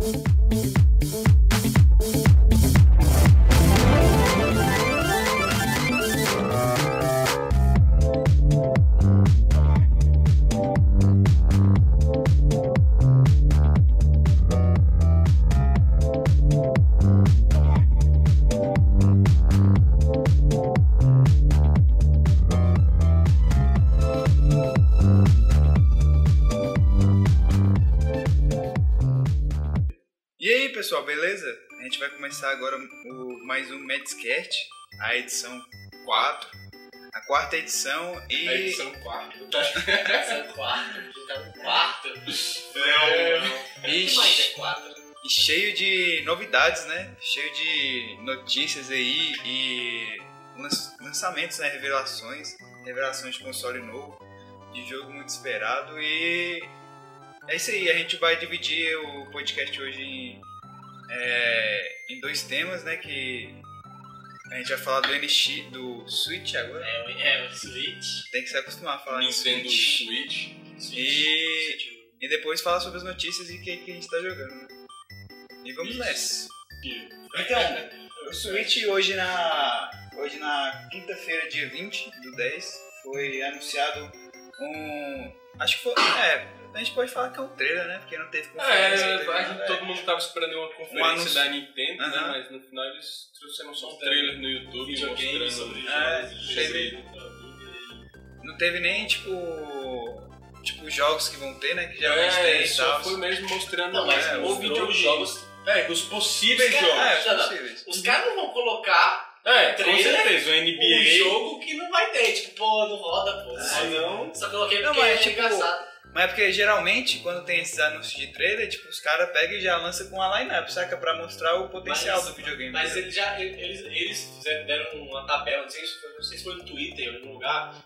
E começar agora o, mais um Medscast, a edição 4. A quarta edição e. A edição 4. Essa quarta, tá no quarto. Não. e, O que mais é quatro? e cheio de novidades, né? Cheio de notícias aí e lan- lançamentos, né? Revelações. Revelações de console novo, de jogo muito esperado e. É isso aí, a gente vai dividir o podcast hoje em, é, em dois temas, né? Que a gente vai falar do NX, do Switch agora. É, o- é o Switch. Tem que se acostumar a falar Nintendo Switch. Switch. E, e depois falar sobre as notícias e o que, que a gente tá jogando. Né? E vamos Isso. nessa. Então, o Switch hoje na. Hoje na quinta-feira, dia 20 do 10, foi anunciado um. Acho que foi. É, a gente pode falar que é um trailer, né? Porque não teve É, conferência. não teve a nada, gente, é. todo mundo tava esperando uma conferência anúncio. da Nintendo, né? Mas no final eles trouxeram só um trailer no YouTube mostrando sobre É, jogos. teve- Não teve nem, tipo. Tipo, jogos que vão ter, né? Que já É, tem e só tal. foi mesmo mostrando Não, mas É, os jogos. É, os possíveis Os jogos. É, Não, não. possíveis. Os caras não vão colocar É, com trailer, certeza. O um NBA. jogo que não vai ter. Tipo, pô, não roda, pô. Se não. Só coloquei Não, porque mas, é tipo, engraçado. Mas é porque geralmente, quando tem esses anúncios de trailer, tipo, os caras pegam e já lançam com a line-up, saca? Pra mostrar o potencial Mas- do videogame. Mas eles já eles, eles deram uma tabela, não sei, se foi, não sei se foi no Twitter ou em algum lugar.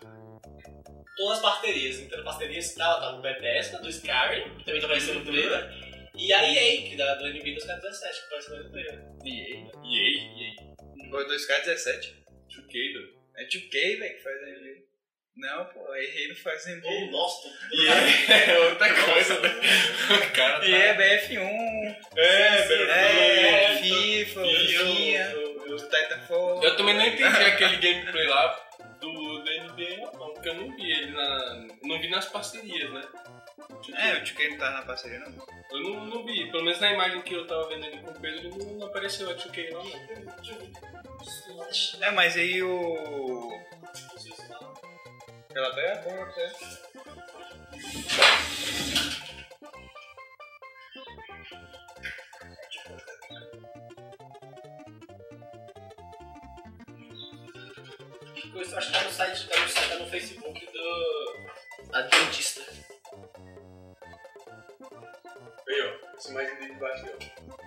Todas as parcerias. Então a parceria estava tava no Bethesda, do Skyrim, que também tá aparecendo no trailer. E a EA, que da, do NBA 2017, que apareceu no trailer. EA. EA. Foi 2K17. 2K, doido. É 2K, velho, que faz NBA. Não, pô, a EA não faz Oh, nossa, É outra coisa, né? O cara tá... EA é BF1, É, é, é, FIFA, FIFA, Titanfall. Eu também não entendi aquele gameplay lá do, do NBA, não, porque eu não vi ele na. Não vi nas parcerias, né? É, o 2K não tá na parceria, não. Eu não, não vi, pelo menos na imagem que eu tava vendo ali com o Pedro, não, não apareceu a 2K lá não. É, mas aí o... Ela pega a porta, é. Eu acho que tá no site, tá no, site, tá no Facebook do Adventista. Aí, ó. Essa imagem dele embaixo, ó.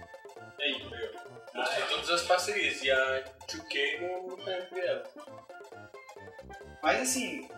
Aí, aí, ó. Ah, Mostrei é. todas as parcerias e a 2K não, não entre elas. Mas assim,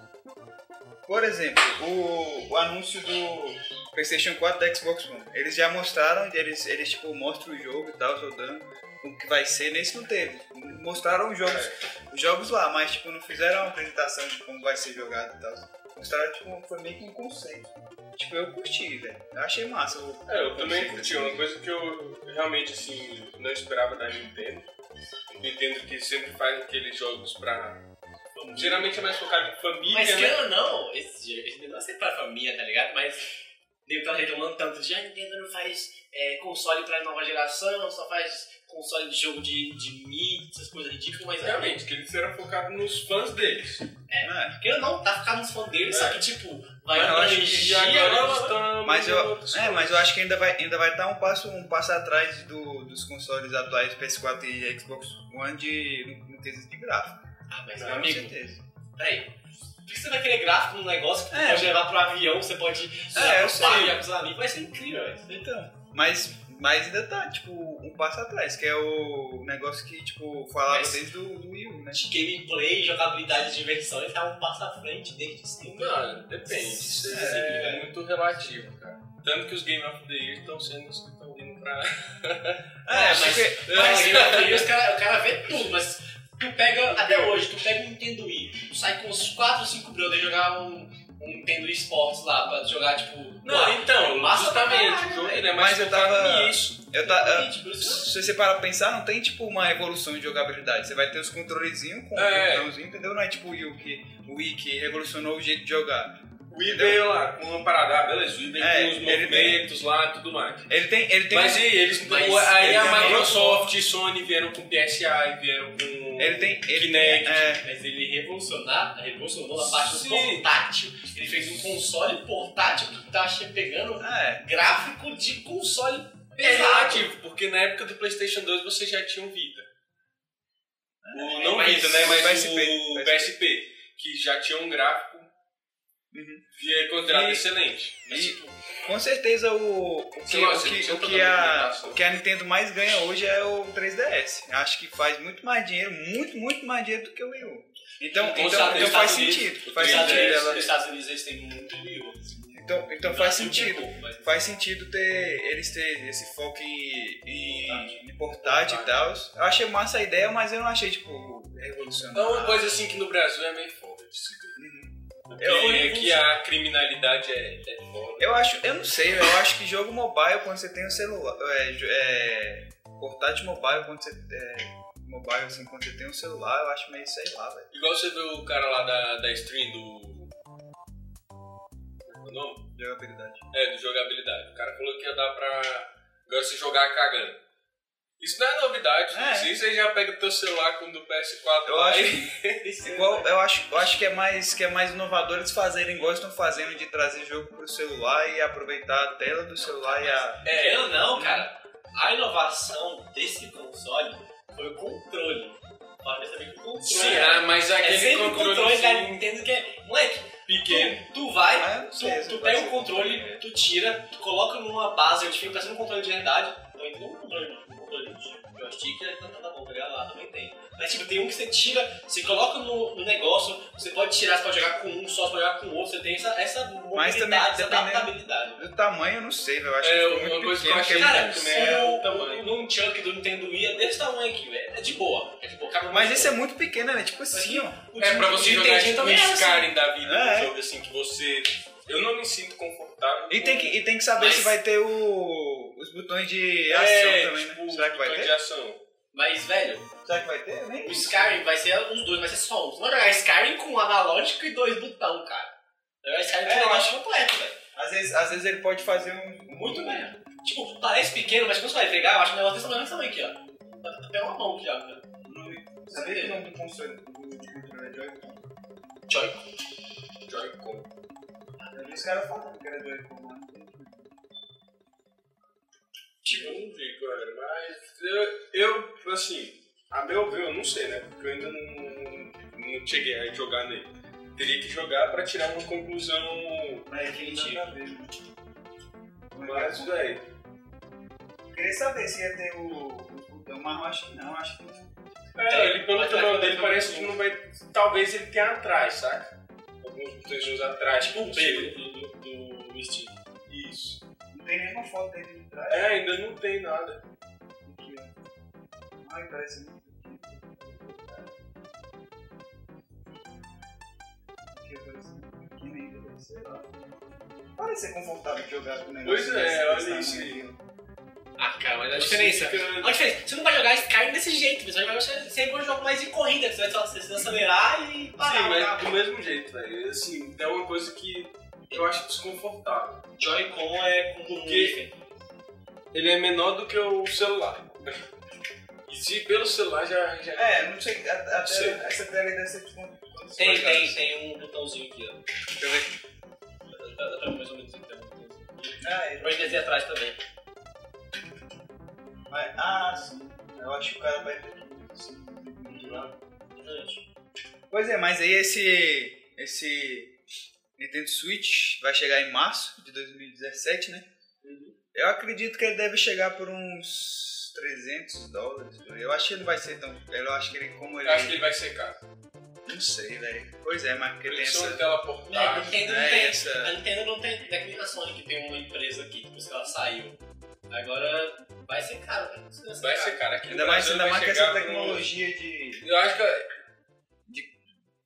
por exemplo, o, o anúncio do PlayStation 4 da Xbox One, eles já mostraram, eles, eles tipo mostram o jogo e tal, rodando, o que vai ser, nesse não teve. Mostraram os jogos, os jogos lá, mas tipo, não fizeram uma apresentação de como vai ser jogado e tal. Mostraram, tipo, foi meio que um conceito. Tipo, eu curti, velho. Eu achei massa. o- É, eu também curti. assim. Uma coisa que eu realmente, assim, não esperava da Nintendo. Nintendo que sempre faz aqueles jogos pra... Geralmente é mais focado em família, Mas né? ou não, esse, esse negócio é pra família, tá ligado? Mas nego tá reclamando tanto de ah, Nintendo não faz é, console pra nova geração, só faz console de jogo de, de mídia, essas coisas ridículas, mas Realmente, que eles eram focados nos fãs deles. É. Querendo ou não, tá ficando nos fãs deles, É. só que tipo, vai Mas atingir agora. Mas eu, é, mas eu acho que ainda vai ainda vai estar um passo um passo atrás do, dos consoles atuais PS4 e Xbox One de no, no quesito de gráfico. Ah, mas meu amigo, certeza. peraí. Por que você vai querer gráfico num negócio que você É. pode levar pro avião, você pode É, eu sei. com amigos, vai ser incrível, velho. Então, mas mas ainda tá tipo um passo atrás, que é o negócio que tipo falava Mas- desde o do Wii U, né? De gameplay, jogabilidade, diversão, ele tá um passo à frente desde sempre. Não, depende. Isso É. é, muito relativo, cara. Tanto que os Game of the Year estão sendo os que estão vindo pra. É, mas- porque Mas Game of the Year, os cara, o cara vê tudo, mas tu pega, até hoje, tu pega um Nintendo Wii, tu sai com uns 4 ou 5 brothers jogar um um Nintendo Esports lá pra jogar, tipo. Não, lá. então, Massa pra justamente, caralho, o jogo velho. ele é mais Mas eu tava- nisso. Eu tá, tipo, isso- se você parar pra pensar, não tem tipo uma evolução de jogabilidade. Você vai ter os controlezinhos com É. o botãozinho, entendeu? Não é tipo o Wii que, o Wii que revolucionou o jeito de jogar. O Wii veio lá com uma parada, ah, beleza, o Wii veio É, com os movimentos lá e tudo mais. Ele tem. Ele tem Mas e eles, Mas aí ele a tem Microsoft e Sony vieram com PSI, vieram com Ele tem. Ele Kinect. tem é, Mas ele revolucionar, revolucionou na parte do Sim. portátil. Ele fez um console portátil que tá pegando é, gráfico de console É pesado. porque na época do PlayStation 2 você já tinha um Vita. O, não mas- Vita, né? Mas PSP, o PSP, que já tinha um gráfico Uhum. que é considerado E- excelente. E- tipo, com certeza o, o, que, lá, o, que, o, que a, o que a Nintendo mais ganha hoje é o 3DS. Acho que faz muito mais dinheiro, muito, muito mais dinheiro do que o Wii U. Então, então, certeza, então faz Unidos, sentido. Faz sentido. Ela- nos Estados Unidos eles têm muito Wii U. então, então faz sentido. Faz sentido ter eles ter esse foco em, em, Portátil. em portátil e tal. Eu achei massa a ideia, mas eu não achei, tipo, revolucionário. Então, uma coisa assim que no Brasil é meio foda de se Eu- aqui a criminalidade é, é foda. Eu acho, eu não sei, eu acho que jogo mobile quando você tem o celular. É, é, portátil mobile quando você. É, mobile assim, quando você tem um celular, eu acho meio, sei lá, velho. Igual você viu o cara lá da, da stream do. É o nome? Jogabilidade. É, do jogabilidade. O cara falou que ia dar pra. Agora você jogar cagando. Isso não é novidade. É. Se você já pega o teu celular com o do PS4 Eu lá acho e- Igual, eu acho, eu acho que é mais que é mais inovador eles fazerem igual estão fazendo de trazer jogo pro celular e aproveitar a tela do celular e a. É, ou não, cara, a inovação desse console foi o controle. Fala também que o controle. Sim, ah, mas é aquele sempre o controle, controle da assim, Nintendo que é. Moleque, pequeno. tu, tu vai, Ah, eu não tu, sei, tu pega o controle, tu tira, tu coloca numa base artificial, parece um controle de verdade. Também tem um controle, controle de joystick, é tá, tá bom, pegar lá também tem. Mas tipo, tem um que você tira, você coloca no, no negócio, você pode tirar, você pode jogar com um só, você pode jogar com o outro, você tem essa, essa Mas também, mobilidade, essa adaptabilidade. Do tamanho eu não sei, velho. Eu acho É, que uma muito coisa que eu pequeno, achei que é Cara, muito- é o, o tamanho. o Nunchuk do Nintendo Wii é desse tamanho aqui, velho. É de boa. É de boa. Mas esse é muito pequeno, né? Tipo assim, ó. O É de- pra você jogar tipo um também é assim. Skyrim da vida, É. um jogo assim que você. Eu não me sinto confortável. E tem que, e tem que saber Mas- se vai ter o, os botões de É, ação também, tipo, né? Será que vai ter? de ação. Mas, velho, Será que vai ter? Nem o Skyrim vai ser os dois, vai ser só um. Vai jogar Skyrim com um analógico e dois botão, cara. Jogar Skyrim com É, um negócio completo, velho. Às vezes, às vezes ele pode fazer um. Muito bem. Tipo, parece pequeno, mas quando você vai pegar, eu acho que o negócio desse tamanho também aqui, ó. Dá até uma mão aqui, ó. cara. Sabia que o nome do console do controle é Joy-Con? Joy. Joy-Con. Os caras falando que era Joy-Con lá. Tipo, eu não vi, cara, mas eu, eu, assim, a meu ver, eu não sei, né? Porque eu ainda não, não cheguei a jogar nele. Teria que jogar pra tirar uma conclusão. É definitiva. Mas, velho, Queria saber se ia ter o, o botão, mas eu acho que não, acho que não. é, ele pelo tamanho dele parece com- que não vai. Talvez ele tenha atrás, saca? Alguns botões atrás, Tipo o sei. do, do, do Steam. Isso. Não tem nenhuma foto dele de trás. É, ainda não tem nada. Aqui, ó. Ai, parece muito pequeno. Aqui parece muito pequeno ainda, deve ser lá. Parece ser confortável de jogar com o negócio. Pois é, olha isso aí. Ah, cara, mas a diferença. a diferença. Você não vai jogar Skyrim desse jeito, você vai jogar você sempre um jogo mais de corrida, que você vai só você acelerar e parar. Sim, mas carro. do mesmo jeito, velho. Assim, é uma coisa que eu acho desconfortável. Joy-Con é com Porque- Ele é menor do que o celular. E se pelo celular já. já... É, não sei, até Sei. essa tela deve ser tipo. Tem, tem, tem um botãozinho aqui, ó. Deixa eu ver. Dá, dá pra ver mais ou menos então. Ah, é. Pode descer atrás também. Vai- Ah, sim. Eu acho que o cara vai ter que. assim, de lá. Pois é, mas aí esse. Esse. Nintendo Switch vai chegar em março de 2017, né? Eu acredito que ele deve chegar por uns 300 dólares. Eu acho que ele não vai ser tão. Eu acho que ele, como ele. Eu acho que ele vai ser caro. Não sei, velho. Pois é, mas porque tem Ele só essa. tela É, a portátil. Nintendo É, não tem. essa- A Nintendo não tem. Não é que nem a Sony que tem uma empresa aqui, depois que ela saiu. Agora vai ser caro, né? Vai ser caro. Aqui Ainda mais, ainda vai mais com essa tecnologia de. Eu acho que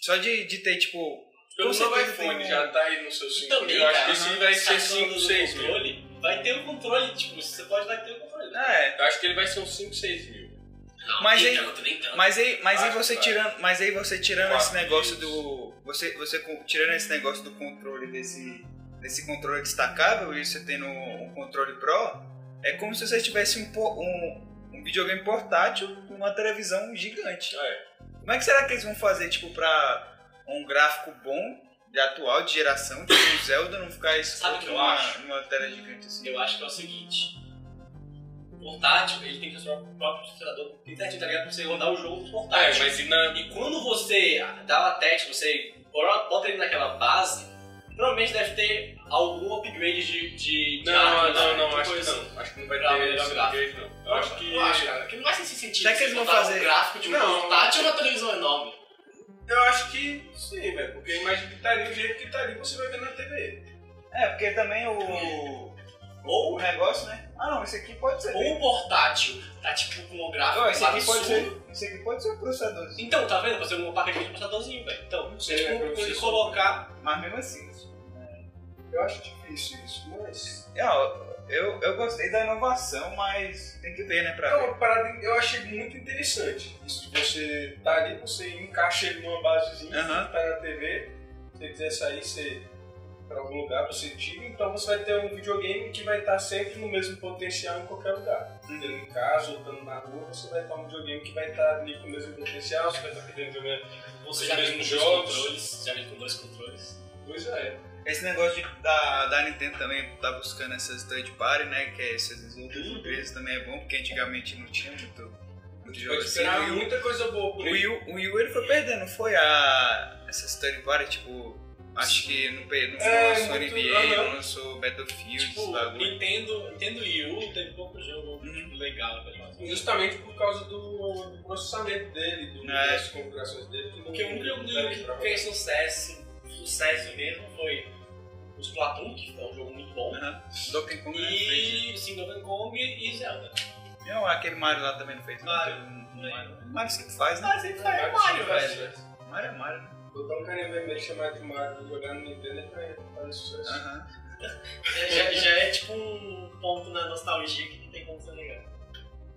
Só de, de ter, tipo. Pelo Com novo iPhone tem um- já tá aí no seu 5 Também, Eu acho que esse vai ser Tá 5, falando do 6 mil. Vai ter o controle, tipo, você pode vai ter o controle. É, Eu acho que ele vai ser uns 5, 6 mil. Não, Mas nem aí- tanto, nem tanto. mas aí, mas aí você tirando, mas aí você tirando esse negócio do você você com- tirando esse negócio do controle desse desse controle destacável e você tendo um controle Pro, é como se você tivesse um um, um videogame portátil com uma televisão gigante. É. Como é que será que eles vão fazer tipo pra um gráfico bom de atual de geração, tipo o Zelda não ficar exposto numa, tela gigante assim? Eu acho que é o seguinte. O portátil, ele tem que ter o seu próprio processador internet, tá ligado? Pra você rodar o jogo no É, portátil. mas e na. E quando você dá uma teste, você bota ele naquela base, provavelmente deve ter algum upgrade de, de, de Não, hardware, não, não, tipo acho que não. Acho que não vai ter esse upgrade, não. Eu acho que. Eu acho, cara, que não vai ser sentido. Será que eles vão fazer- um gráfico de um Não. portátil e uma televisão enorme? Eu acho que sim, velho. Porque a imagem que tá ali, o jeito que tá ali, você vai ver na TV. É, porque também o o negócio, né? Ah, não, esse aqui pode ser. Ou o portátil tá tipo com um gráfico Ó, esse aqui pode ser, esse aqui pode ser um processadorzinho. Então, tá vendo? Você um pacote de processadorzinho, velho. Então, Não sei, né, tipo, pode você colocar. Mas mesmo assim. Eu acho difícil isso, mas. É, eu, eu gostei da inovação, mas tem que ver, né, pra É uma parada eu achei muito interessante. Isso de você tá ali, você encaixa ele numa basezinha, Aham. tá na TV, se você quiser sair, você pra algum lugar, você tira, então você vai ter um videogame que vai estar sempre no mesmo potencial em qualquer lugar. Estando em casa ou estando na rua, você vai ter um videogame que vai estar ali com o mesmo potencial, você vai estar querendo jogar Você os já mesmos jogos. controles. Já vem com dois controles. Pois é. Esse negócio de, da, da Nintendo também tá buscando essas third party, né? Que é essas outras empresas também é bom, porque antigamente não tinha muito, muito jogo Pode assim. muita coisa boa por O. Wii, U- o Wii ele foi perdendo, não foi a. Essas third party, tipo. Acho que não, não É, lançou muito- NBA, aham. não lançou Battlefield, Tipo. Nintendo, Nintendo Wii U teve pouco jogo tipo, legal pra fazer. Justamente por causa do, do processamento dele, do, É. das configurações dele. que não- Porque o único jogo do não U que fez sucesso, sucesso mesmo foi o Splatoon, que é um jogo muito bom, Aham. Donkey Kong não fez. e sim, Donkey Kong e Zelda. Não, aquele Mario lá também não fez. não? Mario. Um- um Mario. Mario sempre faz, né? Mas sempre foi Mario, o Mario, faz, velho. faz. Mario é Mario, né? Botar um carinha vermelho chamado de Mario jogar no Nintendo é pra fazer sucesso. Aham. Já, já é tipo um ponto na nostalgia que não tem como ser legal.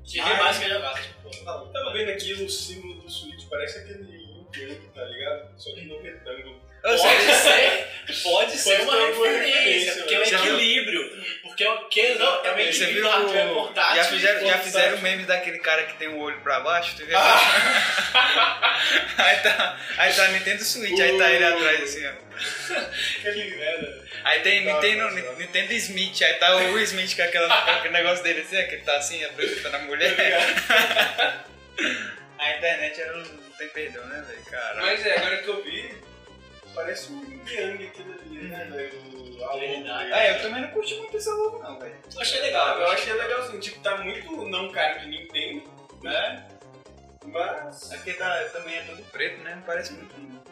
Te Ai. vê mais que tipo, pô, tá bom. Tava vendo aqui o símbolo do Switch, parece aquele Yu-Gi-Oh, tá ligado? Só que no retângulo. Pode ser, pode ser Pode uma alguma referência, referência, porque é um equilíbrio. Porque é o que não, é um equilíbrio viu do hardware o... portátil. Já fizeram, já fizeram o meme daquele cara que tem o olho pra baixo, tu viu? Ah. aí, tá, aí tá Nintendo Switch, aí tá ele atrás assim, ó. Aquele merda. Aí tem Tá, Nintendo, tá, tá. Nintendo Smith, aí tá o Will Smith com, aquela, com aquele negócio dele assim, que ele tá assim, apresentando a mulher. a internet não tem perdão, né, velho? Caralho. Mas é, agora que eu vi, parece um Yang aquilo ali, né, velho? O álbum Verdade. dele. É, eu também não curti muito esse logo não, velho. Eu achei legal. eu achei legalzinho, tipo, tá muito não cara de Nintendo, Né? mas, É porque tá, também é todo preto, né? Não parece muito. não.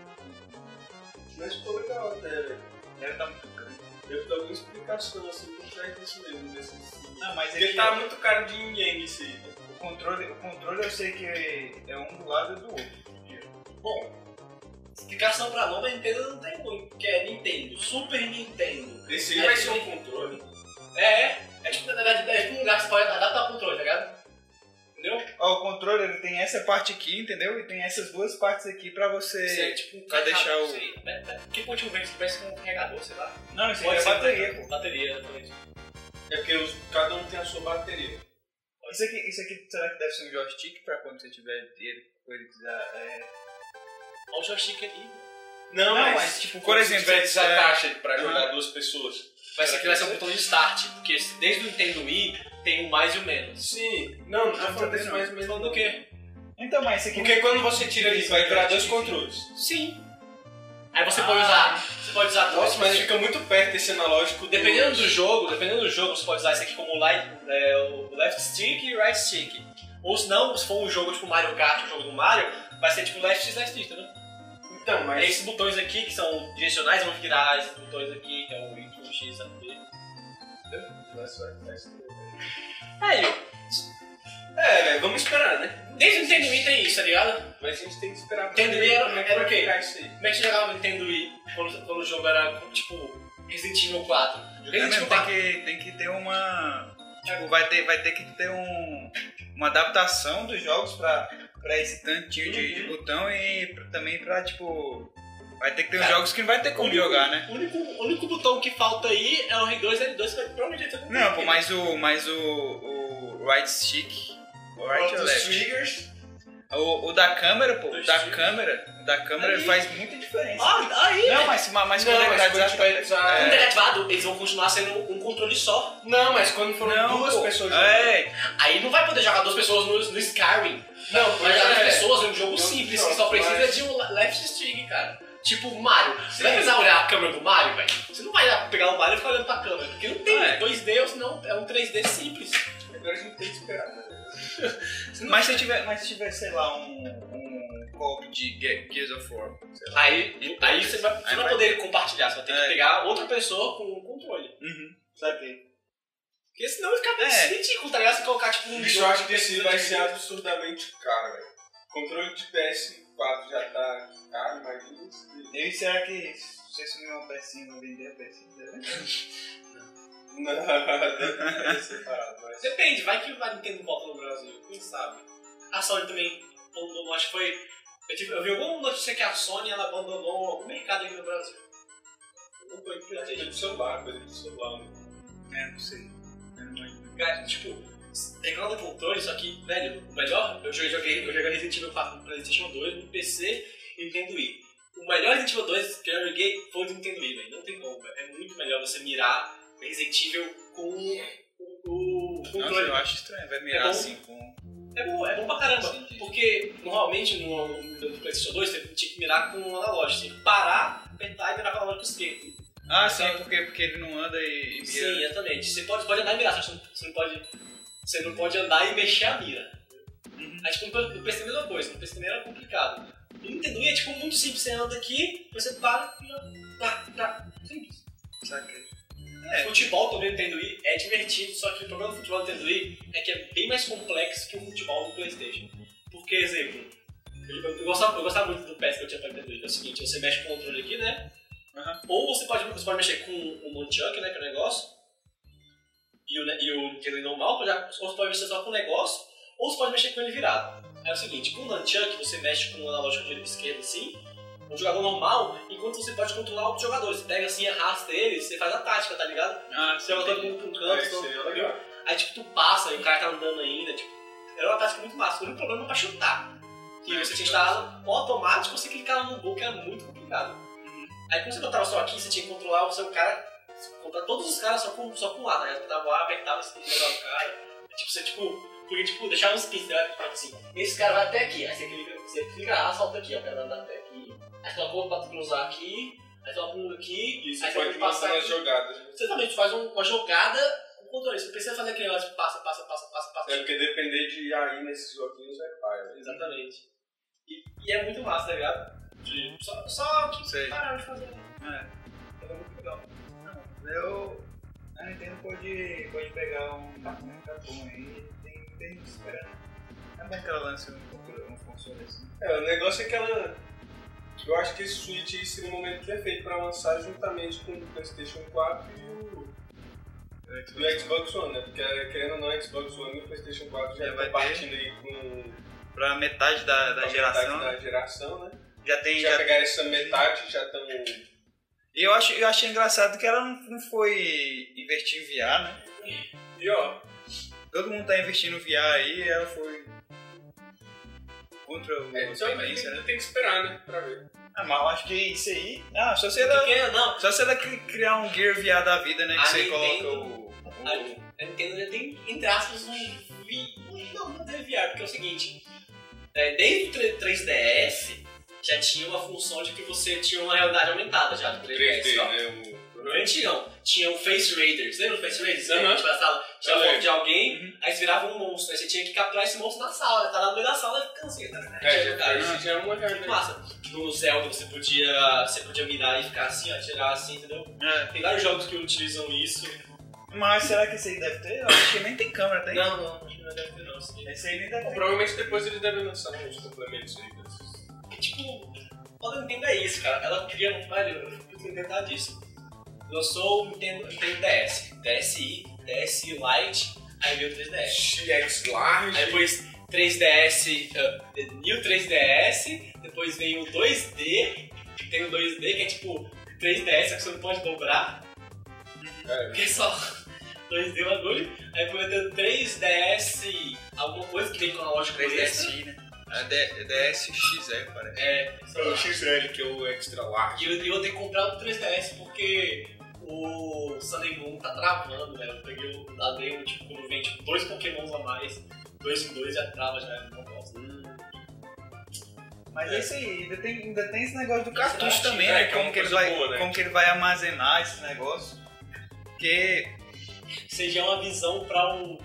mas ficou legal até, velho. Deve tá muito grande. Deve dar alguma explicação assim por trás disso mesmo, desse Não, mas Porque ele tá muito cara de Yang esse aí. né? o controle, o controle eu sei que é um do lado do outro. Bom, explicação pra nome a Nintendo não tem muito, porque é Nintendo, Super Nintendo. Esse aí É vai ser um controle. É, é. É tipo, na verdade, é tipo um lugar que você pode adaptar o controle, tá ligado? Entendeu? Ó, o controle ele tem essa parte aqui, entendeu? E tem essas duas partes aqui pra você. Você é tipo um pra deixar o- Sei, né, né? Que último vem que parece um carregador, sei lá. Não, isso aqui Pode é ser bateria, pô. Bateria, exatamente. É porque os- cada um tem a sua bateria. Isso aqui, isso aqui será que deve ser um joystick pra quando você tiver ele, ele quiser. É... Olha o joystick ali. Não, Não, mas, mas, tipo, por por exemplo, tiver é- desatacha pra jogar duas pessoas. Vai ser que vai ser um botão de start, porque desde o Nintendo Wii tem o mais e o menos. Sim. Não, não tô falando isso mais ou menos. Falando do quê? Então, mas esse aqui. Porque quando você tira ele, vai virar dois controles. Sim. Aí você pode Ah. usar. Você pode usar dois. Nossa, mas fica muito perto esse analógico. do- Dependendo do jogo, dependendo do jogo, você pode usar esse aqui como light, é, o left stick e right stick. Ou se não, se for um jogo tipo Mario Kart, o jogo do Mario, vai ser tipo left stick, left stick, entendeu? Então, mas. esses botões aqui, que são direcionais, vão virar esses botões aqui, que é o Y, o X, sabe? Aí, É, velho, vamos esperar, né? desde o Nintendo Wii tem isso, tá ligado? Mas a gente tem que esperar pra Nintendo ver Wii era- como é que era vai o quê? ficar isso aí. Como é que você jogava Nintendo Wii quando, quando o jogo era, tipo, Resident Evil 4? Joguei É Resident Evil tem 4. que, tem que ter uma. Tipo, vai ter, vai ter que ter um, uma adaptação dos jogos pra, pra esse tantinho de, de botão e pra- também pra, tipo. Vai ter que ter uns Cara, jogos que não vai ter como único- jogar, né? O único, o único botão que falta aí é o R2 e L2, que vai provavelmente vai ter Não, pô, mas o. Mas o. O right stick. O right ou left? triggers, O, o da câmera, pô, o Dois da triggers. câmera. Da câmera Aí. faz muita diferença. Ah, aí! não, mas, mas, mas Não, quando mas ele tá quando desatado- Quando é. ele é ativado, eles vão continuar sendo um controle só. Não, mas quando foram Não, duas pô. pessoas jogando. É, Aí não vai poder jogar duas pessoas no, no Skyrim. Não, Vai jogar duas é. pessoas em um jogo Não, simples, não, que só precisa mas- de um left stick, cara. Tipo Mario. Você vai Sim. precisar olhar a câmera do Mario, velho? Você não vai pegar o Mario e ficar olhando pra câmera, porque não tem É. 2D ou senão é um 3D simples. Agora a gente tem que esperar, né? mas se tiver, mas se tiver, sei lá, um, um de Ge- Gears of War. Aí, aí você, vai, você Aí não vai vai- poder compartilhar, você vai ter que É. pegar outra pessoa com o controle. Uhum, saquei. Porque senão fica É. ridículo, tá ligado? Você colocar tipo um Isso eu acho que esse vai ser absurdamente caro, velho. Controle de PS4 já tá caro, imagina isso. E será que se você sumir uma pecinha, vou vender a pecinha dela? Não, deve separado, mas... Depende, vai que a Nintendo volta no Brasil, quem sabe. A Sony também, acho que foi. Eu, tive- eu vi alguma notícia que a Sony ela abandonou algum mercado aqui no Brasil. Não foi que eu Coisa de celular, coisa de celular. É, não sei. Não imagino. Cara, tipo, reclama do controle, só que, velho, o melhor, eu joguei, joguei, eu joguei Resident Evil 4 no Playstation 2, no PC e Nintendo Wii. O melhor Resident Evil 2 que eu joguei foi o do Nintendo Wii, velho. Não tem como, velho. É muito melhor você mirar Resident Evil com o, o controle. eu acho estranho, vai É mirar bom. assim com. É bom, é bom pra caramba. Porque normalmente no, no PlayStation 2 você tinha que mirar com o analógico. Você tinha que parar, apertar e mirar com o analógico esquerdo. Ah, sim, porque, porque ele não anda e, e Sim, mira. exatamente. Você pode, pode andar e mirar, só que você não, pode. Você não pode andar e mexer a mira. Uhum. Aí tipo, no PC é a mesma coisa, no PC também era complicado. No Nintendo é tipo muito simples, você anda aqui, você para e. Tá, tá. Simples. Saquei. É. Futebol também no Nintendo é divertido, só que o problema do futebol no Nintendo Wii é que é bem mais complexo que o futebol no Playstation. Porque, exemplo, eu, eu, gostava, eu gostava muito do PES que eu tinha pra Nintendo Wii, é o seguinte, você mexe com o controle aqui, né? Aham. Ou você pode, você pode mexer com o Nunchuck, né, que é o negócio, e o, e o Nintendo Wii normal, ou já- ou você pode mexer só com o negócio, ou você pode mexer com ele virado. É o seguinte, com o Nunchuck você mexe com o analógico direito e esquerdo assim, um jogador normal, enquanto você pode controlar outros jogadores. Você pega assim, arrasta ele, você faz a tática, tá ligado? Ah, Você joga todo mundo pra um canto, É, todo é mundo- legal. Aí tipo, tu passa e o cara tá andando ainda, tipo. Era uma tática muito massa. O único problema é pra chutar. Que É, você tinha que chutar. estar no automático, você clicava no gol, que era muito complicado. Aí quando você botava só aqui, você tinha que controlar o seu cara, controlar todos os caras só com, só com um lado. Aí você botava lá, apertava esse o cara. Tipo, você tipo. Porque tipo, deixava uns pins, né? Tipo assim, esse cara vai até aqui. Aí você clica, você clica lá, solta aqui, ó. Vai andar até. Aí coloca o outro pra cruzar aqui. Aí você coloca um aqui. E você aí você pode passar nas jogadas. né? Você também faz um- uma jogada com controle. Você precisa fazer aquele negócio de passa, passa, passa, passa, passa. É porque depender de AI nesses joguinhos é pai. né? Exatamente. E, e é muito massa, tá ligado? De- Só, só que Sei. pararam de fazer. É. É muito legal. Não, eu. A Nintendo pode, pode pegar um bom aí tem, tem que esperar. É bom que ela lance um, controle- um console assim. É, o negócio é que ela. Eu acho que esse Switch aí seria o momento perfeito pra lançar juntamente com o PlayStation 4 e o, o Xbox One, né? Porque querendo ou não, o Xbox One e o PlayStation 4 já Já vai ter. partindo aí com Pra metade da, da com a geração, metade da geração, né? já tem. Já, Já, pegaram essa metade já estão. E eu, acho, eu achei engraçado que ela não, não foi investir em VR, né? E ó, Todo mundo tá investindo em VR aí ela foi. Contra o é, então tem, tendência, né? tem que esperar, né? Pra ver. Ah, mas eu acho que isso aí. Ah, só se ela. Porque, não, Só se ela cri- criar um Gear VR da vida, né? Que A você Nintendo- coloca o. o- a, a Nintendo já tem, entre aspas, um vi, não, não é VR, porque é o seguinte, é, desde o 3- 3DS já tinha uma função de que você tinha uma realidade aumentada já do 3DS. 3D, ó. né? No antigão, tinha o Face Raiders, lembra o Face Raiders? Aham. Tipo, na sala, tinha foto de alguém, Uhum. aí você virava um monstro, aí você tinha que capturar esse monstro na sala, tá lá no meio da sala e ficando assim, tá, É, já, cara. esse já é uma realidade. massa. No Zelda você podia, você podia mirar e ficar assim, ó, tirar assim, entendeu? É. Tem vários jogos que utilizam isso. Mas será que isso aí deve ter? Eu acho que nem tem câmera, tem? Não, não, acho que não deve ter não. Assim. Esse aí nem deve Bom, ter. provavelmente depois eles devem lançar uns complementos aí. desses. E, tipo, o Nintendo é isso, cara. Ela cria um. Velho, eu fico tentando inventar disso. Lançou o Nintendo, Nintendo DS, DSi, DSi Lite, aí veio o 3DS. XX Large. Aí depois 3DS, uh, New 3DS, depois veio o 2D, que tem o 2D que é tipo 3DS, só que você não pode dobrar, É, porque é só 2D o bagulho. Aí depois veio o 3DS, alguma coisa que tem com a lógica 3DSi, né? A D- DSXE, parece. É, é o XL, que é o Extra Large. E eu, eu tenho que comprar o 3DS porque o Sunday Moon tá travando, velho. Eu peguei o da demo, tipo, quando vem tipo, dois pokémons a mais, dois em dois já trava, já não gosto. Mas É. é isso aí, ainda tem, ainda tem esse negócio do Esse cartucho também, é, né? que é Como que, ele vai, boa, né? como que ele vai armazenar esses negócios. Porque Seja uma visão pra um,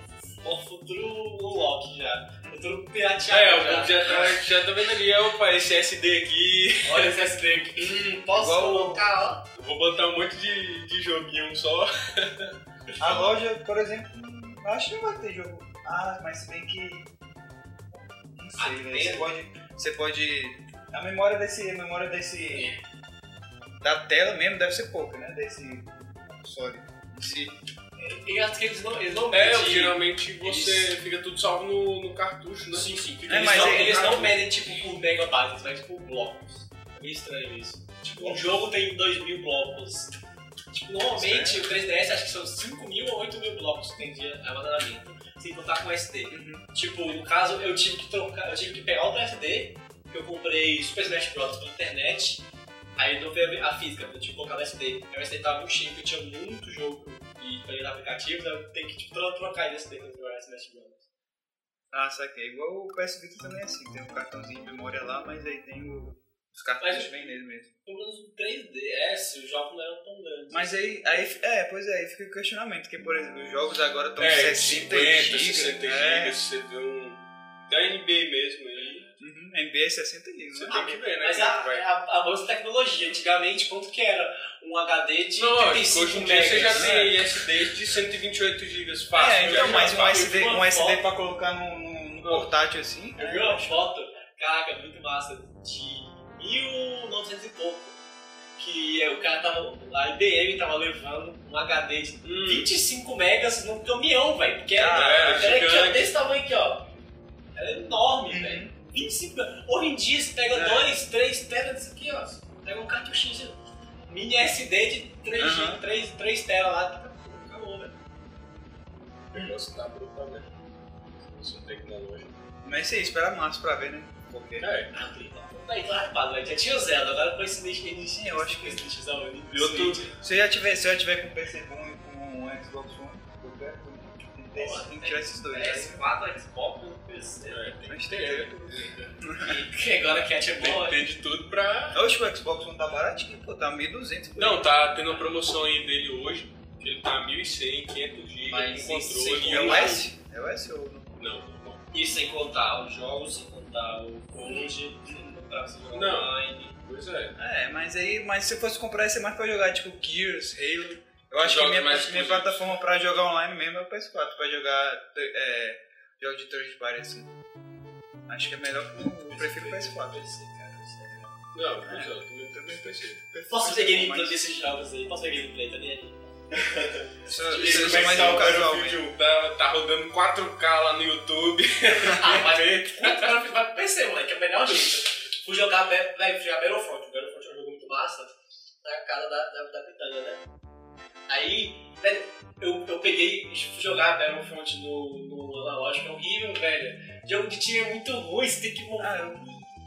um futuro unlock já. Futuro pirateado É, o já. já tá, já tá vendo ali, opa, esse SD aqui. Olha esse SD aqui. Hum, posso Igual- colocar, ó. Eu Vou botar um monte de, de joguinho só. a loja, por exemplo, eu acho que não vai ter jogo. Ah, mas se bem que. Não sei, Ah, velho. Você pode. Você pode. A memória desse. A memória desse. Da tela mesmo deve ser pouca, né? Desse console. em si. E acho que eles não, eles não É, medem- geralmente você Eles- fica tudo salvo no, no cartucho, né? Sim, sim. É, eles mas não, é- eles não medem tipo por megabytes, mas por blocos. É meio estranho isso. Tipo, um jogo tem 2 mil blocos. Tipo, normalmente o 3DS acho que são 5 mil ou 8 mil blocos que tem de armazenamento. Sem contar com SD. Tipo, no caso eu tive que trocar, eu tive que pegar outro SD, que eu comprei Super Smash Bros. pela internet. Aí não veio a física, eu tive que colocar no SD. Aí o SD tava muito cheio, porque eu tinha muito jogo e ir no aplicativo, então eu tenho que tipo, tro- trocar esse SD pra jogar Smash Bros. Ah, saquei. Igual o PS Vita também é assim. Tem um cartãozinho de memória lá, mas aí tem o, os cartuchos vem nele mesmo. Pelo menos no 3DS, os jogos não eram tão grandes. Mas aí, aí, é, pois é, aí fica o questionamento, porque, por exemplo, os jogos agora estão É, 60 50, GB. 60 é, GB, você vê um. Da NBA mesmo aí. uhum, NBA é 60 GB, Você né? tem que ver, né? Mas a, a, a tecnologia, antigamente, quanto que era um HD de Não, lógico, 35 hoje em dia você já megas? tem aí SDs de 128 GB fácil. É, então, mas um. SD, um SD pra colocar no, no- no portátil assim. Eu vi uma foto, caraca, muito massa, de 1900 e pouco. Que é, o cara tava. A IBM tava levando um HD de Hum. 25 megas num caminhão, velho. Porque era, Ah, era era aqui, ó, gigante. desse tamanho aqui, ó. Era enorme, Uhum. velho. 25 megas. Hoje em dia você pega É. 2, 3 teras disso aqui, ó. Pega um cartuchinho mini SD de 3, Aham. 3, 3 teras lá. Acabou, velho. O negócio tá brutal, né? Isso é tecnológico. Mas isso aí, espera março pra ver, né? Porque. É. Ah, Aí, tô hypado, velho. Já tinha o Zelda, agora com esse lixo que Sim, eu acho que- esse lixozão ali. E outro- Switch. Se eu já tiver, se eu já tiver com PC bom e com um Xbox One, eu quero, tem que ter tem que tirar esses dois. Aí, PS4, Xbox, PC. É, tem Mas que tem ter. E agora que é Tem tipo. que ter de tudo pra. Oxe, o Xbox One tá baratinho, pô, tá 1.200 por Não, tá tendo uma promoção aí dele hoje. Que ele tá 1.100, 500 GB Mas com sem- controle. É o e S? É o S ou não? Não, não. E sem contar os jogos, sem contar o Code, jogo Não. online. Pois é. É, mas aí, mas se eu fosse comprar ia ser mais pra jogar tipo Gears, Halo. Eu acho que minha, minha plataforma pra jogar online mesmo é o PS4, pra jogar é, jogos de third party assim. Acho que é melhor, eu prefiro o PS4. PC, cara, PC. Não, pois é, eu também, também pensei. Posso ver gameplay Mas- desses jogos aí? Posso ver gameplay, tá E só, como só é que mais tá um o casual mesmo. 1? Tá, tá rodando 4K lá no YouTube. Ah, mas vai pro PC, moleque, é o melhor jeito. Fui jogar, fui jogar Battlefront. O Battlefront é um jogo muito massa, na cara da, da, da Britânia, né? Aí, velho, eu, eu peguei fui jogar Battlefront no, no analógico, é horrível, velho. Jogo de time é muito ruim, você tem que morrer. Ah,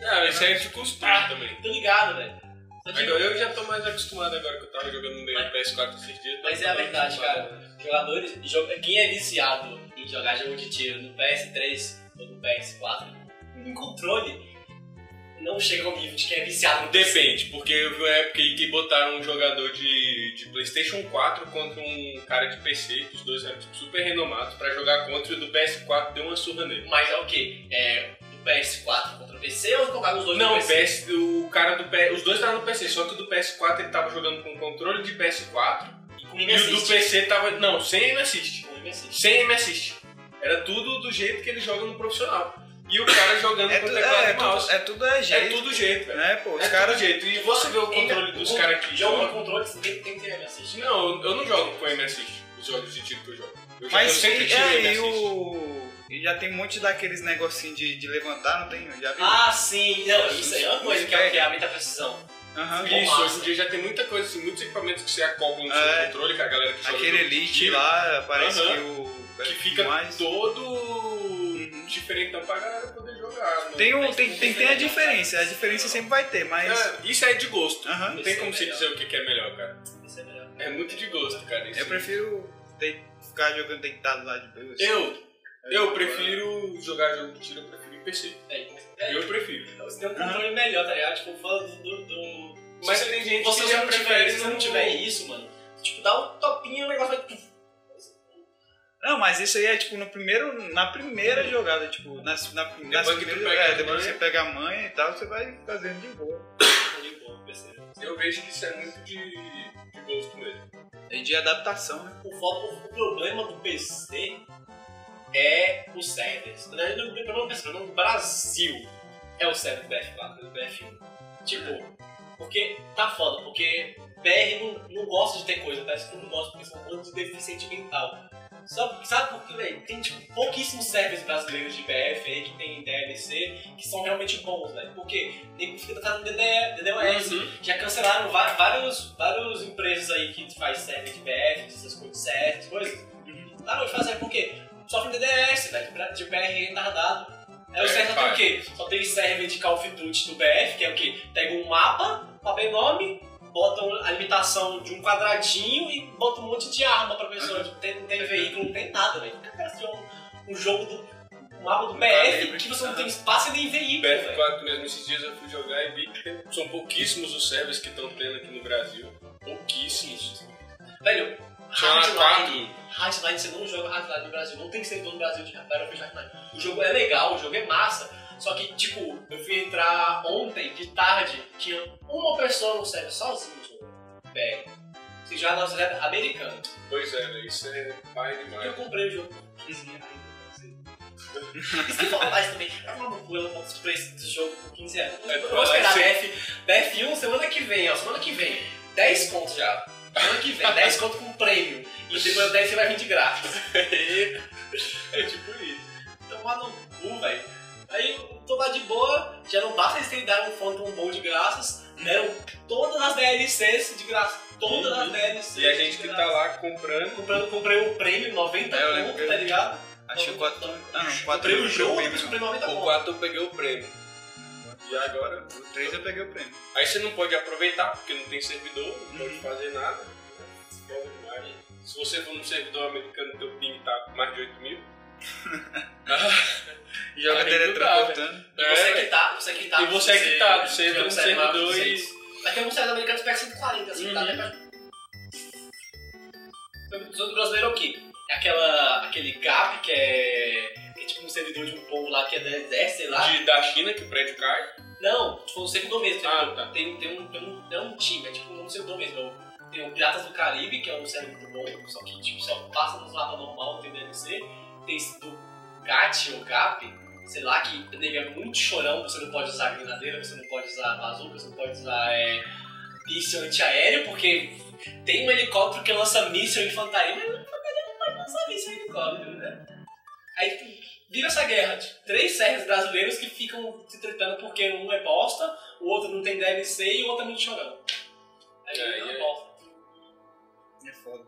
Ah, esse aí é de costume Ah, também. Tô ligado, velho. Agora, eu já tô mais acostumado agora que eu tava jogando no Mas- PS4 esses dias. Mas tô é a verdade, acostumado. Jogadores, joga- quem é viciado em jogar jogo de tiro no PS3 ou no PS4, em controle, não chega ao nível de quem é viciado no PC. Depende, porque eu vi uma época aí que botaram um jogador de, de PlayStation 4 contra um cara de PC, os dois eram tipo, super renomados, pra jogar contra e o do PS4 deu uma surra nele. Mas é o quê? É do PS4 contra o PC ou colocar os dois Não, no o, PS, o cara do PS, os dois estavam no PC, só que o do PS4 ele tava jogando com controle de PS4 E e o do PC tava. Não, sem assist. Com aim assist. Sem aim assist. Era tudo do jeito que ele joga no profissional. E o cara jogando É, com tu, teclado é, e é, mouse. tudo, é tudo é É jeito. tudo jeito, velho. né, pô? É tudo jeito. E você vê o controle dos caras que Jogo de jogam. controle, você tem, tem que ter assist. Não, eu não jogo com aim assist, os jogos de tiro que eu jogo. Eu, Mas eu sempre tiro é, assist. o. E já tem um monte daqueles negocinhos de, de levantar, não tem? Já vi. Ah, sim. Não, isso aí é uma coisa que é, que é a muita precisão. Bom, Isso, massa. hoje em dia já tem muita coisa, assim, muitos equipamentos que você acopla no É. seu controle, que a galera que joga Aquele jogo Elite lá, parece Aham. que o. que fica mais. todo diferentão pra galera poder jogar. Tem, Mas tem, tem tem, a diferença, a diferença sempre vai ter, mas. É, isso é de gosto. Aham. Não tem Isso como é você dizer o que é melhor, cara. Isso é melhor. É muito de gosto, cara. Isso. Eu prefiro ter- ficar jogando deitado lá de boa. assim. Eu, eu prefiro jogar jogo de tiro, eu prefiro em PC. É, é, Eu prefiro. Você tem um controle melhor, tá ligado? Tipo, fala do. do, do- Mas você- tem gente você que já prefere se não tiver isso, mano, tipo, dá um topinho e o negócio vai. Não, mas isso aí é tipo no primeiro, na primeira jogada, tipo, na, nas Depois que tu primeiras- pega é, depois que você pega a manha e tal, você vai fazendo de boa. De boa, PC. Eu vejo que isso é muito de, de gosto mesmo. E de adaptação, né? O, foco- o problema do PC é os servers. Na verdade, o problema do PC, o problema do Brasil é o server do BF4, do BF1. Tipo, porque tá foda, porque BR não, não gosta de ter coisa, parece que não gosta, porque são um bando de deficiente mental. Só, sabe por quê, velho? Tem tipo, pouquíssimos servers brasileiros de BF aí que tem DLC que são realmente bons, velho. Porque nego fica tratando DDE, DDoS, Uhum. já cancelaram vários, vários empresas aí que faz server de BF, essas coisas, CS, essas coisas. Tá, de fazer por quê? Sofrem DDS, velho, de BR retardado. Aí o É, server tem o quê? Só tem server de Call of Duty do BF, que é o quê? Pega um mapa, mapa enorme, bota a limitação de um quadradinho e bota um monte de arma pra pessoa. Tipo, tem, tem veículo, não tem nada, velho. Por que cara um, um jogo do um mapa do BF calibre. que você não tem espaço e nem veículo, velho? BF4 mesmo, esses dias eu fui jogar e vi que são pouquíssimos os servers que estão tendo aqui no Brasil. Pouquíssimos. Velho, Hardline, Hardline, você não joga Hardline no Brasil, não tem servidor no Brasil de Battlefield Hardline. O jogo é legal, o jogo é massa, só que, tipo, eu fui entrar ontem, de tarde, tinha uma pessoa no server sozinho, tipo, BR. Você já na server americano. Pois é, velho, isso é pai Eu demais. comprei o jogo por 15 reais. Isso que fala mais também. É uma loucura os preços do jogo por 15 reais. É, Eu vou esperar você- BF, BF1 semana que vem, ó. Semana que vem. 10 contos já. Semana que vem, 10 conto com prêmio. E depois 10 você vai vir de grátis. É tipo isso. Tomar no cu, velho. Aí tô lá de boa, já não basta eles terem dado um Phantom bom de graças, deram todas as DLCs de graça. Todas as Uhum. DLCs. E a gente que tá lá comprando. Comprando, comprei o prêmio 90 É, conto, tá ligado? Achei o 4. Ah, não, 4 Comprei o jogo, prêmio. depois comprei 90 O conto. 4 eu peguei o prêmio. E agora. O 3 eu peguei o prêmio. Aí você não pode aproveitar porque não tem servidor, não pode Uhum. fazer nada. Se você for num servidor americano, teu ping tá com mais de 8 mil. E joga não teletransportando. E você É, que tá, você que tá. E você que tá, você entra no consegue maior que servidor e. Mas tem alguns sites americanos que pegam 140, assim, tá Uhum. até pra... Os outros brasileiros é o quê? É aquela, aquele GAP que é, que é tipo um servidor de um povo lá que é da exército, sei lá. De, da China que o prédio cai. Não, tipo um servidor mesmo. Ah, tem, tá. tem, tem, um, tem um, é um time, é tipo um servidor mesmo. É o- Tem o Piratas do Caribe, que é um servidor muito bom, só que tipo, só passa nos mapas normal, não tem DLC. Tem esse do GAT ou GAP, sei lá, que nego é muito chorão, você não pode usar granadeira, você não pode usar bazuca, você não pode usar é, míssil antiaéreo, porque tem um helicóptero que lança míssil infantaria, mas não pode lançar míssil helicóptero, né? Aí tipo, vira essa guerra de três servers brasileiros que ficam se tretando porque um é bosta, o outro não tem DLC e o outro é muito chorão. Aí É, uma aí? bosta. É foda.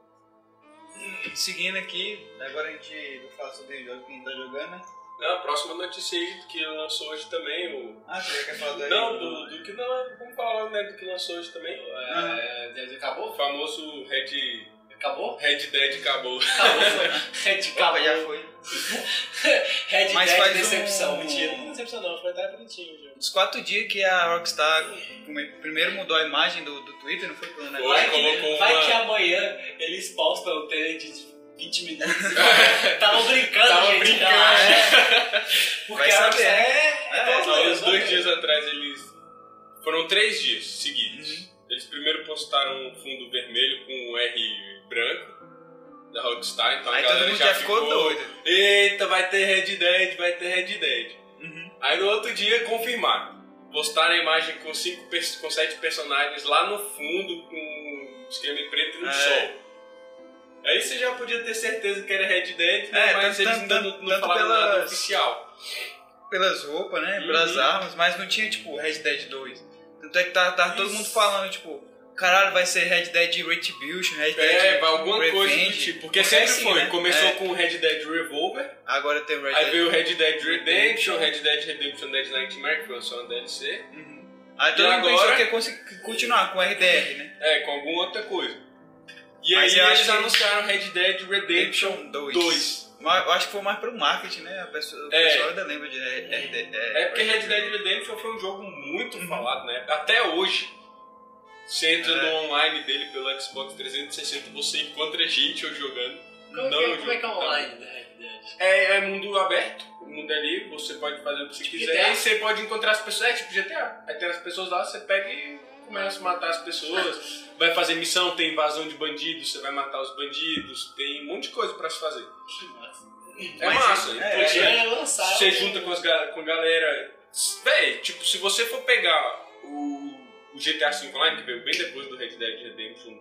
Seguindo aqui, agora a gente vai falar sobre o jogo que a gente tá jogando, né? Não, a próxima notícia aí que lançou hoje também, o. Ah, você quer falar daí? Não, do, do que não. Vamos falar né, do que lançou hoje também. É, já acabou? O famoso Red, Acabou? Red Dead acabou. Acabou. Red Opa, acabou. já foi. Red Mas Dead faz decepção. um- Mentira, não decepção não, foi até bonitinho o jogo. Uns 4 dias que a Rockstar primeiro mudou a imagem do, do Twitter, não foi por um negócio? Vai colocou que, vai uma- que amanhã eles postam o trailer de 20 minutos e Tava brincando, Tava gente. brincando. relaxa." Porque Vai a saber. Rockstar é... É, é uns né? dois dias atrás eles. Foram três dias seguidos. Uhum. Eles primeiro postaram um fundo vermelho com um R branco. da Rockstar, então a Aí todo galera mundo já ficou doido. Eita, vai ter Red Dead, vai ter Red Dead. Uhum. Aí no outro dia confirmaram. Postaram a imagem com, cinco, com sete personagens lá no fundo, com esquema em preto no É. sol. Aí você já podia ter certeza que era Red Dead, né? É, mas tanto- eles ainda não, não falaram nada pelas- oficial. Pelas roupas, né? Uhum. Pelas armas, mas não tinha, tipo, Red Dead 2. Tanto é que tava, tava todo Isso. mundo falando, tipo, caralho, vai ser Red Dead Retribution, Red É, Dead vai alguma coisa do Revenge. tipo. Porque É sempre assim, foi. né? Começou É. com Red Dead Revolver, Agora tem o Red aí Dead. veio o Red Dead Redemption. Red Dead Redemption Dead Nightmare, que foi só DLC. Uhum. Aí todo mundo agora- pensou que ia continuar com RDR, né? É, com alguma outra coisa. E aí acho eles anunciaram Red Dead Redemption Redemption 2. 2. Mas Eu acho que foi mais pro marketing, né? A pessoa, É. pessoal ainda lembra de RDR. É porque Red Dead Redemption foi um jogo muito Uhum. falado, né? Até hoje. Você entra É. no online dele pelo Xbox 360, você encontra gente jogando. Como, não que, é- como é que é online da Red Dead? É, é mundo aberto, o mundo é livre, você pode fazer o que você Tipo quiser GTA? e você pode encontrar as pessoas. É tipo GTA. Aí tem as pessoas lá, você pega e começa a matar as pessoas. vai fazer missão, tem invasão de bandidos, você vai matar os bandidos, tem um monte de coisa pra se fazer. Que massa. É Mas massa, é- então, é- lançar. Você junta com, as, com a galera. Véi, tipo, se você for pegar o, o GTA V Online, que veio bem depois do Red Dead Redemption,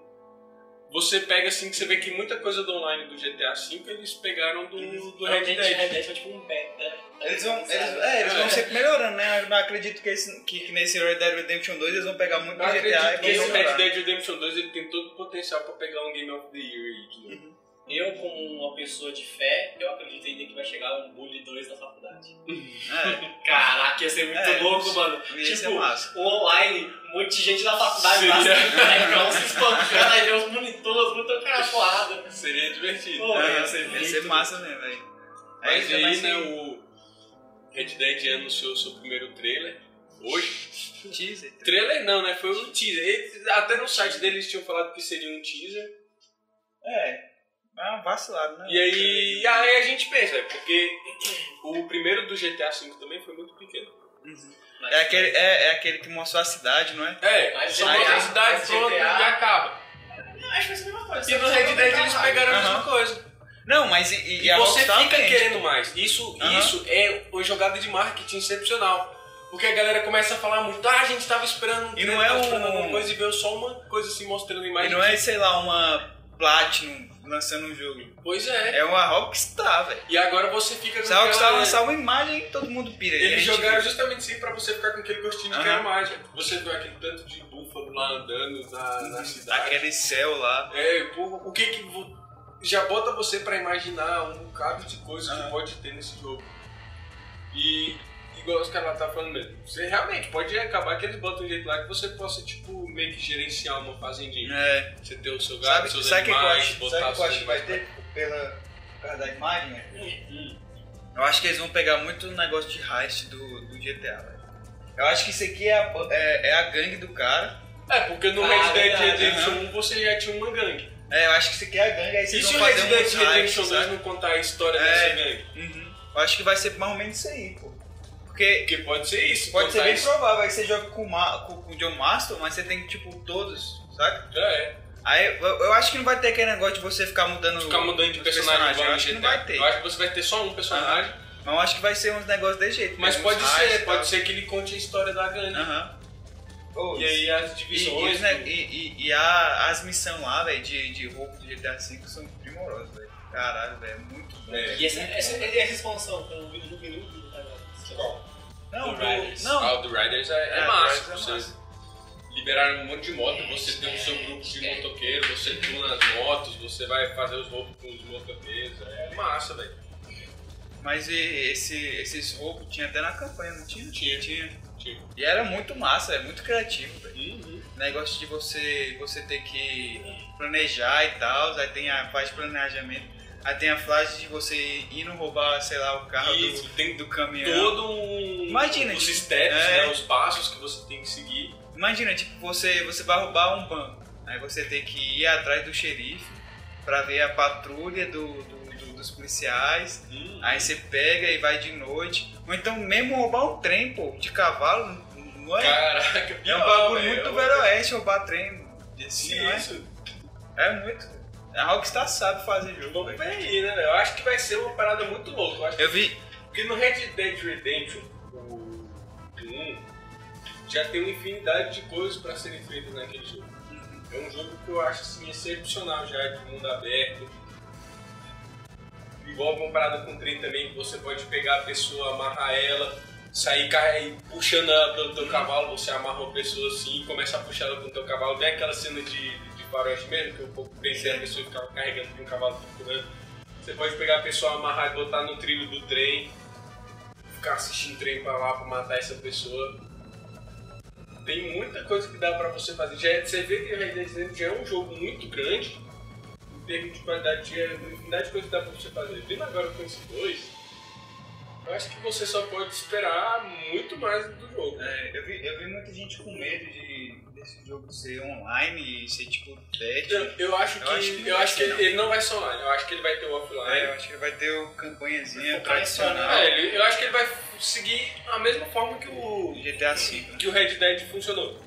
você pega assim que você vê que muita coisa do online do GTA V eles pegaram do, do Red Dead. Red Dead foi tipo um beta. Eles vão, eles, é, eles vão É. sempre melhorando, né? Eu não acredito que, esse, que, que nesse Red Dead Redemption 2 eles vão pegar muito do GTA e vão Red melhorar. Dead Redemption 2 ele tem todo o potencial pra pegar um Game of the Year aí de novo. Eu, como uma pessoa de fé, eu acredito ainda que vai chegar um Bully 2 na faculdade. É, Caraca, ia ser muito É, louco, mano. tipo, o online, um monte de gente na faculdade lá, assim, molecão, se espancando, aí os monitores, monitores cara porrada. Seria divertido. Pô, É, ia ser ia ser massa mesmo, velho. Mas vai aí, ser né, o Red Dead anunciou seu primeiro trailer hoje. Teaser. Trailer não, né? Foi um teaser. Até no site deles tinham falado que seria um teaser. É, é um vacilado, né? E aí, aí a gente pensa, é porque o primeiro do GTA V também foi muito pequeno. Mas- É aquele, é, é aquele que mostrou a cidade, não é? É, Mas só bota a cidade GTA e acaba. Acho que vai ser a mesma coisa. E no Red Dead eles pegaram a mesma Aham. coisa. Não, mas e, e, E, a você Rockstar fica querendo tipo, mais. Isso, Aham. isso é uma jogada de marketing excepcional. Porque a galera começa a falar muito, ah, a gente tava esperando, E não é esperando um- alguma coisa e veio só uma coisa assim mostrando E imagem. não é, sei lá, uma Platinum lançando um jogo. Pois é. É uma Rockstar, velho. E agora você fica com Se a Rockstar aquela- lançar uma imagem, todo mundo pira. Eles jogaram justamente isso aí pra você ficar com aquele gostinho de mais. velho. Você vê aquele tanto de búfalo lá andando na, na cidade. Aquele céu lá. É, pô, o que que. Já bota você pra imaginar um bocado de coisa Aham. que pode ter nesse jogo. E, igual os caras lá tá falando mesmo, você realmente pode acabar que eles botam um jeito lá que você possa, tipo, meio que gerenciar uma fazendinha. É. Você ter o seu gado, Sabe, seus sabe o que eu animais, acho, sabe o que eu seus acho que vai animais. ter pela, por causa da imagem? Hum. Eu acho que eles vão pegar muito o negócio de heist do, do GTA, velho. Eu acho que isso aqui é a, é, é a gangue do cara. É, porque no Ah, Red Dead verdade, Redemption aham. 1 você já tinha uma gangue. É, eu acho que isso aqui é a gangue, aí E vocês se vão o Red Dead Redemption heists, 2 sabe? não contar a história É. dessa gangue? Uhum. Eu acho que vai ser mais ou menos isso aí, pô. Porque Porque pode ser isso. pode ser bem isso. provável, aí você joga com, com, com o John Master, mas você tem, tipo, todos, saca? É, Aí eu, eu acho que não vai ter aquele negócio de você ficar mudando ficar mudando de personagem igual Eu acho que não vai ter. Eu acho que você vai ter só um personagem, Mas eu acho que vai ser uns negócios desse jeito. mas uns pode ser, e pode ser que ele conte a história da gangue. Aham. Ô, E aí as E, e, divisões. os ne- e, e- e a- as missões lá, velho, de, de roupa do GTA V são primorosas, velho. Caralho, velho, é muito bom. É. E essa, essa, essa expansão que eu vi no minuto, Não, Do do- Riders. não. Ah, o do Riders é, é É, massa. Riders é você massa. liberaram um monte de moto, você tem o seu grupo de motoqueiros, você tuna as motos, você vai fazer os roubos com os motoqueiros. É massa, velho. Mas e esse, esses roubos tinha até na campanha, não tinha? Tinha. Tinha. E era muito massa, é muito criativo, velho. Uhum. Negócio de você, você ter que planejar e tal, aí tem a de planejamento, aí tem a fase de você ir no roubar, sei lá, o carro Isso, do, tem do caminhão. todo um. Imagina, os tipo, steps, é. né, os passos que você tem que seguir. Imagina, tipo, você, você vai roubar um banco. Aí você tem que ir atrás do xerife pra ver a patrulha do, do- do- dos policiais. Hum. Aí você pega e vai de noite. Ou então mesmo roubar um trem, pô, de cavalo, não é? Caraca, é um pior, bagulho muito velho oeste roubar trem. Assim, não é? Isso. É muito. A Rockstar sabe fazer jogo. Vamos velho. ver aí, né? velho? Eu acho que vai ser uma parada muito louca. Eu Eu vi. Porque no Red Dead Redemption, o 1, já tem uma infinidade de coisas para serem feitas naquele jogo. É um jogo que eu acho assim, excepcional já, de mundo aberto. Igual comparado com o trem também, que você pode pegar a pessoa, amarrar ela, sair puxando ela pelo teu cavalo, você amarra uma pessoa assim começa a puxar ela pelo teu cavalo. Tem aquela cena de, faroeste mesmo, que um pouco pensei a pessoa ficava carregando um cavalo procurando. Você pode pegar a pessoa, amarrar e botar no trilho do trem, ficar assistindo trem pra lá pra matar essa pessoa. Tem muita coisa que dá pra você fazer. Já, é- você vê que o Red Dead Redemption já é um jogo muito grande em termos de qualidade, de de coisas que dá pra você fazer. Vendo agora com esse dois, acho que você só pode esperar muito mais do jogo. é, eu, vi eu vi muita gente com medo de desse jogo ser online e ser tipo dead. Eu, eu acho que, Eu acho que eu acho que ele, não. ele não vai ser online, eu acho que ele vai ter o offline. É, eu acho que vai ter o campanhazinha tradicional É, ele- eu acho que ele vai seguir a mesma forma que o, GTA V. né? que o Red Dead funcionou.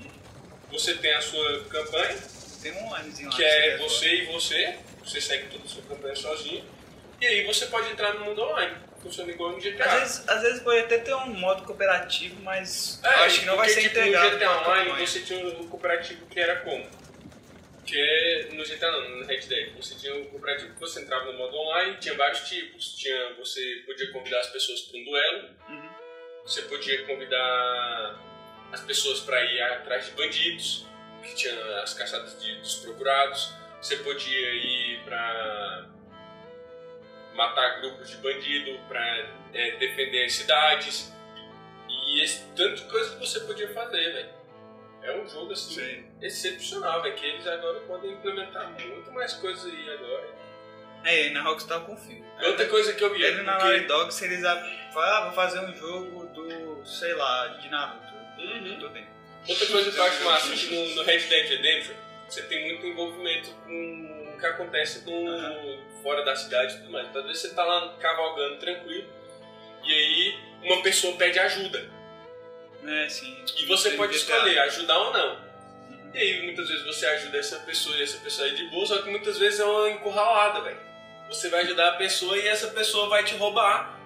Você tem a sua campanha, Tem um onlinezinho lá. que é você e você, você segue toda a sua campanha sozinho, e aí você pode entrar no mundo online. Funciona igual no GTA. Às vezes, às vezes pode até ter um modo cooperativo, mas É, acho que não vai ser tipo, integrado. No GTA Online você tinha o cooperativo que era como? Que é no GTA não, no Red Dead. Você tinha o cooperativo que você entrava no modo online, tinha vários tipos. Tinha, você podia convidar as pessoas para um duelo, Uhum. você podia convidar as pessoas para ir atrás de bandidos, que tinha as caçadas de, dos procurados. Você podia ir para matar grupos de bandido, para defender as cidades. E esse tanto coisa que você podia fazer, velho. É um jogo assim Sim. excepcional, velho. Que eles agora podem implementar muito mais coisas aí agora. É, na Rockstar eu confio. Outra coisa que eu vi Ele na Naughty Dog, se eles falam, ah, vou fazer um jogo do, sei lá, de Naruto. Uhum. Tudo bem. Outra coisa que eu acho massa é no, no Red Dead Redemption você tem muito envolvimento com que acontece no, fora da cidade e tudo mais. Então, às vezes você tá lá cavalgando tranquilo e aí uma pessoa pede ajuda. É, sim. E você Tem pode escolher ajudar ou não. Uhum. E aí muitas vezes você ajuda essa pessoa e essa pessoa é de boa, só que muitas vezes é uma encurralada, velho. Você vai ajudar a pessoa e essa pessoa vai te roubar.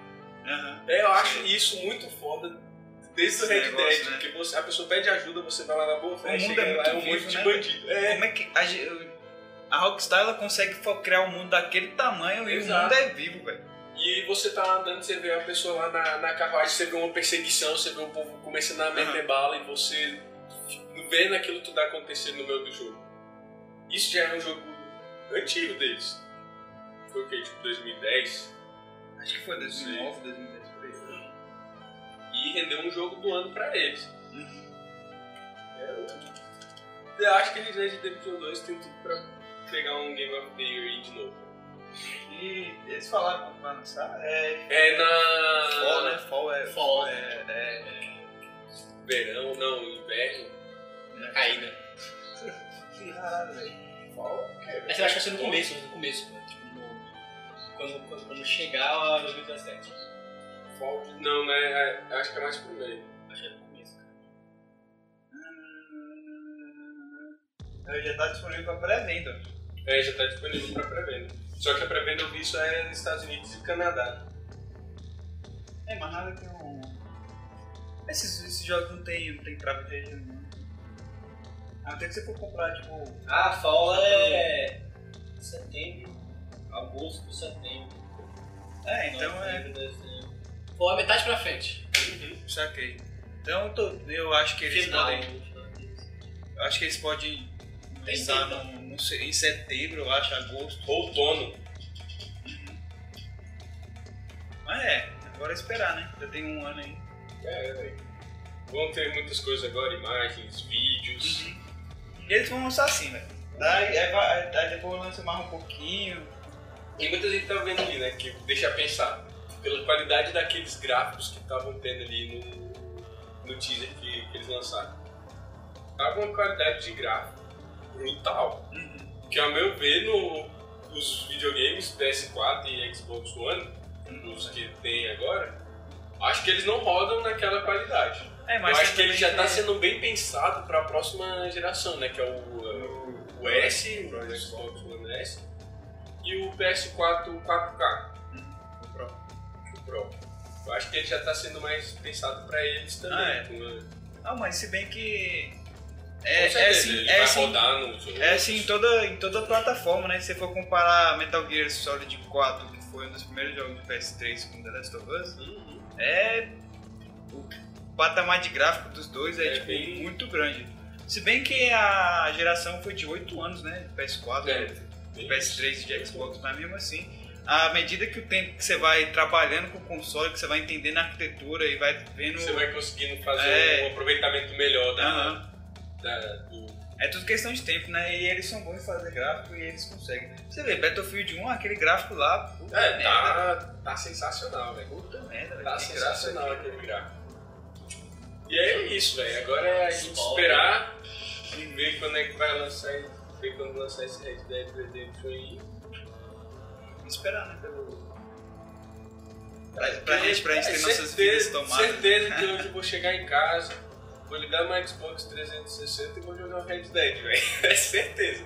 Aham. É, eu acho isso muito foda desde o Red Dead, né? porque você, a pessoa pede ajuda, você vai lá na boa fé, O mundo é lá, muito é um monte de né? bandido. É, Como é que a, a Rockstar ela consegue criar um mundo daquele tamanho e o Exato. mundo é vivo, velho. E você tá andando, você vê a pessoa lá na, na carruagem, você vê uma perseguição, você vê o povo começando a meter Aham. bala e você vendo aquilo tudo acontecendo no meio do jogo. Isso já é um jogo antigo deles. Foi o que? Tipo 2010? Acho que foi 2009, 2010 por aí. E rendeu um jogo do ano pra eles. Uhum. Eu, eu acho que eles Red Dead 2 tem tudo pra pegar um Game of the Year de novo. E eles falaram quando vai lançar? É. É na. Fall, né? Fall é. Fall. É. é, Verão, não, inverno. é. Caída. Caralho, velho. Fall? Mas eu acho que vai ser no começo, no começo. né? Tipo, no- quando, quando, quando chegar a 2017. Fall Não, né? é- Acho que é mais pro meio. Acho que é no começo, cara. Ele já tá disponível pra pré-venda. É, já tá disponível pra pré-venda. Só que a pré-venda eu vi só é nos Estados Unidos e Canadá. É, mas nada que um. Esses, esses jogos não tem, não tem trava de região, não. Até que você for comprar, tipo. Ah, Fall é. setembro, agosto, setembro. É, então é. novembro, dezembro. Fall é metade pra frente. Saquei. Então eu, tô- eu acho que eles Final. podem. Eu acho que eles podem se- em setembro, eu acho, agosto. Outono. Mas é, agora é esperar, né? Já tem um ano aí. É, velho. Vão ter muitas coisas agora, imagens, vídeos. E eles vão lançar assim, velho. Daí, aí, vai- aí depois lança mais um pouquinho. E muita gente tá vendo ali, né? Que deixa pensar. Pela qualidade daqueles gráficos que estavam tendo ali no, no teaser que, que eles lançaram. Tava uma qualidade de gráfico brutal. Que ao meu ver, no, os videogames PS4 e Xbox One, os que tem agora, acho que eles não rodam naquela qualidade. É, Eu acho que ele já está tá sendo bem pensado para a próxima geração, né? Que é o, o, o S, o Xbox One S e o PS4 4K. O Pro. O Pro. Eu acho que ele já tá sendo mais pensado pra eles também. Ah, é. com- Ah, mas se bem que. É, é assim, é assim, nos outros. é assim em toda, em toda plataforma, né? Se você for comparar Metal Gear Solid 4, que foi um dos primeiros jogos do PS3 com The Last of Us, Uhum. é. O patamar de gráfico dos dois é, É tipo, bem- muito grande. Se bem que a geração foi de 8 anos, né? Do PS4, É, do bem- PS3 e de Xbox, mas mesmo assim, à medida que o tempo que você vai trabalhando com o console, que você vai entendendo a arquitetura e vai vendo. Você vai conseguindo fazer É. um aproveitamento melhor da, Aham. Da- do. É tudo questão de tempo, né? E eles são bons em fazer gráfico e eles conseguem. Você vê, Battlefield 1, aquele gráfico lá, puta É, merda. tá, tá sensacional, velho. Puta merda, velho. Tá sensacional aquele gráfico. E é isso, velho. Agora é a gente esperar e ver quando é que vai lançar, ver quando lançar esse Red Dead Redemption aí. Esperar, né? Pelo... Pra, pra gente, pra gente ter É, nossas vidas tomadas. certeza que hoje eu vou chegar em casa, vou ligar meu Xbox 360 e vou jogar o Red Dead, velho. É certeza.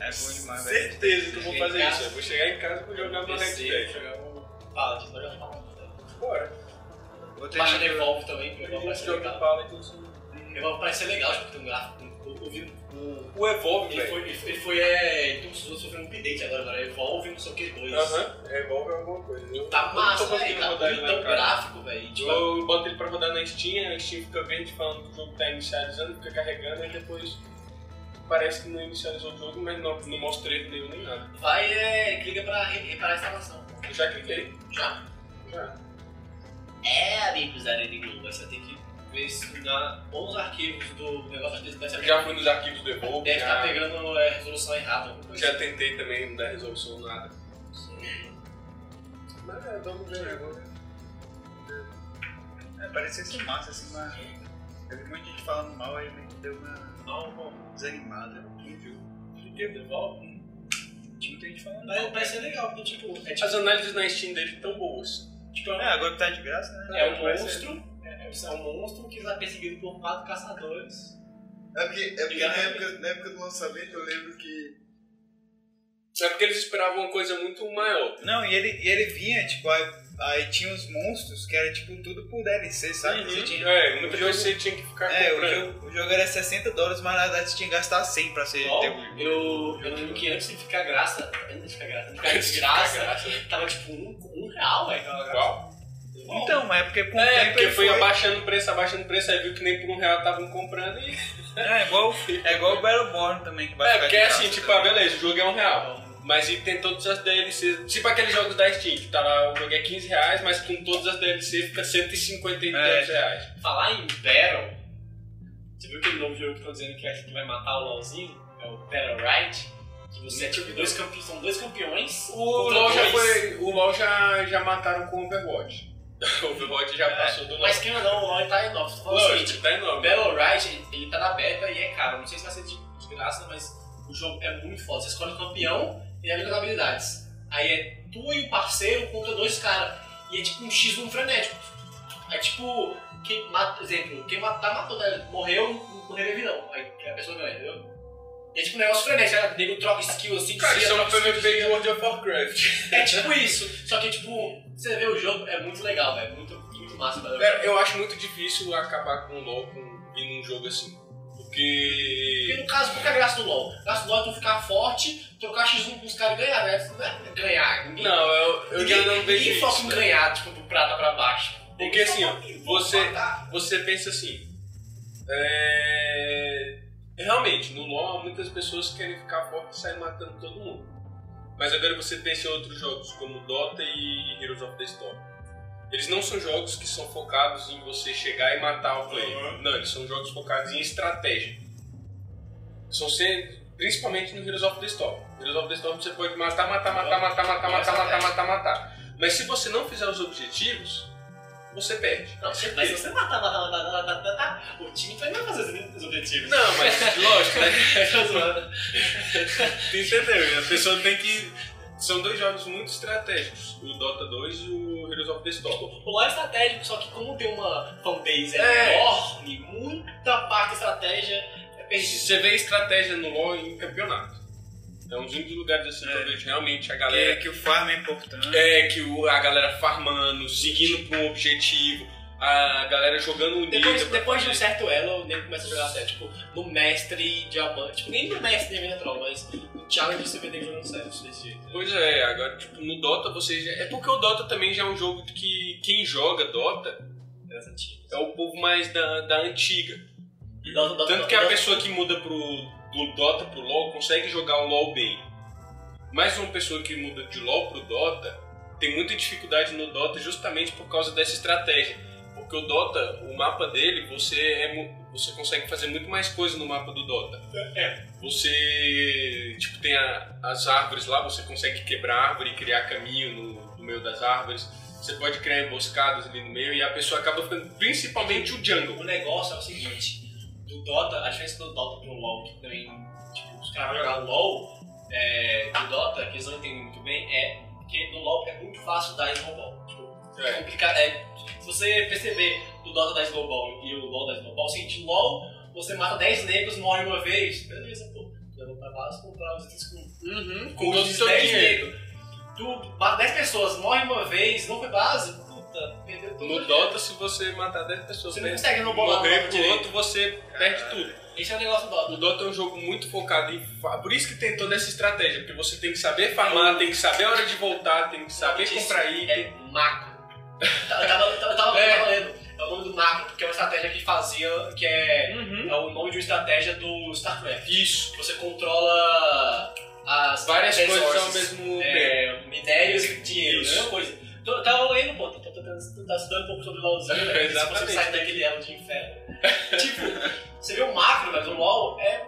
É bom demais, velho. Certeza que eu vou fazer isso. casa, Eu vou chegar em casa e vou jogar meu Red Dead. jogar um Paladin, vai jogar Paladin. Bora. Vou ter Baixa que- Devolve também, que o A Evolve gente parece legal. Paladin. Evolve parece ser legal, tipo, tem um gráfico. Eu, eu o. O Evolve, Ele foi, ele foi, ele foi é, então, sofrendo um update agora, agora Evolve não sei o que 2. Aham, Evolve é alguma coisa. Eu- Tá eu tô massa, velho. Tá ele bonitão gráfico, velho. Tipo, Eu boto ele pra rodar na Steam, a Steam fica verde falando que o jogo tá inicializando, fica carregando, e depois parece que não inicializou o jogo, mas não, não mostra erro nenhum nem nada. vai, é, clica pra re- reparar a instalação. Eu já cliquei. Já? Já. É, amigos da Rede Globo. Você tem que ver se ou os arquivos do negócio desse deve já fui nos arquivos do Evolve, Deve estar já, pegando é, resolução errada. já tentei também não dar resolução nada. Mas é, vamos ver agora. É, parecia ser massa, assim, mas. Eu vi de gente falando mal, aí meio que deu uma Não, bom. desanimada. Quem viu? Porque Devolve. Tinha muita gente falando Mas mal. parece ser legal, porque tipo, é tipo, As análises na Steam dele estão boas. tipo, É, agora que tá de graça, né? é um monstro. É, é um monstro que está perseguido por quatro caçadores. É porque, é porque na, época, na época do lançamento eu lembro que. É porque eles esperavam uma coisa muito maior. Não, e ele, e ele vinha, tipo, aí, aí tinha os monstros que era tipo tudo por DLC, sabe? Você tinha, É, muita o jogo- você tinha que ficar É, o comprando. jogo, o jogo era 60 dólares, mas na verdade você tinha que gastar 100 pra ser Ó, ter o- eu, eu lembro que antes de ficar graça, antes de ficar graça, antes de ficar de graça, ficar graça, né? tava tipo um, um real, velho. Qual? Então, mas é porque com o É, tempo porque foi foi. abaixando o preço, abaixando o preço, aí viu que nem por um real estavam comprando e. É igual, é igual o Battleborn também, que vai É, porque é assim, tipo, ah, também. beleza, o jogo é um real. Mas e tem todas as DLCs. Tipo aqueles jogos da Steam, que tá lá, o jogo é 15 reais, mas com todas as DLCs fica 152 É. reais. Falar em Battle, você viu aquele novo jogo que estão dizendo que acho que vai matar o LoLzinho? É o Battle Right? Que você é tipo dois campeões, são dois campeões. O LoL já foi. O LoL já, já mataram com o Overwatch. o Overwatch já É, passou do LoL. Mas quem ou não, o LoL tá enorme. Tô falando o Lógico, seguinte, tá o enorme. Battle Right, ele, tá na beta e é caro. Não sei se vai ser de, de graça, mas o jogo é muito foda. Você escolhe o campeão e as habilidades. Aí é tu e o parceiro contra dois caras. E é tipo um X1 frenético. É tipo, quem mata, exemplo, quem matar, matou, né? morreu, não revive não. Aí a pessoa ganha, entendeu? E é tipo um negócio frenético, né? o nego troca skill assim, Cara, isso é um PVP de. World of Warcraft. É tipo isso. Só que tipo, você vê o jogo, é muito legal, velho. Muito, muito massa. Battle Cara, eu acho muito difícil acabar com o LoL com, em um jogo assim. Porque Porque. no caso, qual que é a graça do LoL? A graça do LoL é tu ficar forte, trocar X1 com os caras e ganhar, né? Não é ganhar. Ninguém, Não, eu, eu ninguém, já não vejo ninguém foca em né? ganhar, tipo, do prata pra baixo. Porque assim, ó, você-. Você pensa assim. É... Realmente, no LoL muitas pessoas querem ficar forte e sair matando todo mundo. Mas agora você pensa em outros jogos como Dota e Heroes of the Storm. Eles não são jogos que são focados em você chegar e matar o player. Uhum. Não, eles são jogos focados em estratégia. São sempre, principalmente no Heroes of the Storm. Heroes of the Storm você pode matar, matar, matar, matar, matar, matar, matar, matar, matar. Mas se você não fizer os objetivos, você perde. Não, mas se você matar, matar, matar, matar, matar, matar, o time também vai fazer os- os objetivos. Não, mas lógico, né? Tu entendeu? A pessoa tem que. São dois jogos muito estratégicos, o Dota 2 e o Heroes of the Storm. O LoL é estratégico, só que como tem uma fanbase É. enorme, muita parte da estratégia é perdida. Você vê estratégia no LoL em campeonato. É um dos únicos lugares assim que É. eu vejo realmente a Que, galera. que o farm é importante. É, que o- a galera farmando, seguindo com um objetivo, a galera jogando unida. Depois, pra depois de um certo elo, o nego começa a jogar sério. Tipo, no mestre diamante. Tipo, nem no mestre nem no troll, mas no challenge você vê nego jogando sério desse jeito. Pois é, agora, tipo, no Dota você já... É porque o Dota também já é um jogo que quem joga Dota é o povo mais da, da antiga. Dota, Dota, Tanto que a pessoa que muda pro, do Dota pro LoL consegue jogar o LoL bem. Mas uma pessoa que muda de LoL pro Dota tem muita dificuldade no Dota justamente por causa dessa estratégia. Porque o Dota, o mapa dele, você, é, você consegue fazer muito mais coisa no mapa do Dota. É. Você, tipo, tem a- as árvores lá, você consegue quebrar a árvore e criar caminho no, no meio das árvores. Você pode criar emboscadas ali no meio e a pessoa acaba ficando principalmente o jungle. O negócio é o seguinte, do Dota, a diferença do Dota pro LoL, que também, tipo, os caras vão jogar LoL, é, do Dota, que eles não entendem muito bem, é que no LoL é muito fácil dar snowball. Tipo, É. complicado, é, se você perceber o Dota da snowball e o LoL da snowball, é o seguinte, LoL, você mata 10 negros, morre uma vez, beleza, pô. Pra base, comprar os itens com Uhum, com com todo o os seu 10 dinheiro. negros. Tu mata 10 pessoas, morre uma vez, não foi base, puta, perdeu tudo. No Dota, se você matar 10 pessoas Você não né, consegue no bolar morrer pro direito. outro, você perde tudo. Esse é o negócio do Dota. O Dota é um jogo muito focado em. fa- Por isso que tem toda essa estratégia, porque você tem que saber farmar, tem que saber a hora de voltar, tem que saber comprar item. É macro. Eu tava, eu tava, eu tava É. lendo. É o nome do macro, porque é uma estratégia que fazia, que é, Uhum. é o nome de uma estratégia do StarCraft. Isso. Você controla as Várias coisas ao resources, mesmo tempo. é, minérios e dinheiro, Isso. mesma coisa. Tô- Eu tava lendo, pô, tô estudando um pouco sobre LOLzinho, né? Se você sair daquele elo de inferno. tipo, você vê o macro, velho, do LoL, é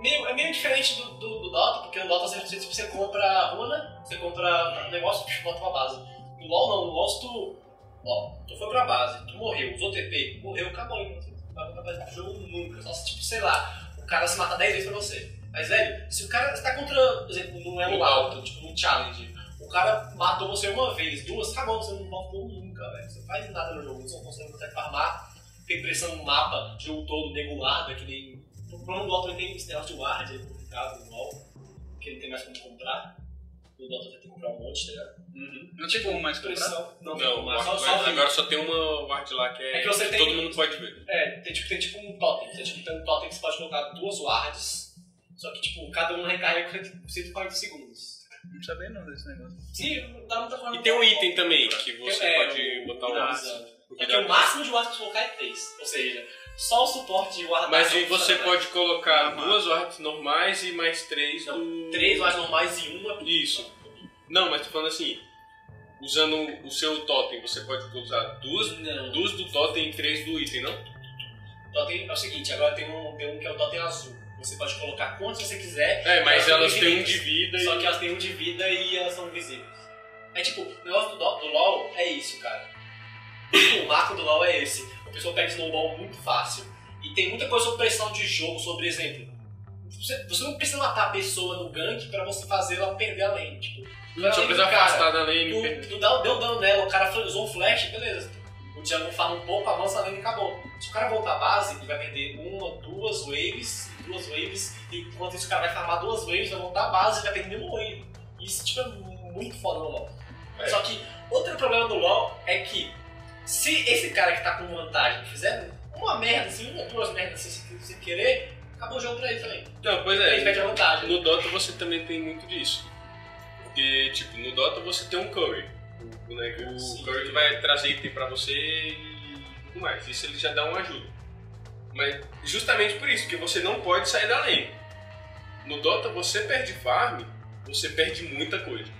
meio, é meio diferente do, do, do Dota, porque no Dota você, você, você compra runa, você compra negócio e bota pra base. No LoL não, no LoL se tu, ó, tu foi pra base, tu morreu, usou TP, morreu, acabou, então você não vai pra base do jogo nunca. Só se, tipo, sei lá, o cara se matar 10 vezes pra você. Mas, velho, se o cara você tá contra, por exemplo, num elo alto, tipo, num challenge, o cara matou você uma vez, duas, acabou, você não volta nunca, velho. Você não faz nada no jogo, você não consegue, não consegue farmar, tem pressão no mapa, jogo todo, nego guarda, que nem. O problema do Dota tem esse negócio de guarda, é complicado LoL, que ele tem mais como comprar. No Dota você tem que comprar um monte, tá ligado? Não tinha como mais. Pressão. Não, Não, não, o mas só, só agora só tem uma ward lá que é, É que você tem- todo mundo pode ver. É, tem tipo, tem tipo um totem. Tem, tipo, tem um totem que você pode colocar duas wards, só que tipo, cada um recarrega por 140 segundos. Não sabia não desse negócio. Sim, dá muita forma. E tem um item também que você É, pode o- botar o cuidado. É que o máximo de wards que você colocar é 3. Ou seja, só o suporte de guarda Mas você pode colocar Ah, duas wards normais e mais três do. 3 wards normais e uma. Isso. Não, mas tô falando assim. Usando o seu totem, você pode usar duas, Não. duas do totem e três do item, não? Totem é o seguinte, agora tem um, tem um que é o totem azul. Você pode colocar quantos você quiser, É, mas Elas têm um de vida só e. que elas têm um de vida e elas são invisíveis. É tipo, o negócio do, do, LoL é isso, cara. O macro do LoL é esse. O pessoal pega snowball muito fácil e tem muita coisa sobre pressão de jogo, sobre exemplo. Você, você não precisa matar a pessoa no gank pra você fazer ela perder a lane. Tipo, Só precisa afastar da lane. Tu, tu dá, deu dano nela, o cara usou um flash, beleza. O Django farma um pouco, avança a lane e acabou. Se o cara voltar à base, ele vai perder uma, duas waves, duas waves, e enquanto isso o cara vai farmar duas waves, vai voltar à base e vai perder nenhuma wave. Isso tipo, é muito foda no LoL. É. Só que outro problema do LoL é que se esse cara que tá com vantagem fizer uma merda assim, uma, duas merdas assim, sem, querer, acabou o jogo pra ele também. Não, pois Ele é. perde a vantagem. No Dota você também tem muito disso. Porque, tipo, no Dota você tem um Curry. O, boneco, o. Curry que vai trazer item pra você e tudo mais. Isso ele já dá uma ajuda. Mas justamente por isso, porque você não pode sair da lane. No Dota você perde farm, você perde muita coisa.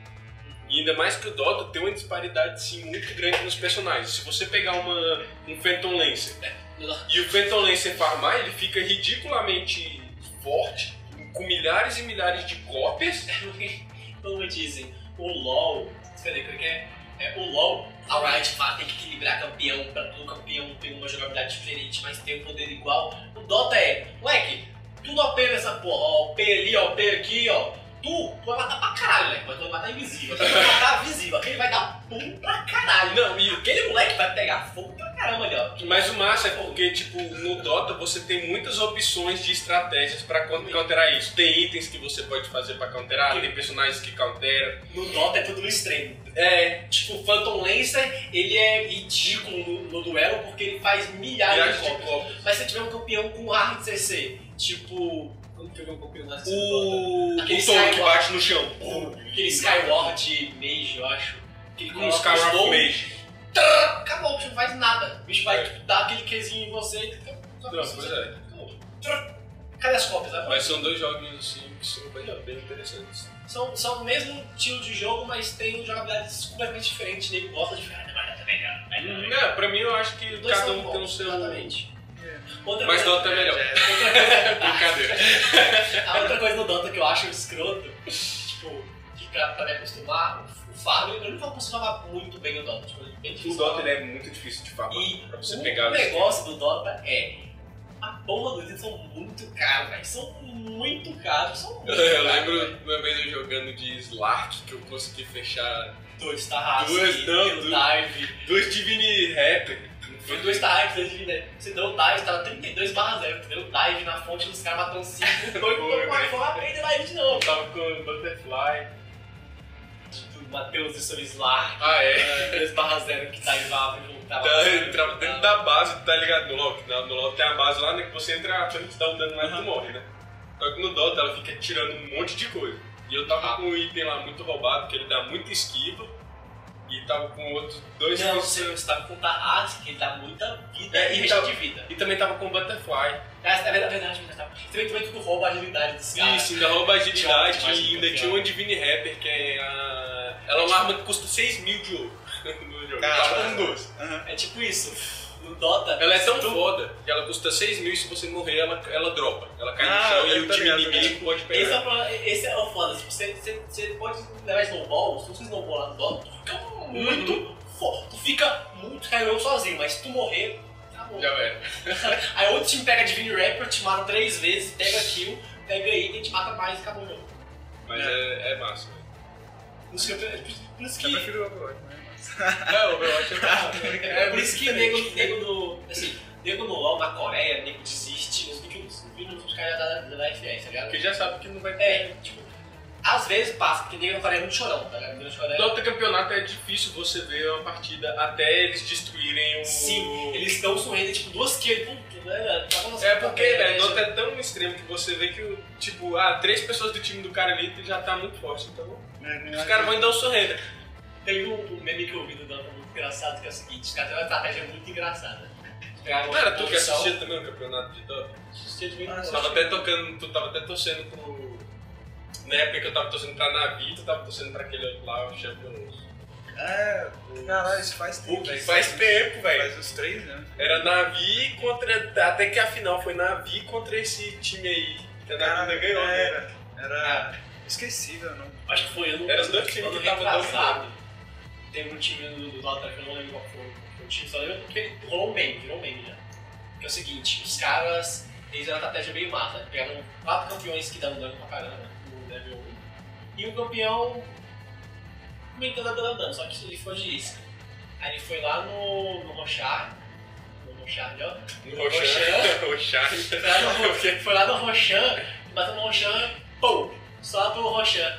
E ainda mais que o Dota tem uma disparidade sim, muito grande nos personagens. Se você pegar uma, um Phantom Lancer e o Phantom Lancer farmar, ele fica ridiculamente forte, com milhares e milhares de cópias. Como dizem, o LoL. Cadê? Como é que é? É, o LoL, a Riot fala tem que equilibrar campeão pra todo campeão ter uma jogabilidade diferente, mas ter um poder igual. O Dota é, moleque, tudo OP nessa porra, ó, OP ali, ó, OP aqui, ó. Tu, tu vai matar pra caralho, moleque, mas tu vai matar invisível. Tu vai matar visível, aquele vai dar pum pra caralho. Não, e aquele moleque vai pegar fogo pra caramba ali, ó. Mas o massa é porque, tipo, no Dota você tem muitas opções de estratégias pra counterar isso. Tem itens que você pode fazer pra counterar, tem personagens que counteram. No Dota é tudo no extremo. É, Tipo, o Phantom Lancer, ele é ridículo no, no duelo porque ele faz milhares viagem de de golpes. copas. Mas se você tiver um campeão com hard CC, tipo. Eu vi um campeão mais? O, Aquele o tom que bate no chão. Aquele Skyward Mage, eu acho. Que ele Um Skyward Mage. Acabou, o bicho não faz nada. O bicho vai É. tipo, dar aquele quezinho em você e. Não, pois é. Acabou. Trrr. Cadê as cópias? Agora? Mas são dois jogos assim que são bem, bem interessantes. São, são o mesmo estilo de jogo, mas tem jogabilidades completamente diferentes. Nego gosta de ficar. "Ah, vai dar melhor." Não, pra mim eu acho que cada um tem o seu. Exatamente. Outra Mas coisa- Dota é melhor. Brincadeira. A outra coisa no Dota que eu acho escroto, tipo, que pra, pra me acostumar, o farm, eu nunca jogar muito bem o Dota. Tipo, é bem O difícil. Dota ele é muito difícil de farmar. E pra você o pegar os- negócio do Dota é. A porra dos itens são muito caros, velho. São muito caros, são muito Eu caros, lembro uma vez eu jogando de Slark que eu consegui fechar Dois Tarrasque, Duas, não, duas. Dive. dois Divine Rapper. Foi dois Tarrasque, dois Divine. Você deu o Dive, tava 32 barra 0. Tu deu o Dive na fonte dos caras matando 5. Doido, Foi, foi, velho. foi lá, aprender Dive de novo. Eu tava com Butterfly. Tipo, Matheus e seu Slark. Ah, é. 2 barra 0 que divava e voltava. Tá, entrava dentro da base, tá ligado? No LoL, que na- no LoL tem a base lá, né? Que você entra, quando te dá um dano lá, tu morre, né? Só que no Dota ela fica tirando um monte de coisa. E eu tava com um item lá muito roubado, que ele dá muita esquiva. E tava com outros dois Não, você tá com Tarrasque, que ele dá muita vida É, e resto tá- de vida. E também tava com Butterfly. É, é verdade, é verdade, mas tá. Também, também tudo rouba a agilidade dos caras. Isso, ainda rouba agilidade Tinha uma- e ainda tinha uma Divine Rapper, que é a. Ela é uma arma que custa 6 mil de ouro no jogo. Tava com duas. É tipo isso. No Dota. Ela é tão tu- foda que ela custa 6 mil e se você morrer, ela, ela dropa. Ela cai Ah, no chão e o time inimigo pode Esse é, pegar. o, problema- esse é o foda. Tipo, você, você, você pode levar snowball, se você snowballar no Dota, tu fica muito forte. Tu fica muito caiu sozinho, mas se tu morrer, acabou. Já era. Aí outro time pega Divine Rapper, te mata três vezes, pega kill, pega item, te mata mais e acabou o jogo. Mas é, é massa. velho. Por isso que, eu- prefiro o Overwatch, né? É, o Overwatch é. É por isso que nego, nego no. Assim, nego no LOL na Coreia, nego desiste nos vídeos, dos caras da, da, da FPS, tá ligado? Porque já sabe que não vai ter. É, tipo, às vezes passa, porque nego na Coreia é muito chorão, tá ligado? Nego. No outro campeonato é difícil você ver uma partida até eles destruírem o. Sim, eles estão sorrindo, tipo, duas kills, puto, né? Tá É porque, velho, Dota é tão extremo que você vê que, o, tipo, ah, três pessoas do time do cara ali já tá muito forte. Então, os caras vão dar um sorrendo. Tem um, um meme que eu vi do Dota muito engraçado, que é o seguinte, os caras têm uma estratégia muito engraçada. Pegaram Não era tu que assistia também o campeonato de Dota? assistia de vez em Ah, quando. Tu tava até tocando, tu tava até torcendo pro. Na época que eu tava torcendo pra Navi, tu tava torcendo pra aquele outro lá, o Champion. É, caralho, isso faz tempo. O que velho. faz tempo, velho. Faz uns três anos. Era Navi contra. Até que a final foi Navi contra esse time aí. Que a Navi ainda ganhou, né? Era. Era. Esquecível, não. Acho que foi ano, Era os dois times ano que estavam retrasado. Teve um time do, do que eu não lembro qual foi o time, só lembro porque rolou um meme, virou um meme já. Que é o seguinte, os caras, eles eram uma estratégia bem massa. Pegaram quatro campeões que dão dano pra caramba no level 1. E um campeão meio que dando dano, só que ele foi de isca. Aí ele foi lá no, no Rochard, no Rochard, ó. No Rochan. Rochan. Foi lá no, foi Roshan, bateu no Roshan, pum, só pro Roshan.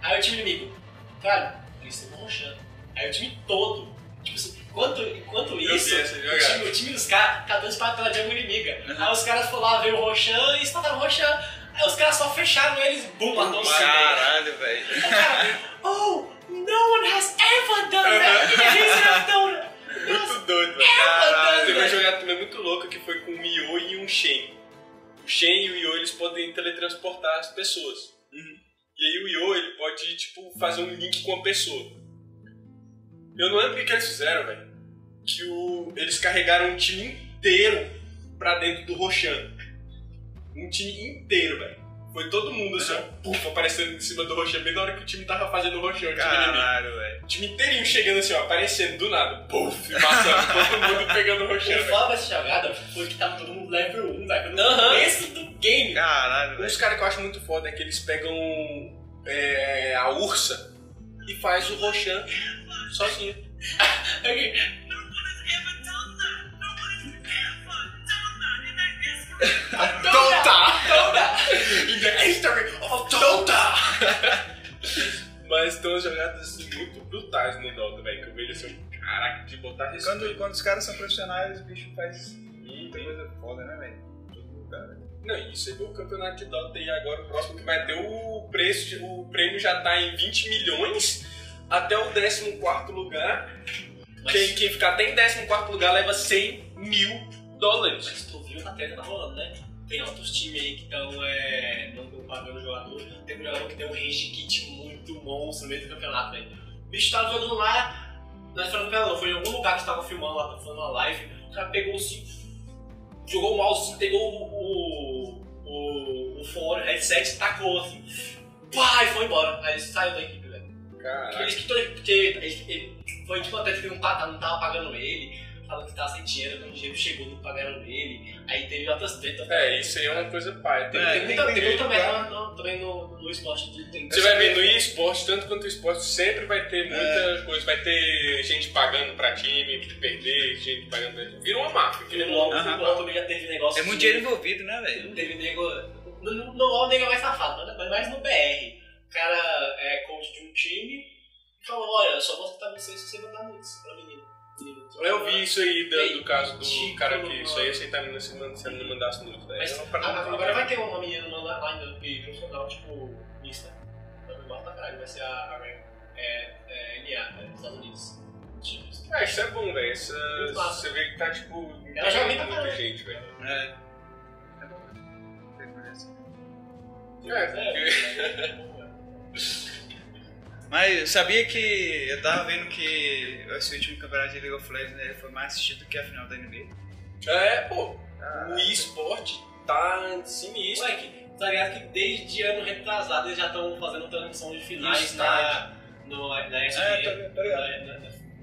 Aí o time inimigo, cara, isso é no Roshan. Aí o time todo, tipo assim, enquanto, enquanto isso, o time, o time dos caras tá dando espada pela jungle inimiga. Uhum. Aí os caras foram lá ver o Roshan e espataram o Roshan. Aí os caras só fecharam eles, bum, matou o. Caralho, velho. Oh, no one has ever done that. Eles have done Muito doido, velho. Caralho, Teve uma jogada também muito louca que foi com o Mio e um Shen. O Shen e o Io eles podem teletransportar as pessoas. E aí o Io ele pode tipo fazer um link com a pessoa. Eu não lembro o que, que eles fizeram, velho. Que o... eles carregaram um time inteiro pra dentro do Roshan. Um time inteiro, velho. Foi todo mundo assim, ó, puf, aparecendo em cima do Roshan, bem na hora que o time tava fazendo o o inimigo. Caralho, velho. O time inteirinho chegando assim, ó, aparecendo do nada. Puf, e passando, todo mundo pegando o O roxinho. foda dessa jogada foi que tava todo mundo level 1, velho. No Aham. começo do game. Caralho, Um velho. dos caras que eu acho muito foda é que eles pegam é, a ursa e faz o Roshan sozinho. okay. Tota! Tota! In the history of Tota! Mas estão é jogadas assim, muito brutais no Dota, velho. Que eu vejo assim, caraca, de botar respeito. Quando, quando os caras são profissionais, o bicho faz muita coisa foda, né, velho? Não, e você viu o campeonato de Dota aí agora, o próximo que vai ter o preço, o prêmio já tá em 20 milhões até o 14 lugar. Mas, Quem, quem ficar até em 14 lugar leva 100 mil dólares. mas tu viu a treta tá rolando, né? Tem outros times aí que estão é, não pagando o jogador. Tem um jogador que tem um range kit muito monstro no meio do campeonato, velho. O bicho tava jogando lá, não campeonato, não, foi em algum lugar que tava filmando lá, tava fazendo uma live. O cara pegou o cinto, jogou o mouse, pegou o, o, o, o fone, o headset, tacou assim. Pá, e foi embora. Aí ele saiu da equipe, velho. Caraca. ele, porque porque ele, ele foi tipo até que não, tá, não tava pagando ele, falando que tava sem dinheiro, quando o dinheiro chegou não pagaram ele, aí teve outras tretas. É, isso aí é uma coisa paia. Tem, É, tem Tem tem treta. muita merda no- também no, no esporte de tem Você vai ver no esporte, tanto quanto o esporte, sempre vai ter muita coisa. Vai ter gente pagando pra time, perder, gente pagando pra time. Vira uma no Vira uma... LoL também já teve negócio É muito dinheiro envolvido, né, velho? Teve nego. No, no, no LoL o nego é mais safado, mas mais no BR. O cara é coach de um time e falou, olha, eu só vou aceitar você se você mandar nudes pra menino. Eu vi isso aí do, do caso do Chico, cara que só ia aceitar a menina se ela não mandasse. Mas É uma parada agora, vai ter uma menina no online e profissional, tipo, mista. Vai me pra caralho, vai ser a, a é, é, NA, né, dos Estados Unidos. Ah, isso é bom, velho. Você vê que tá, tipo, Ela bem pra muita gente, velho. É. É bom, velho. Tem coisa assim. É, porque... Mas sabia que eu tava vendo que esse último campeonato de League of Legends né, foi mais assistido que a final da NBA. É, pô. Ah, O eSport tá sinistro. Moleque, tá ligado que desde ano retrasado eles já estão fazendo transmissão de finais Isso, na, no, na ESPN. É, tá ligado, tá ligado. Na-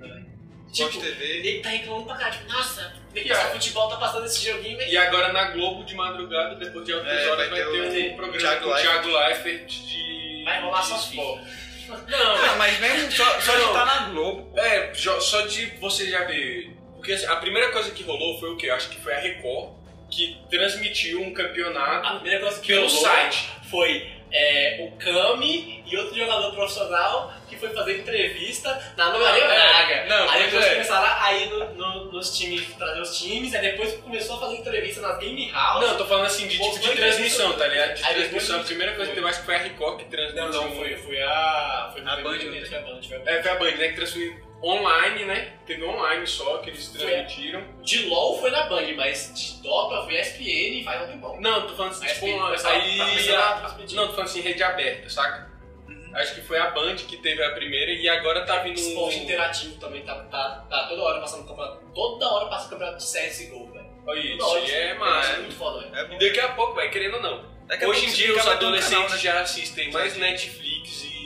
na- na- Sport Tipo, TV. ele tá reclamando pra cá, tipo, nossa, esse futebol tá passando esse joguinho, velho. E agora na Globo de madrugada, depois de altas É, horas, vai vai, ter ter o um programa Thiago com o. Thiago Leifert de. Vai rolar só esporte. Não, Ah, mas mesmo só, só de Não. estar na Globo. É, só de você já ver. Porque assim, a primeira coisa que rolou foi o quê? Eu acho que foi a Record que transmitiu um a campeonato primeira coisa que pelo rolou site. foi é, o Kami e outro jogador profissional que foi fazer entrevista na Maria é. Braga. Não, aí pois depois é. começaram a ir no- no- nos times, trazer os times, aí depois começou a fazer entrevista nas Game House. Não, eu tô falando assim de tipo de transmissão, tá ligado? De Aí transmissão. A primeira coisa que eu acho que foi a Record que transmitiu. Não, não, foi, foi a. Foi A Band, né? foi a Band, foi a Band. É, foi a Band, né? Que transmitiu online, né? Teve online só que eles transmitiram. De LOL foi na Band, mas de Dota foi ESPN e vai no bom. Não, tô falando assim, tipo, uma- aí. Não, tô falando assim, rede aberta, saca? Acho que foi a Band que teve a primeira e agora tá vindo. Esporte interativo também tá, tá, tá toda hora passando campeonato. Toda hora passa campeonato de CSGO, velho. Olha isso, aí é Isso massa. é muito foda, velho. É. E daqui a pouco, vai querendo ou não. Hoje em dia os adolescentes canal, né? já assistem mais. Netflix e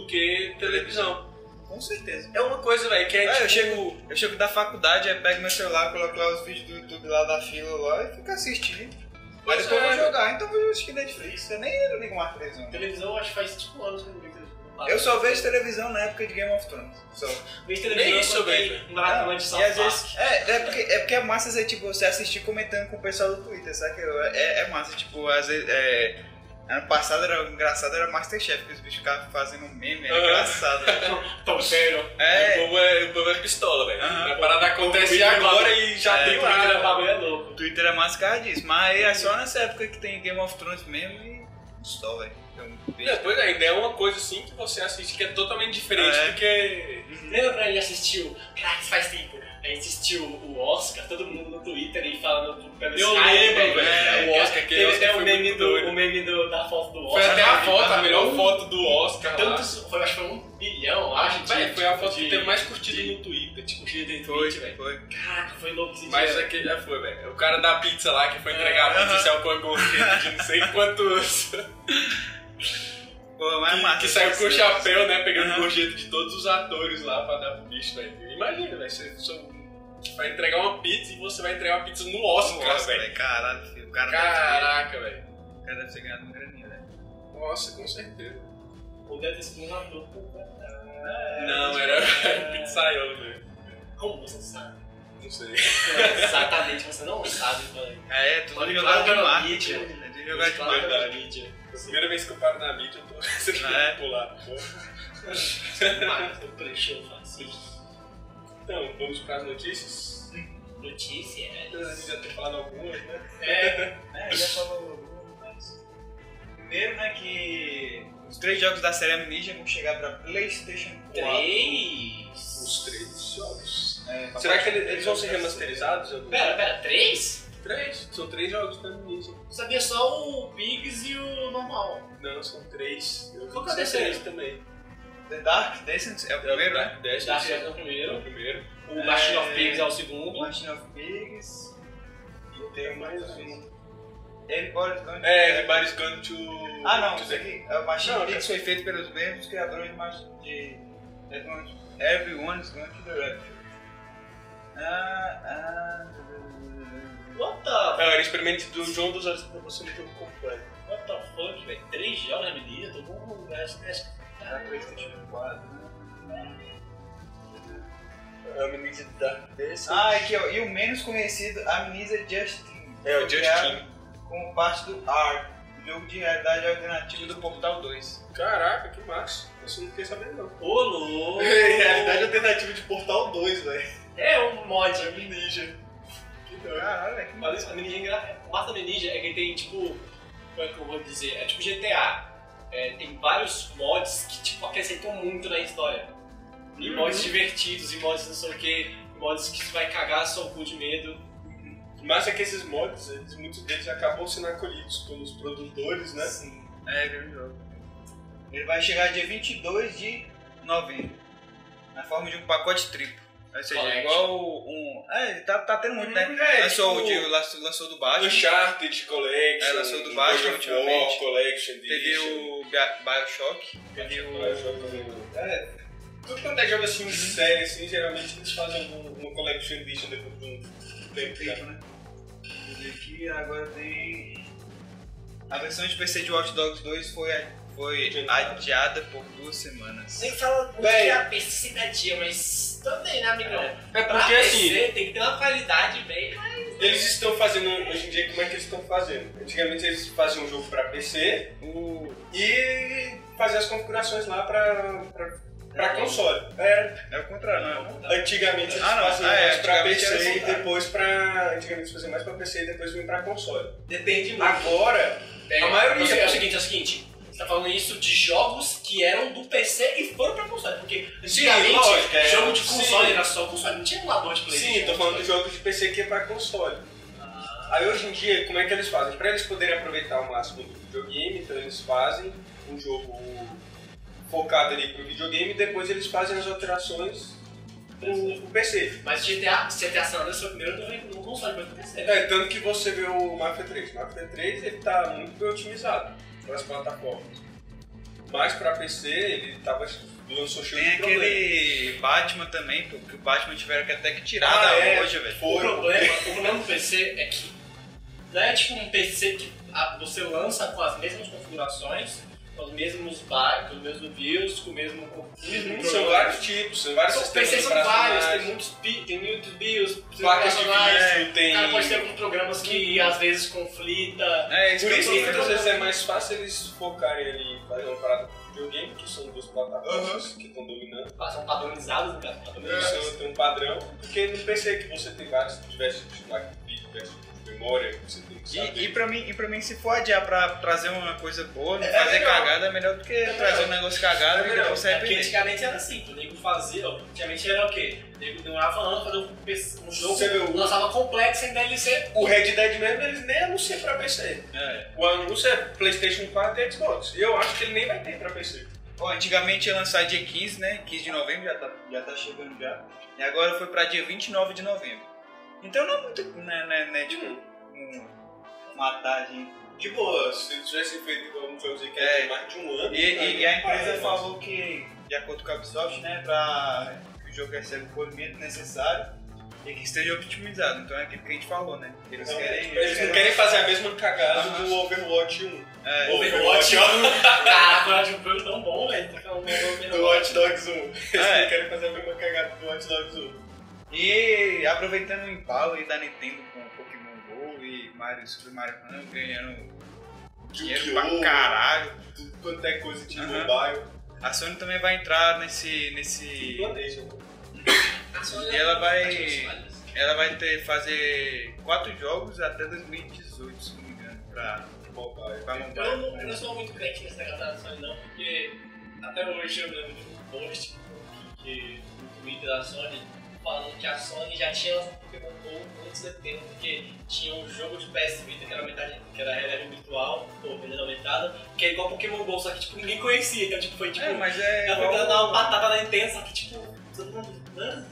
do que televisão. Com certeza. É uma coisa, velho, que é, É, tipo... eu chego, eu chego da faculdade, aí pego meu celular, coloco lá os vídeos do YouTube lá da fila lá e fico assistindo. Mas Pois depois eu é. vou jogar, então eu vou assistir Netflix. Eu nem ligo mais televisão. Televisão eu acho que faz 5 anos que eu não vejo televisão. Eu só vejo televisão na época de Game of Thrones. Só. vejo televisão Nem isso eu um maratona de e South às Park. vezes. É, é, porque, é porque é massa você, tipo, você assistir comentando com o pessoal do Twitter, sabe? É, é massa, tipo, às vezes. É, ano passado era engraçado, era Masterchef, que os bichos ficavam fazendo meme, era Aham. engraçado. Tão sério. O, É, povo é, o povo é pistola, velho. Aham. A parada acontece agora é e já É, tem O Twitter é bagulho é louco. o Twitter é por causa disso. Mas aí é só nessa época que tem Game of Thrones mesmo e. Só, velho. Depois ainda é uma coisa assim que você assiste que é totalmente diferente É. do que. Lembra quando a gente assistiu, cara, isso faz tempo, assistiu o Oscar, todo mundo no Twitter aí falando pelo Eu Skype, lembro, velho. velho, o Oscar, aquele Teve até foi o meme, do, o meme do, da foto do Foi Oscar. até a foto, a melhor um- foto do Oscar. Tantos, foi, acho que foi um bilhão, acho. de- foi a foto que de- teve mais curtida de- no Twitter, tipo. de Foi, velho. foi. Caraca, foi louco esse Mas dia. aquele já foi, velho. O cara da pizza lá que foi entregar a pizza saiu com a gorjeta de não sei quantos. Pô, mas é que, massa. que saiu com o chapéu, né? Pegando Aham. gorjeta de todos os atores lá pra dar pro bicho, velho. Imagina, velho. Você só vai entregar uma pizza e você vai entregar uma pizza no Oscar, Nossa, velho. velho. Caralho, filho. O cara Caraca, velho. o cara deve ter ganhado uma graninha, velho. Nossa, com certeza. Ou deve ter sido um ator. Não, era pizzaiolo, velho. Como você sabe? Não sei. Exatamente, você não sabe, mano. É, tudo Pode jogado de marketing. mídia. É tudo jogado de marketing. mídia. Primeira vez que eu paro na mídia, eu tô sendo É. pular. Mas o preencheu fácil. Então, vamos para as notícias. Notícia, né? A gente já tem falado algumas, né? É, É, já falou. mas- Primeiro, né, que os três jogos da série Amnesia vão chegar pra PlayStation 4. três. Os três jogos. É, Será que eles, eles vão ser remasterizados? Pera, pera, três? Três. São três jogos da Amnesia. Eu sabia só o Pigs e o normal. Não, são três. Eu Qual que é o terceiro? também. The Dark Descent é o primeiro, né? Dark Descent Dark é Descent é o o primeiro. primeiro. O Machine of É. Pigs é o segundo. Machine of Pigs. E tem mais um. Everybody's Gone to É, Everybody's Gone to... Ah, não, isso the- aqui. O Machine of Pigs foi feito pelos mesmos criadores de, de Everyone's Gone to the Rapture. Ah, ah, What the, Não, era experimento do João dos Olhos pra você no jogo completo. what the fuck, velho? Três jogos na medida, tô com um PlayStation 4. A Amnesia Dark Descent. Ah, aqui ó, e o menos conhecido, Amnesia Justin. É, o Foi Just criado Team. Como parte do ARK, jogo de realidade alternativa do Portal 2. Caraca, que massa. Isso eu não fiquei sabendo, não. Ô, louco! alternativa de Portal 2, velho. É um mod. Amnesia. Que doido. Caralho, velho, que Mas a é engra- O massa da Ninja é que ele tem tipo. Como é que eu vou dizer? É tipo GTA. É, tem vários mods que tipo, acrescentam muito na história. E Uhum. mods divertidos, e mods não sei o que, mods que você vai cagar seu cu de medo. Mas é que esses mods, eles- muitos deles acabam sendo acolhidos pelos produtores, né? Sim. É, grande jogo. Ele vai chegar dia 22 de novembro. Na forma de um pacote triplo. Ou seja, igual um. É, ele tá, tá tendo muito, né? Hum, é, lançou, tipo- o de, lançou, lançou do Batman. Uncharted Collection, É, lançou do Batman ultimamente. War Collection Teve o Bi- Bioshock. Teve o. É, tudo quanto é jogo assim, série, assim, geralmente eles fazem um- uma Collection Edition depois de um tempo. Tempo, né? né? Esse aqui agora tem. A versão de PC de Watch Dogs 2 foi, foi adiada por duas semanas. Nem fala muito Véi. que é a PC da dia, mas também, né, amigão? É Pra porque assim, PC tem que ter uma qualidade bem. eles estão fazendo, hoje em dia, como é que eles estão fazendo? Antigamente eles faziam um jogo pra PC O. e faziam as configurações lá pra, pra, pra console. É, É o contrário, não é? antigamente eles Ah, não. faziam Ah, é, mais pra PC e assim, tá. depois pra. Antigamente eles faziam mais pra PC e depois vinham pra console. Depende muito. Agora, É, A maioria. É o seguinte, é o seguinte. Você tá falando isso de jogos que eram do PC e foram pra console. Porque antigamente, lógico, é. jogo de console Sim. era só console, não tinha emulador de Playstation. sim, tô falando de jogos de PC que é pra console. Aí hoje em dia, como é que eles fazem? Pra eles poderem aproveitar o máximo do videogame, então eles fazem um jogo focado ali pro videogame e depois eles fazem as alterações pro, pro PC. Mas GTA, GTA San Andreas foi o primeiro no console, mas no PC. É, tanto que você vê o Mafia 3. O Mafia 3 ele tá muito bem otimizado nas plataformas. Mas pra PC ele tava, lançou cheio Tem de problemas. aquele Batman também, pô, que o Batman tiveram que até que tirar Ah, da é. loja, velho. O problema, o problema do PC é que não é tipo um PC que você lança com as mesmas configurações, os mesmos com os mesmos views, com o mesmo. Uhum, são vários tipos, são vários São sistemas são vários, tem muitos, tem muitos BIOS, placas de vídeo, tem... cara pode ter alguns programas que às vezes conflita. É, Por isso que muitas falando. vezes é mais fácil eles focarem ali em fazer uma parada com videogame, que são duas plataformas que estão dominando. São padronizados, né, cara? Padronizados. Isso tem um padrão, porque no PC que você tem vários diversos tipos de placa de vídeo, diversos tipos memória, que você tem que saber. E, e, pra mim, e pra mim, se for adiar pra trazer uma coisa boa, não É fazer melhor. cagada, é melhor do que melhor. trazer um negócio cagado É e melhor. se É antigamente era assim, o nego fazia, ó, antigamente era o quê? O nego demorava anos pra fazer um, um jogo, Você o- lançava complexo em DLC. O Red Dead mesmo, eles nem anunciam pra PC. É. O anúncio é PlayStation 4 e Xbox. E eu acho que ele nem vai ter pra PC. Ó, antigamente ia lançar dia 15, né? 15 de novembro, já tá, já tá chegando já. E agora foi pra dia 29 de novembro. Então não é muito, né, né, né tipo, um, uma tarde. De boa, se tivesse feito um jogo que É. mais de um ano. E, e- e a empresa Ah, falou que, de acordo com a Ubisoft, né, pra que o jogo receba o polimento necessário e que esteja otimizado. Então é aquilo que a gente falou, né? Eles Não, querem. Eles não querem fazer a mesma cagada Aham. do Overwatch 1. É, Overwatch, caraca, eu acho um jogo tão bom, velho. Tá Do Watch Dogs 1. Eles É. não querem fazer a mesma cagada do Watch Dogs 1. E aproveitando o embalo aí da Nintendo Mario, Super Mario Run ganhando dinheiro pra caralho. Tudo quanto é coisa de Aham. mobile. A Sony também vai entrar nesse. nesse Planeja. Sony E ela vai- os vales. ela vai ter fazer quatro jogos até 2018, se não me engano, pra, Mobile. pra Eu não, eu não sou muito crente nessa negócio da Sony não, porque até hoje eu lembro de um post que, no Twitter da Sony falando que a Sony já tinha lançado Pokémon GO antes de tempo, porque tinha um jogo de PS Vita que era metade, que era realidade virtual, ou realidade aumentada, que é igual Pokémon GO, só que tipo, ninguém conhecia, então tipo, foi tipo, É, mas é. ela dar uma batata na Nintendo, só que tipo, todo mundo, hã?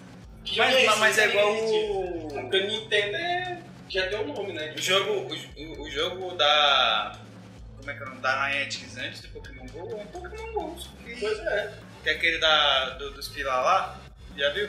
Que jogo é mas, mas é igual o. Porque a Nintendo é... já deu um nome, né? O jogo, o, o jogo da. Como é que é o nome? Da Niantic antes do Pokémon GO é um Pokémon GO. Pois é. Que é aquele da, do- dos pilar lá. Já viu?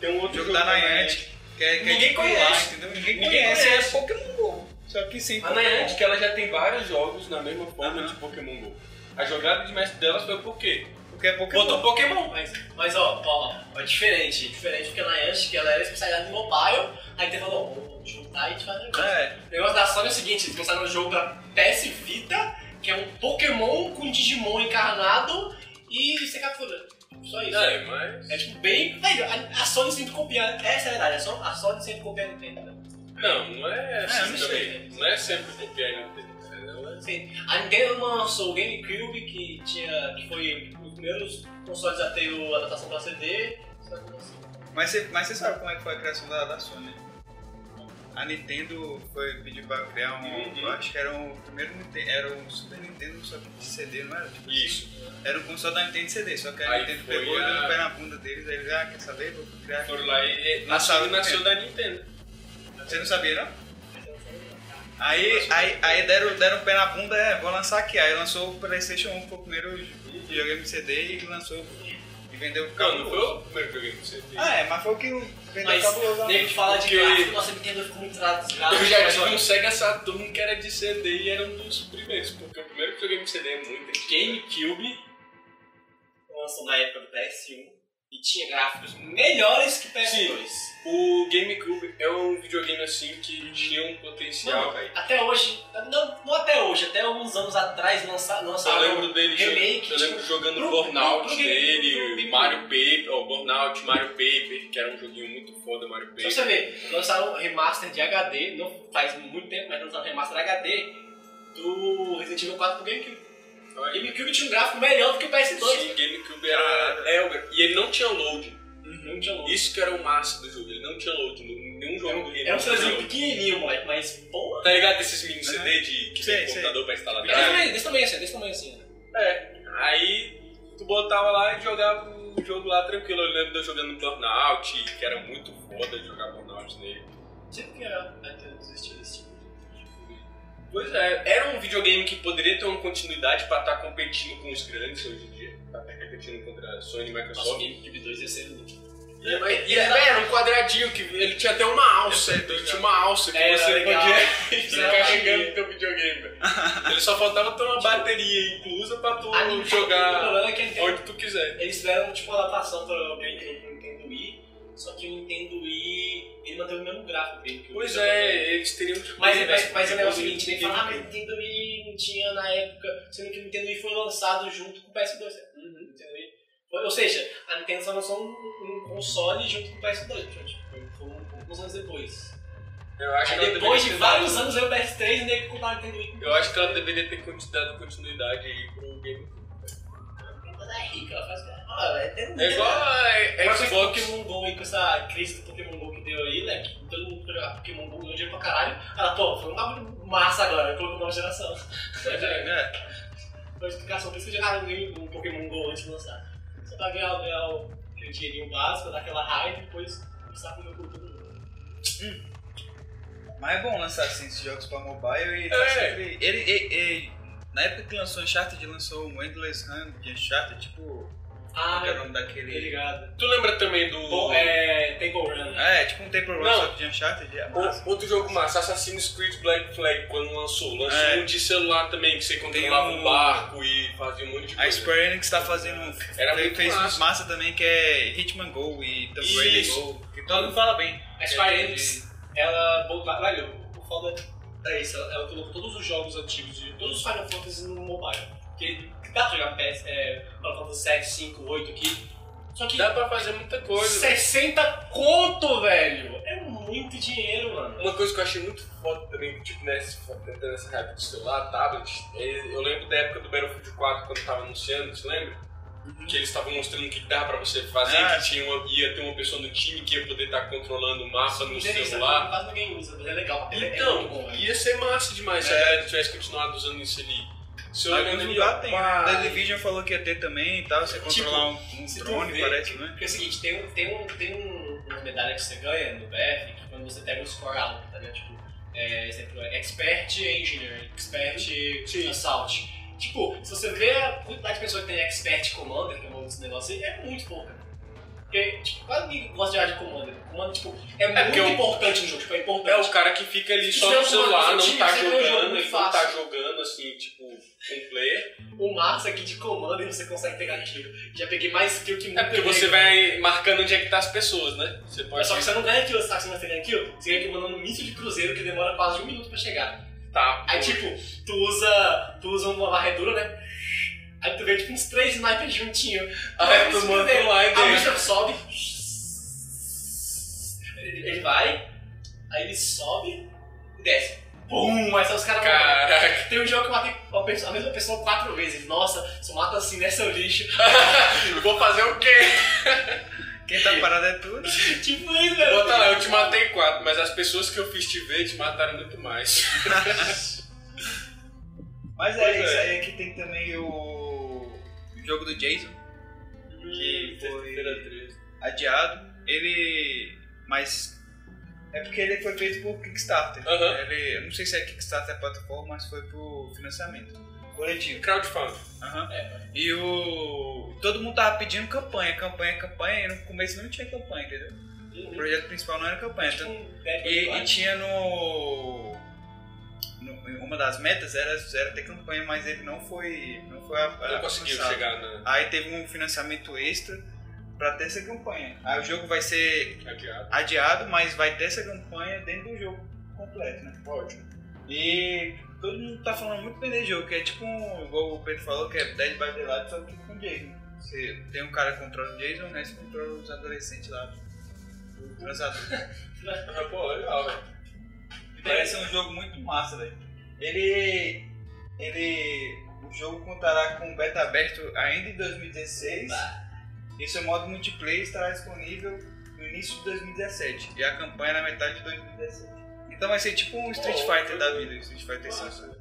Tem um outro jogo da também. Niantic. Que é, que é Ninguém pilar, conhece. entendeu? Ninguém, Ninguém conhece, conhece. é Pokémon GO. Só que sim. A Niantic ela já tem vários jogos na mesma forma Aham. de Pokémon GO. A jogada de mestre delas foi por quê? Porque é Pokémon. Botou Pokémon. Mas, mas ó, ó, ó, é diferente. Diferente porque na Niantic ela era especializada em mobile, aí tem falou, vamos juntar e a gente faz um negócio. É, O negócio da Sony é o seguinte, eles lançaram um jogo pra PS Vita, que é um Pokémon com Digimon encarnado e você captura. Só isso. É, mas... É tipo bem. Velho, a, a Sony sempre copia. Essa é a verdade, a Sony, a Sony sempre copia a Nintendo. né? Não, não é assim É, eu não também. sei. Não é sempre copiar a Nintendo. É- Sim. A Nintendo lançou o GameCube, que, tinha, que foi um dos primeiros consoles a ter a adaptação pra CD. Assim, mas você, mas você sabe como é que foi a criação da, da Sony? A Nintendo foi pedir pra criar um. Uhum. Eu acho que era o primeiro Nintendo. Era o Super Nintendo, só que de CD, não era? Tipo, Isso. Era um console da Nintendo CD, só que a Aí Nintendo pegou e a- deu no pé na bunda deles, aí eles, ah, quer saber? Vou criar aqui. Foram lá e Na nasceu, nasceu da Nintendo. Você não sabia, não? Aí, aí, aí deram, deram o pé na bunda, é, vou lançar aqui. Aí lançou o Playstation 1, foi o primeiro videogame CD e lançou e vendeu o Não, não foi cabuloso. o primeiro videogame que você fez. Ah, é, mas foi o que vendeu Mas cabuloso. nego fala de Porque- gráfico, nossa, Nintendo ficou muito desgraçado. Eu já tive um Sega Saturn que era de CD e era um dos primeiros, porque o primeiro videogame de CD é muito. GameCube. lançou na época do PS1 e tinha gráficos melhores que PS2. O GameCube é um videogame assim que tinha um potencial, velho. até hoje, não, não até hoje, até alguns anos atrás lança, Eu lançaram lembro dele remake, eu lembro tipo, jogando pro- Burnout pro- pro- dele, pro- Mario Paper, ou Burnout, Mario Paper, que era um joguinho muito foda, Mario Só Paper. você ver, lançaram remaster de HD, não faz muito tempo, mas lançaram remaster HD do Resident Evil 4 pro GameCube. GameCube tinha um gráfico melhor do que o PS2. Sim, GameCube era. É, e ele não tinha load. Não tinha louco. Isso que era o massa do jogo, ele não tinha load. Nenhum jogo do Era um CDzinho load. pequenininho, moleque, mas porra. Tá ligado esses mini CD de que tem computador pra instalar tamanho, desse tamanho assim, desse tamanho assim. É. Aí tu botava lá e jogava o jogo lá tranquilo. Eu lembro de eu jogando Burnout, que era muito foda jogar Burnout nele. Não sei porque a Nintendo desistiu desse tipo. Pois é, era um videogame que poderia ter uma continuidade pra estar competindo com os grandes hoje em dia. Pra estar competindo contra a Sony e Nossa, o Microsoft. GameCube 2 ia ser muito. E, mas- e era, era um quadradinho que ele tinha até uma alça. Sei, tô tinha uma alça que Era você legal. podia ficar carregando linha. o teu videogame. velho. Ele só faltava ter uma bateria inclusa pra tu jogar é que onde tu quiser. Eles fizeram tipo uma adaptação para o GameCube pro Nintendo Wii, só que o Nintendo Wii ele manteve o mesmo gráfico GameCube. Pois é, eles teriam que. Mas, mas, mas o negócio é o seguinte, tem que falar, ah, mas o. Nintendo Wii não tinha na época, sendo que o Nintendo Wii foi lançado junto com o PS2. né? Uhum. Nintendo Wii. Foi- Ou seja, a Nintendo só lançou um, um console junto com o PS2, então, tipo, foi um- alguns anos depois. Eu acho que Aí depois de vários anos veio o PS3 e nem que comprar o Nintendo Wii. Eu acho que ela deveria ter dado continuidade aí pro GameCube. Ela é rica, ela faz. Ah, é, tem um- É igual a Xbox. com Pokémon GO e com essa crise do Pokémon GO que deu aí, né? Que todo mundo foi jogar Pokémon GO ganhou dinheiro pra caralho. Ela, pô, foi um bagulho massa agora, colocou nova geração. É, Foi a explicação, por isso que jogaram um Pokémon GO antes de lançar. Só pra ganhar, ganhar o aquele dinheirinho básico, dar aquela raiva e depois começar a comer por todo mundo. mas é bom lançar assim esses jogos pra mobile e tá É. sempre. Ele, e- e- na época que lançou Uncharted, lançou um Endless Run de Uncharted, tipo. Ah, é o nome daquele. ligado. Tu lembra também do. Bom, é. Temple Run. É, tipo um Temple Run Não. só de Uncharted. É O- massa. Outro jogo massa, Assassin's Creed Black Flag, quando lançou. Lançou É. um de celular também, que você controlava um- um barco e fazia um monte de A coisa. Square Enix tá fazendo. Era muito fez massa. massa também que é Hitman Go e Tomb Raider Isso. Go. Que Todo mundo fala bem. A Square Enix, ela. Velho, o foda é isso, ela, ela colocou todos os jogos antigos, de todos os Final Fantasy no mobile. Porque dá pra jogar PS, é, Final Fantasy 7, 5, 8 aqui. Só que Dá pra fazer muita coisa. 60 conto, velho! É muito dinheiro, mano. Uma coisa que eu achei muito foda também, tipo, nessa, nessa época do celular, tablet, é, eu lembro da época do Battlefield 4, quando tava anunciando, você lembra? Que eles estavam mostrando o que dava pra você fazer, Ah, que tinha uma- ia ter uma pessoa no time que ia poder estar controlando o mapa no celular. Quase ninguém usa, mas é legal. É, é Então, muito bom, velho. ia ser massa demais se É. a galera tivesse continuado usando isso ali. Se eu ali, ó, lugares tem. pá, The Division falou que ia ter também e tal, você Tipo, controlar um, um drone, vê- parece, né? Porque é o seguinte, tem, um, tem, um, tem um, uma medalha que você ganha no BF, que quando você pega o score alto, tá ligado? Tipo, é, exemplo, Expert Engineer, Expert Sim. Assault. Tipo, se você vê a quantidade de pessoas que tem Expert Commander, que é desse negócio aí, é muito pouca. Porque, tipo, quase ninguém gosta de jogar de Commander. Commander, tipo, é, porque muito o- importante no jogo, tipo, é importante. É o cara que fica ali só no celular, comando não time, tá jogando, ele não tá jogando assim, tipo, um player. O Marcos aqui de Commander você consegue pegar kill. Já peguei mais kill que muito É porque você vai marcando onde é que tá as pessoas, né? Você pode só que você não ganha kill, sabe? Você não ganha kill, você ganha kill mandando um míssil de cruzeiro que demora quase um minuto pra chegar. tá. Aí tipo, tu usa. Tu usa uma varredura, né? Aí tu vê tipo uns três snipers juntinhos. Aí tu manda um e o deixa. bicho sobe. Ele, ele vai, aí ele sobe e desce. Pum! Aí são os caras. Caraca. Tem um jogo que eu matei a pessoa- a mesma pessoa quatro vezes. Nossa, se eu mato assim, né, seu lixo? Vou fazer o quê? Quem tá parado é tudo. tipo isso, velho. Bota lá, eu te matei quatro, mas as pessoas que eu fiz te ver te mataram muito mais. Mas Pois é, é. isso aí aqui tem também o jogo do Jason, que foi adiado. Ele. Mas. É porque ele foi feito por Kickstarter. Ele, eu não sei se é Kickstarter a plataforma, mas foi por financiamento coletivo. Crowdfunding. Aham. É. E o. Todo mundo tava pedindo campanha, campanha, campanha, e no começo não tinha campanha, entendeu? O projeto principal não era campanha. Um Dead E, e tinha no- Uma das metas era, era ter campanha, mas ele não foi. Não foi a, Não conseguiu chegar na Aí teve um financiamento extra pra ter essa campanha. Aí o jogo vai ser adiado. adiado, mas vai ter essa campanha dentro do jogo completo, né? Ótimo. E todo mundo tá falando muito bem desse jogo, que é tipo um, igual o Pedro falou, que é Dead by Daylight, só que com Jason. Você tem um cara que controla o Jason, né? Você controla os adolescentes lá. Os transadores. Ah, Pô, legal, velho. Parece um jogo muito massa, velho. Ele. Ele. O jogo contará com beta aberto ainda em 2016. E seu modo multiplayer estará disponível no início de 2017. E a campanha na metade de 2017. Então vai ser tipo um Street Fighter da vida, Street Fighter 5.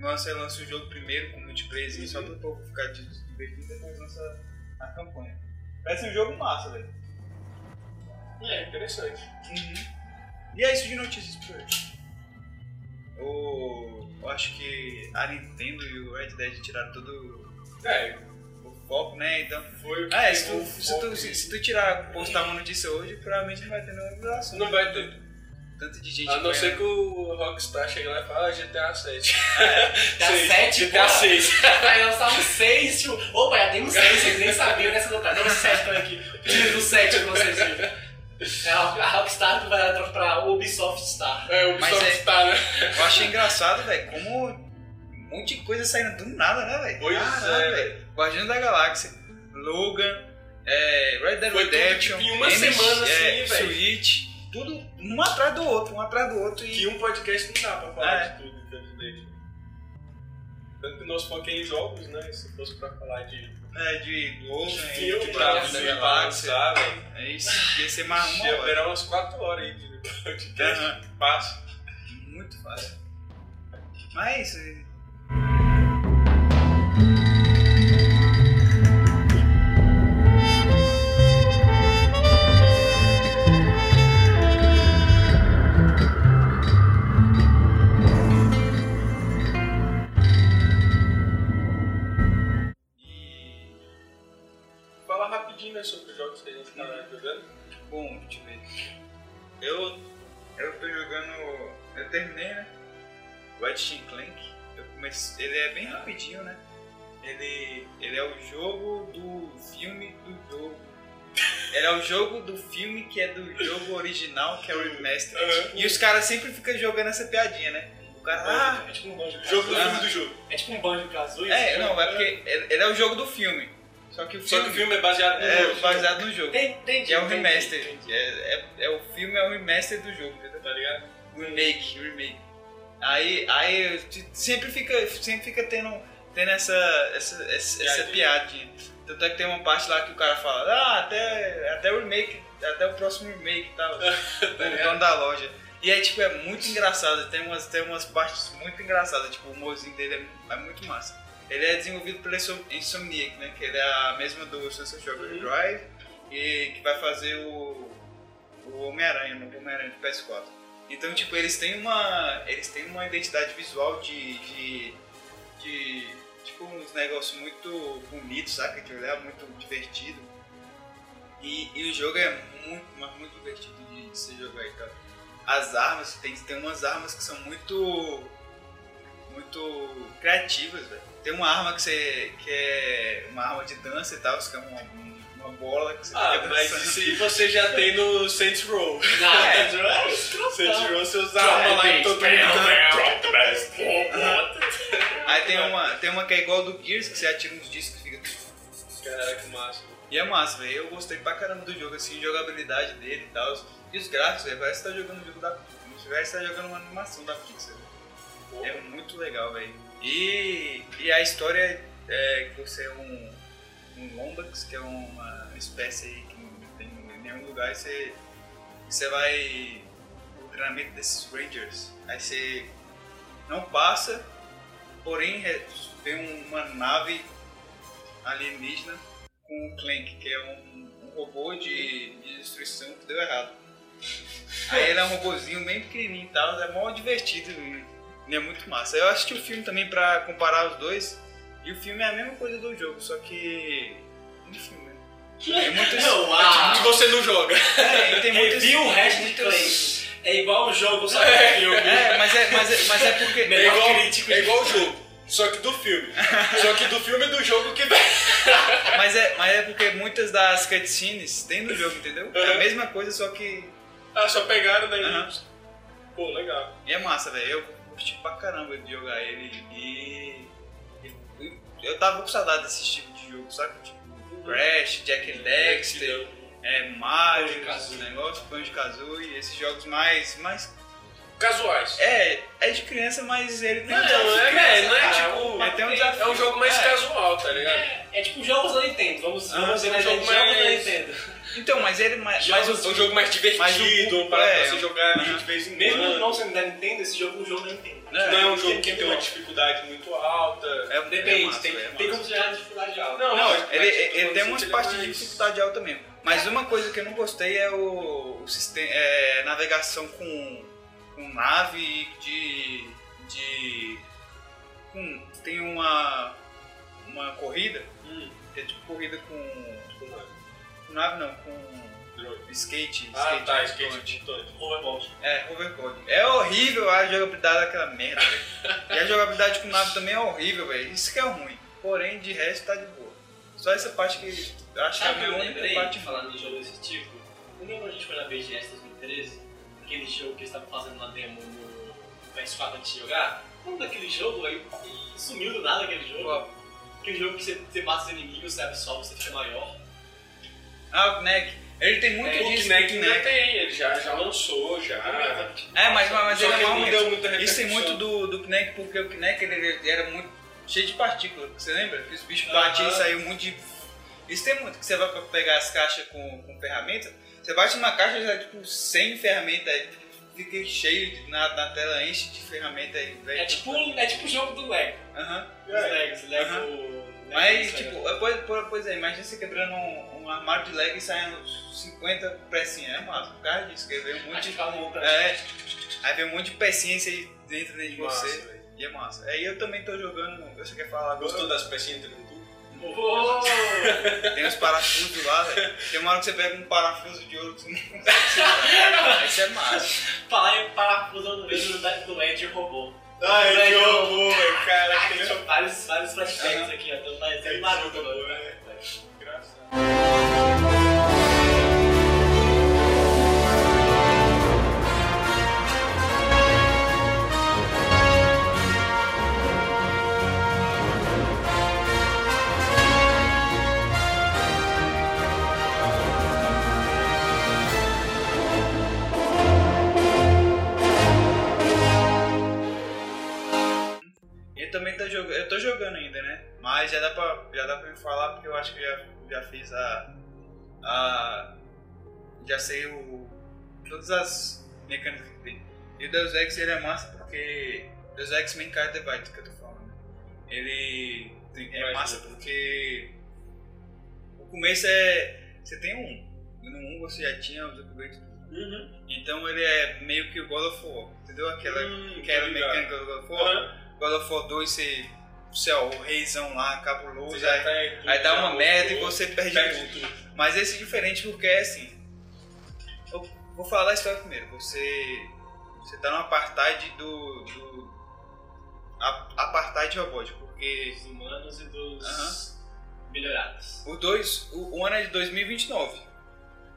Você lança o jogo primeiro com multiplayer só pro povo ficar divertido e depois lança a campanha. Parece um jogo massa, velho. É, interessante. E é isso de notícias por hoje. O, eu acho que a Nintendo e o Red Dead tiraram todo É, o foco, né? Então. foi o que É, se tu, se, tu, se, se tu tirar, postar uma notícia hoje, provavelmente não vai ter nenhuma revelação. Não vai ter. Tanto de gente A não ser que o Rockstar chegue lá e fale, ah, GTA 7. GTA Seis. 7, GTA 6. Aí lançar um 6, tipo, opa, já tem um 6, vocês nem sabiam nessa nota. Dá um 7 pra aqui. Tira do 7 pra vocês verem. É a Rockstar vai dar pra Ubisoft Star. É, Ubisoft é- tá, né? Eu achei engraçado, velho, como um monte de coisa saindo do nada, né, velho? Pois Caralho, é, velho. Guardiões da Galáxia, Logan, é, Red Dead Foi tudo, Redemption, tipo, em uma MX, semana, assim, é, velho. Switch, tudo um atrás do outro, um atrás do outro. Que E um podcast não dá pra falar É. de tudo, infelizmente. Tanto que nosso foco é em jogos, né? Se fosse pra falar de é, de filme, de pra Guardiões da filme, Galáxia. pra lançar, velho. É isso, ia ser mais uma hora. virar umas 4 horas aí de podcast. Aham. Fácil. Muito fácil. Mas Bom, deixa eu ver. Eu, eu tô jogando. Eu terminei, né? Ratchet Clank. Eu comecei, ele é bem rapidinho, né? Ele, ele é o jogo do filme do jogo. Ele é o jogo do filme que é do jogo original, que é o remaster. Aham. E os caras sempre ficam jogando essa piadinha, né? O cara, ah, É tipo um banjo Jogo do filme do jogo. É tipo um banjo kazooie. é, não, é porque ele é o jogo do filme. Só que o Só filme, que o filme é baseado no é jogo. baseado no jogo. Entendi. É o remaster. entendi. É, é, é o filme é o remaster do jogo, entendeu? Tá ligado? O remake, o remake. Aí, aí sempre fica, sempre fica tendo, tendo essa, essa, essa, essa piadinha. Tanto é que tem uma parte lá que o cara fala, ah, até, até o remake, até o próximo remake e tal. o dono da loja. E aí, tipo, é muito engraçado, tem umas, tem umas partes muito engraçadas, tipo, o humorzinho dele é, é muito massa. Ele é desenvolvido pela Insom- Insomniac, né, que ele é a mesma do Sunset Overdrive, e que vai fazer o, o Homem-Aranha, no Homem-Aranha do PS4. Então, tipo, eles têm uma, eles têm uma identidade visual de, de, de tipo, uns negócios muito bonitos, saca? Que é muito divertido. E, e o jogo é muito, mas muito divertido de se jogar e tal. As armas, tem, tem umas armas que são muito. muito criativas, velho. Tem uma arma que você. que é uma arma de dança e tal, que é uma, uma bola que você Ah, fica mas dançando. isso aí você já tem no Saints Row. Não, É. é, é escrotão. Saints Row você usa arma lá e bass. todo mundo... Drop the bass. Aí tem uma, tem uma que é igual do Gears, que você atira uns discos e fica. Caraca, que massa. E é massa, velho. Eu gostei pra caramba do jogo, assim, jogabilidade dele e tal. E os gráficos, velho, parece que tá jogando um jogo da. Parece que tá jogando uma animação da Pixar. velho. É muito legal, velho. E, e a história é que você é um, um Lombax, que é uma espécie que não tem em nenhum lugar, e você, você vai o treinamento desses Rangers. Aí você não passa, porém re- tem uma nave alienígena com o Clank, que é um, um robô de, de destruição que deu errado. Aí ele é um robozinho bem pequenininho e tal, é mó divertido e, e é muito massa. Eu assisti o filme também pra comparar os dois, e o filme é a mesma coisa do jogo, só que. Enfim, né? Tem muitos. Não, ah. Que você não joga. É, e tem muitos. Review o resto de Clank. É igual o jogo, só que é filme. É, mas é, mas é, mas é porque. É igual, é igual o jogo. Só que do filme. Só que do filme e do jogo que vem. Mas é, mas é porque muitas das cutscenes tem no jogo, entendeu? É a Uhum. mesa coisa, só que. Ah, só pegaram daí. Aham. Pô, legal. E é massa, velho. Eu curti pra caramba de jogar ele e. e- Eu tava com saudade desse tipo de jogo, sabe? Tipo, Crash, Jack and Dexter, é, Mario, Banjo-Kazooie. esses negócios, Banjo Kazooie, esses jogos mais. mais Casuais. é, é de criança, mas ele tem Não, um desafio é, criança, é, não é cara. tipo- tem um desafio. É um jogo mais É. casual, tá ligado? É, é tipo jogos da Nintendo, vamos, Ah, vamos dizer, é um né? jogo Jogos da mais- Nintendo. Então, mas ele. Mas, mas É os- um jogo mais divertido, o- para é, você jogar aham. de vez em Mesmo quando. não sendo da Nintendo, esse jogo é um jogo da Nintendo. Não é um Tem- jogo que tem tem uma como- dificuldade muito alta. é, é Depende, massa, tem, é tem massa. como você jogar na dificuldade alta. Não, Não, ele, ele, ele tem umas partes de dificuldade alta mesmo. Mas uma coisa que eu não gostei é o, o sistema, é, navegação com, com nave de. de. com- tem uma. uma corrida, Hum, que é tipo corrida com. Não. com nave não, com skate. Ah, skate tá, skate. É, hoverboard. É horrível a jogabilidade daquela merda, velho. E a jogabilidade com nave também é horrível, velho. Isso que é ruim. Porém, de resto tá de boa. Só essa parte que eu acho que é a que eu única lembrei, parte falando em jogo desse tipo? Lembra quando a gente foi na BGS 2013? Aquele jogo que eles estavam fazendo uma demo no PS4 antes de jogar? Lembra daquele jogo aí? Sumiu do nada aquele jogo. Qual? Aquele jogo que você, você mata os inimigos, você absorve, você fica maior. Ah, o Kinect. Ele tem muito É, o disso. Kinect do ainda tem, ele já, já lançou, já. É, mas, mas Só ele é mal deu muita Isso tem muito do, do Kinect, porque o Kinect ele, ele era muito cheio de partículas. Você lembra? Que os bichos batiam e saiu muito de. Isso tem muito, que você vai pra pegar as caixas com, com ferramenta, você bate numa caixa e já tipo 100 ferramentas, aí fica cheio de- na, na tela, enche de ferramenta aí, velho. É tipo, é tipo o jogo do Lego. Aham. Os Legos, Lego. Mas, tipo, é, pois, pois, pois é, imagina você quebrando um, um armário de Lego e saindo 50 pecinhas. É massa, por causa disso, que veio um monte de. É, aí vem um monte de pecinhas aí dentro, dentro de Massa, você. velho. E é massa. Aí eu também tô jogando. Você quer falar agora? Gostou das pecinhas dentro do tubo? Oh! Tem uns parafusos lá, velho. Tem uma hora que você pega um parafuso de ouro que você não consegue isso é massa. Falar em parafuso eu vejo do, Ed robô. Ai, Lego. que horror, cara. vários, vários flashbacks aqui, ó. Ele também tá jogando. Eu tô jogando ainda. Mas já dá pra, já dá pra me falar porque eu acho que já, já fiz a. a já sei o, todas as mecânicas que tem. E o Deus Ex ele é massa porque. Deus Ex Mankind Divide que eu tô falando. Ele tem- é massa porque. O começo é. Você tem um. No 1 você já tinha os upgrades. Uhum. Então ele é meio que o God of War. Entendeu? Aquela, Hum, aquela mecânica do God of War. Aham. God of War 2 você. É o reizão lá, cabuloso. Aí- em tudo, Aí dá uma merda e você perde, perde tudo. tudo. Mas esse é diferente porque é assim. Eu vou falar da história primeiro. Você. Você tá no apartheid do. do a- apartheid robótico. Porque Dos humanos e dos melhorados. o, dois, o, o ano é de 2029.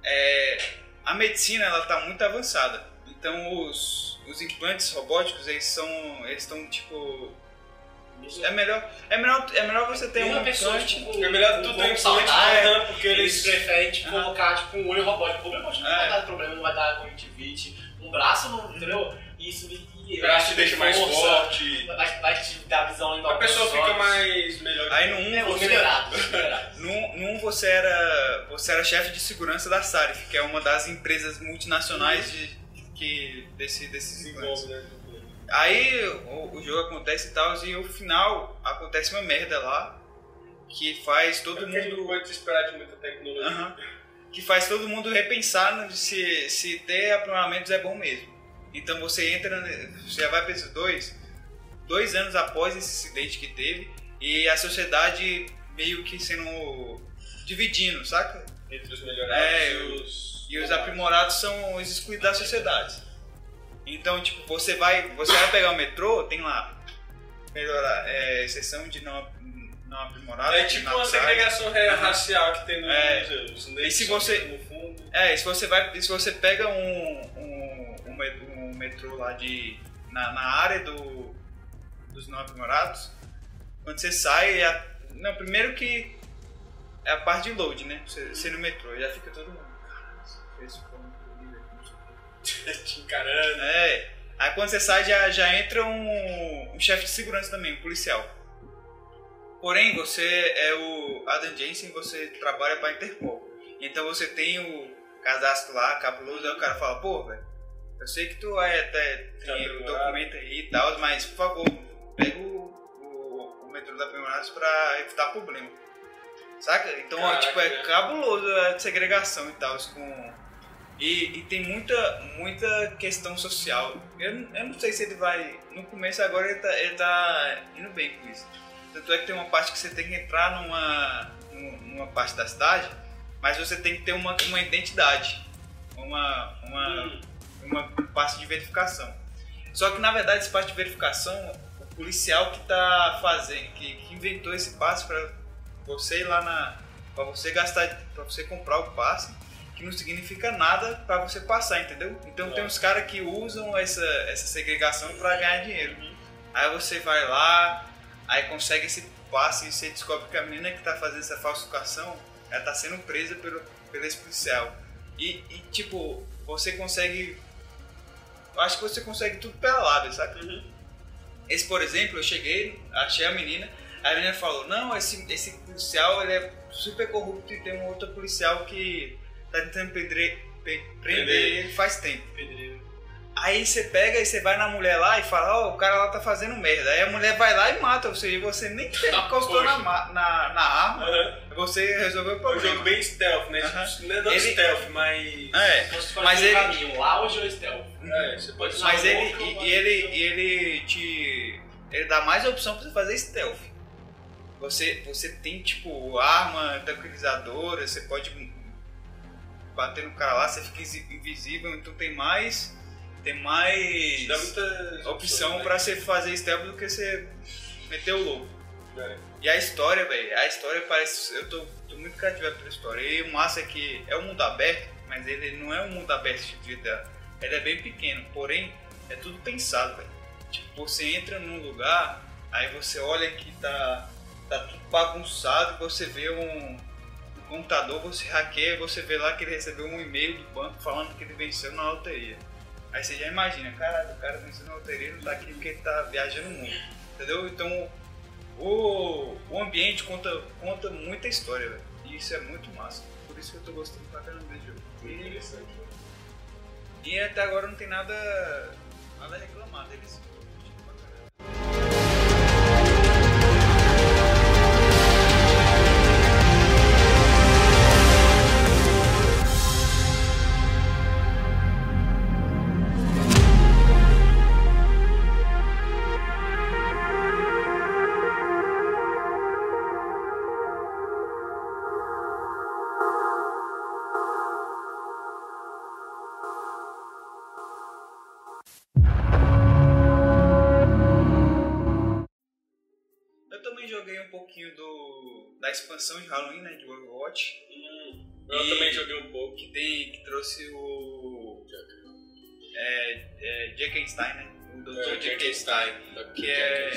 É, a medicina ela tá muito avançada. Então os, os implantes robóticos eles são. Eles estão tipo. É melhor, é melhor, é melhor você ter um Uma pessoa, implante. tipo, É melhor um tu ter um saudável, saudável, porque Eles eles. preferem tipo, Aham. colocar tipo, um olho robótico. O problema não É. vai dar problema, não vai dar conjuntivite. Um braço, não, entendeu? Isso e O braço te deixa mais força, forte. Vai, vai te dar visão ainda A pessoa fica mais melhor. Aí no 1 É, os você. No, no 1 você era, você era chefe de segurança da Sarif, que é uma das empresas multinacionais de, que, desse, desses implantes. desenvolve, né? Aí o, o jogo acontece e tal, e no final acontece uma merda lá, que faz todo Porque gente não mundo. pode esperar de muita tecnologia. Aham. que faz todo mundo repensar se, se ter aprimoramentos é bom mesmo. Então você entra, você já vai para esses dois, dois anos após esse acidente que teve, e a sociedade meio que sendo dividindo, saca? Entre os melhorados É, e os. E os aprimorados são os excluídos da sociedade. Então, tipo, você vai, você vai pegar o metrô, tem lá melhorar, é, exceção de não, não aprimorado. É tipo uma segregação ra- racial que tem no É. E se você- no fundo. É, se você vai, se você pega um, um, um um metrô lá de na, na área do dos não aprimorados, quando você sai, é não, primeiro que é a parte de load, né? Você, você no metrô, já fica todo mundo. "Caralho, esse Te encarando. É. Aí quando você sai já, já entra um, um chefe de segurança também, um policial. Porém, você é o Adam Jensen, você trabalha pra Interpol. Então você tem o cadastro lá, cabuloso, aí o cara fala, pô, velho, eu sei que tu é, até Tá tem o aprimorado. documento aí e tal, mas por favor, pega o, o, o metrô da Aprimorados pra evitar problema. Saca? Então, Caraca, tipo, é cabuloso a segregação e tal, com... E, e tem muita, muita questão social. Eu, não- eu não sei se ele vai. No começo agora ele tá, ele tá indo bem com isso. Tanto é que tem uma parte que você tem que entrar numa, num- numa parte da cidade, mas você tem que ter uma, uma identidade. Uma, uma, Hum. uma parte de verificação. Só que na verdade esse passe de verificação, o policial que tá fazendo, que, que inventou esse passe para você ir lá na. para você gastar, para você comprar o passe, que não significa nada para você passar, entendeu? Então tem uns caras que usam essa, essa segregação para ganhar dinheiro. Aí você vai lá, aí consegue esse passe e você descobre que a menina que tá fazendo essa falsificação, ela tá sendo presa pelo, pelo policial. E, e, tipo, você consegue. Acho que você consegue tudo pela lábia, sabe? Esse, por exemplo, eu cheguei, achei a menina, a menina falou, não, esse, esse policial ele é super corrupto e tem um outro policial que tá tentando prender, pe- prender ele faz tempo. Pedreiro. Aí você pega e você vai na mulher lá e fala, ó, o cara lá tá fazendo merda. Aí a mulher vai lá e mata, ou seja, você nem Ah, encostou na, na, na arma, você resolveu o É um problema. jogo bem stealth, né? Aham. Não é não Ele- stealth, mas. É, você Mas ele- caminho, o auge ou stealth. É, você pode usar mas ele, e, e ele, e ele te. Ele dá mais opção pra você fazer stealth. Você, você tem tipo arma tranquilizadora, você pode bater no cara lá, você fica invisível, então tem mais. Tem mais opção né? pra você fazer stealth do que você meter o louco. É. E a história, velho, a história parece. Eu tô, tô muito cativado pela história. E o massa é que é um mundo aberto, mas ele não é um mundo aberto de vida. Ele é bem pequeno, porém é tudo pensado, velho. Tipo, você entra num lugar, aí você olha que tá, tá tudo bagunçado, você vê um computador, você hackeia, você vê lá que ele recebeu um e-mail do banco falando que ele venceu na loteria. Aí você já imagina, caralho, o cara venceu na loteria não tá aqui porque ele tá viajando muito. Entendeu? Então o, o ambiente conta, conta muita história, velho. E isso é muito massa. Por isso que eu tô gostando pra caramba desse jogo. Muito interessante. E até agora não tem nada, nada a reclamar deles. Curtindo pra caramba. Expansão de Halloween, né, de Overwatch, Hum, eu E- também joguei um pouco. que, tem, que trouxe o... É, é, Jackenstein, né? O Dr. É, Jackenstein. Que é...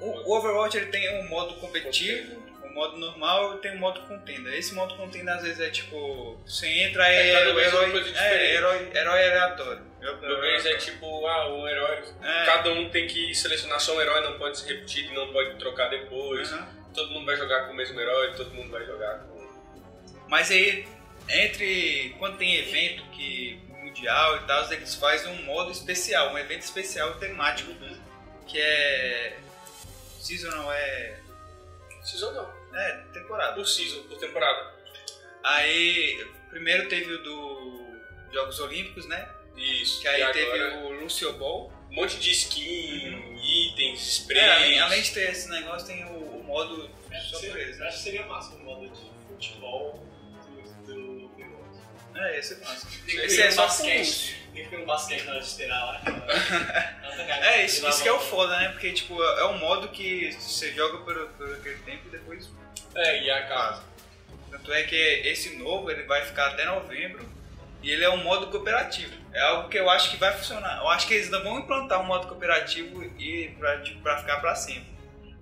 O, o Overwatch ele tem um modo competitivo, um modo normal e tem um modo contenda. Esse modo contenda às vezes é tipo, você entra É, é, o herói, é, herói, herói aleatório. No vez é tipo, ah, um herói. É. Cada um tem que selecionar só um herói, não pode ser repetido, não pode trocar depois. Aham. Todo mundo vai jogar com o mesmo herói, todo mundo vai jogar com. Mas aí, entre quando tem evento que mundial e tal, eles fazem um modo especial, um evento especial temático, que é seasonal, é, Season não. é temporada. Por season, por temporada. Aí, primeiro teve o do Jogos Olímpicos, né? Isso. Que aí teve o Lucio Ball. um monte de skin, itens, sprays. É, além, de ter esse negócio, tem o modo né? acho que seria massa um modo de futebol do, do Overwatch. É, esse é massa. Tem que Esse é um só com basquete. luz. Tem que ter um basquete na hora de esperar lá. É, isso, isso que é o foda, né? Porque, tipo, é um modo que você joga por, por aquele tempo e depois É, e a casa. Tanto é que esse novo ele vai ficar até novembro e ele é um modo cooperativo. É algo que eu acho que vai funcionar. Eu acho que eles não vão implantar um modo cooperativo e pra, tipo, pra ficar pra sempre.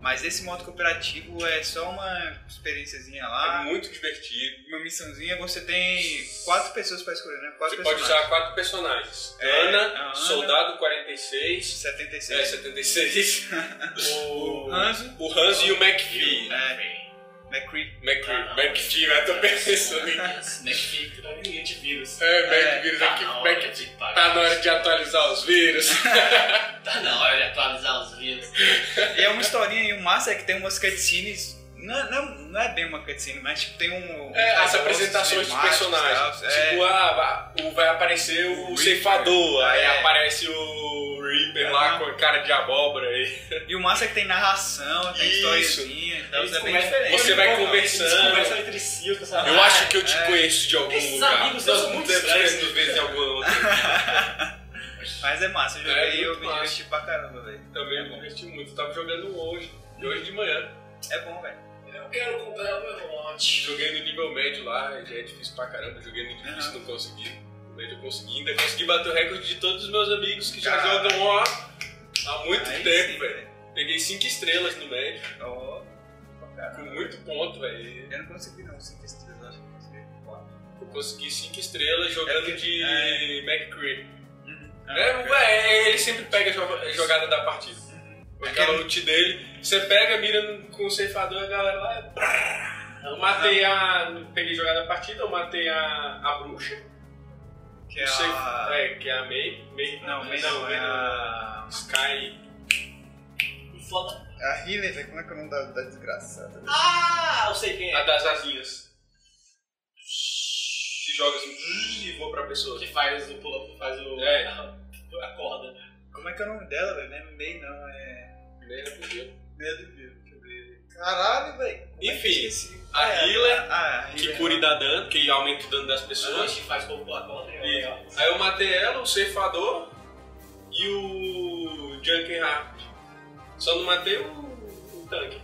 Mas esse modo cooperativo é só uma experiênciazinha É lá, muito divertido. uma missãozinha. Você tem quatro pessoas pra escolher, né? Quatro Você pode usar quatro personagens. É, Ana, Ana. Soldado 46, 76. é, 76, O o, Hanzo. o Hans e o McPhee. É, McCree. McPhee, Ah, McPhee, eu tô pensando em... Netflix, que tá ninguém de vírus. É, É, McVírus, Tá aqui, na Mac... de tá na hora de atualizar os vírus. Tá na hora de atualizar os vírus. E é uma historinha e o massa é que tem umas cutscenes. Não, não, não é bem uma cutscene, mas tipo, tem um. É, as apresentações de cinemáticos, personagens. tal, é. Tipo, ah, vai- o- vai aparecer o, O ceifador, Reaper. aí É. aparece o Reaper lá Aham. com a cara de abóbora aí. E o massa é que tem narração, tem Isso. historiazinha, então é conversam- diferente. Você vai Eles conversando. conversam entre si, os personagens. Eu acho que eu te é. conheço de algum Esses lugar. amigos Nós são muito estranhos. visto em algum outro. Mas é massa, eu joguei É e eu me diverti pra caramba, velho. Também me diverti muito. Tava jogando hoje, de hoje de manhã. É bom, velho. Eu quero comprar o Overwatch. Joguei no nível médio lá, já é difícil pra caramba. Joguei no difícil, não consegui. No médio eu consegui, ainda consegui bater o recorde de todos os meus amigos que já Caralho. jogam ó, há muito Aí tempo, sim, velho. Peguei 5 estrelas no médio, Ó, com muito ponto, velho. eu não consegui não, 5 estrelas, acho que eu consegui. Eu consegui 5 estrelas jogando porque- de é. McCree. Uhum. É, ué, ele sempre pega a jo- jogada da partida. Aquela Aquele- ult dele, você pega, mira com o ceifador, a galera lá. Eu matei a. Peguei jogada da partida, eu matei a, a bruxa. Que é a... É, que é a May. May Não, May não, é não. a... Sky. Foda. A Healer, velho, como é que é o nome da, da desgraçada? Ah, eu sei quem A é. das asinhas. Que joga assim e voa pra pessoa. Que faz o pula, faz o. É. A corda. Como é que é o nome dela, velho? Não é May não, é... Meia do Viro, deixa eu ver. Caralho, velho. É que Enfim, esqueci? a É, healer, a- a Que cura e dá dano, que aumenta o dano das Pessoas que faz como pular a corda. é E-. Aí eu matei ela, o ceifador e o Junkenheart. Só não matei o, o tanque.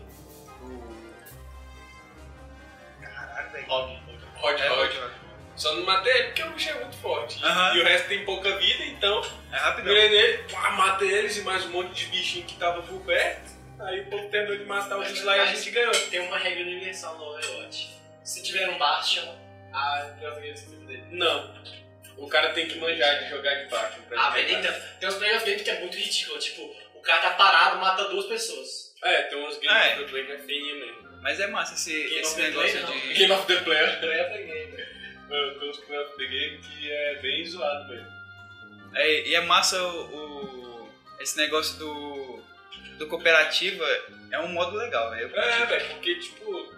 Caralho, velho. Rod. Rod É, Rod. Rod. Só não matei ele porque o bicho é muito forte. E-. E o resto tem pouca vida, então É rapidão. virei nele, pá, matei eles e mais um monte de bichinho que tava por perto. Aí o povo terminou de matar os lá e a gente ganhou. Tem uma regra universal no Overwatch. Se tiver um Bastion, a player se dele. Não. O cara tem que manjar de jogar de baixo. pra Ah, velho, então. Tem uns player of game que é muito ridículo. Tipo, o cara tá parado, mata duas pessoas. É, tem umas games Ah, é. do Play que é feinha mesmo. Mas é massa esse, Game esse of the negócio Play, de. Game of the Player. Treva game. É, Tem uns of the Game que é bem zoado mesmo. É, e é massa o, o- esse negócio do, do cooperativa, é um modo legal, velho. Eu É, velho, porque, tipo,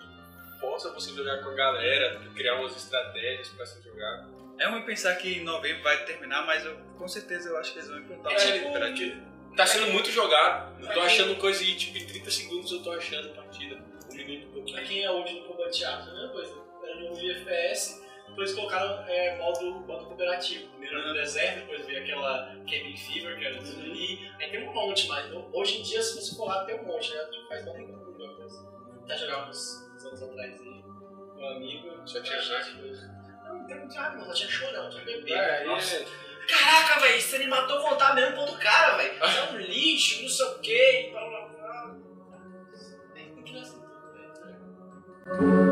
força você jogar com a galera, criar umas estratégias pra se jogar. É ruim pensar que em novembro vai terminar, mas eu, com certeza eu acho que eles vão implantar É um tipo- modo cooperativo. Tá sendo muito jogado. Eu tô achando coisa aí, tipo, em 30 segundos eu tô achando partida. Um minuto e pouquinho. Pra quem é hoje no Combat Arms, é a mesma coisa. Era de FPS, depois colocaram é, modo, modo cooperativo. Primeiro no deserto, depois veio aquela Cabin Fever, que era tudo ali. Aí tem um monte, mas então, hoje em dia, se você for lá, tem um monte, né? Tipo, faz muito tempo eu coisa. Tá jogando uns, uns anos atrás aí. Um amigo. Só tinha tipo, Não, não tem muito hack, não, só tinha chorão, tinha bebê. É, Nossa. é- Caraca, velho, você me matou contar mesmo ponto do cara, velho. Você é um lixo, não sei o quê, e blá blá blá. É, que assim tudo, velho.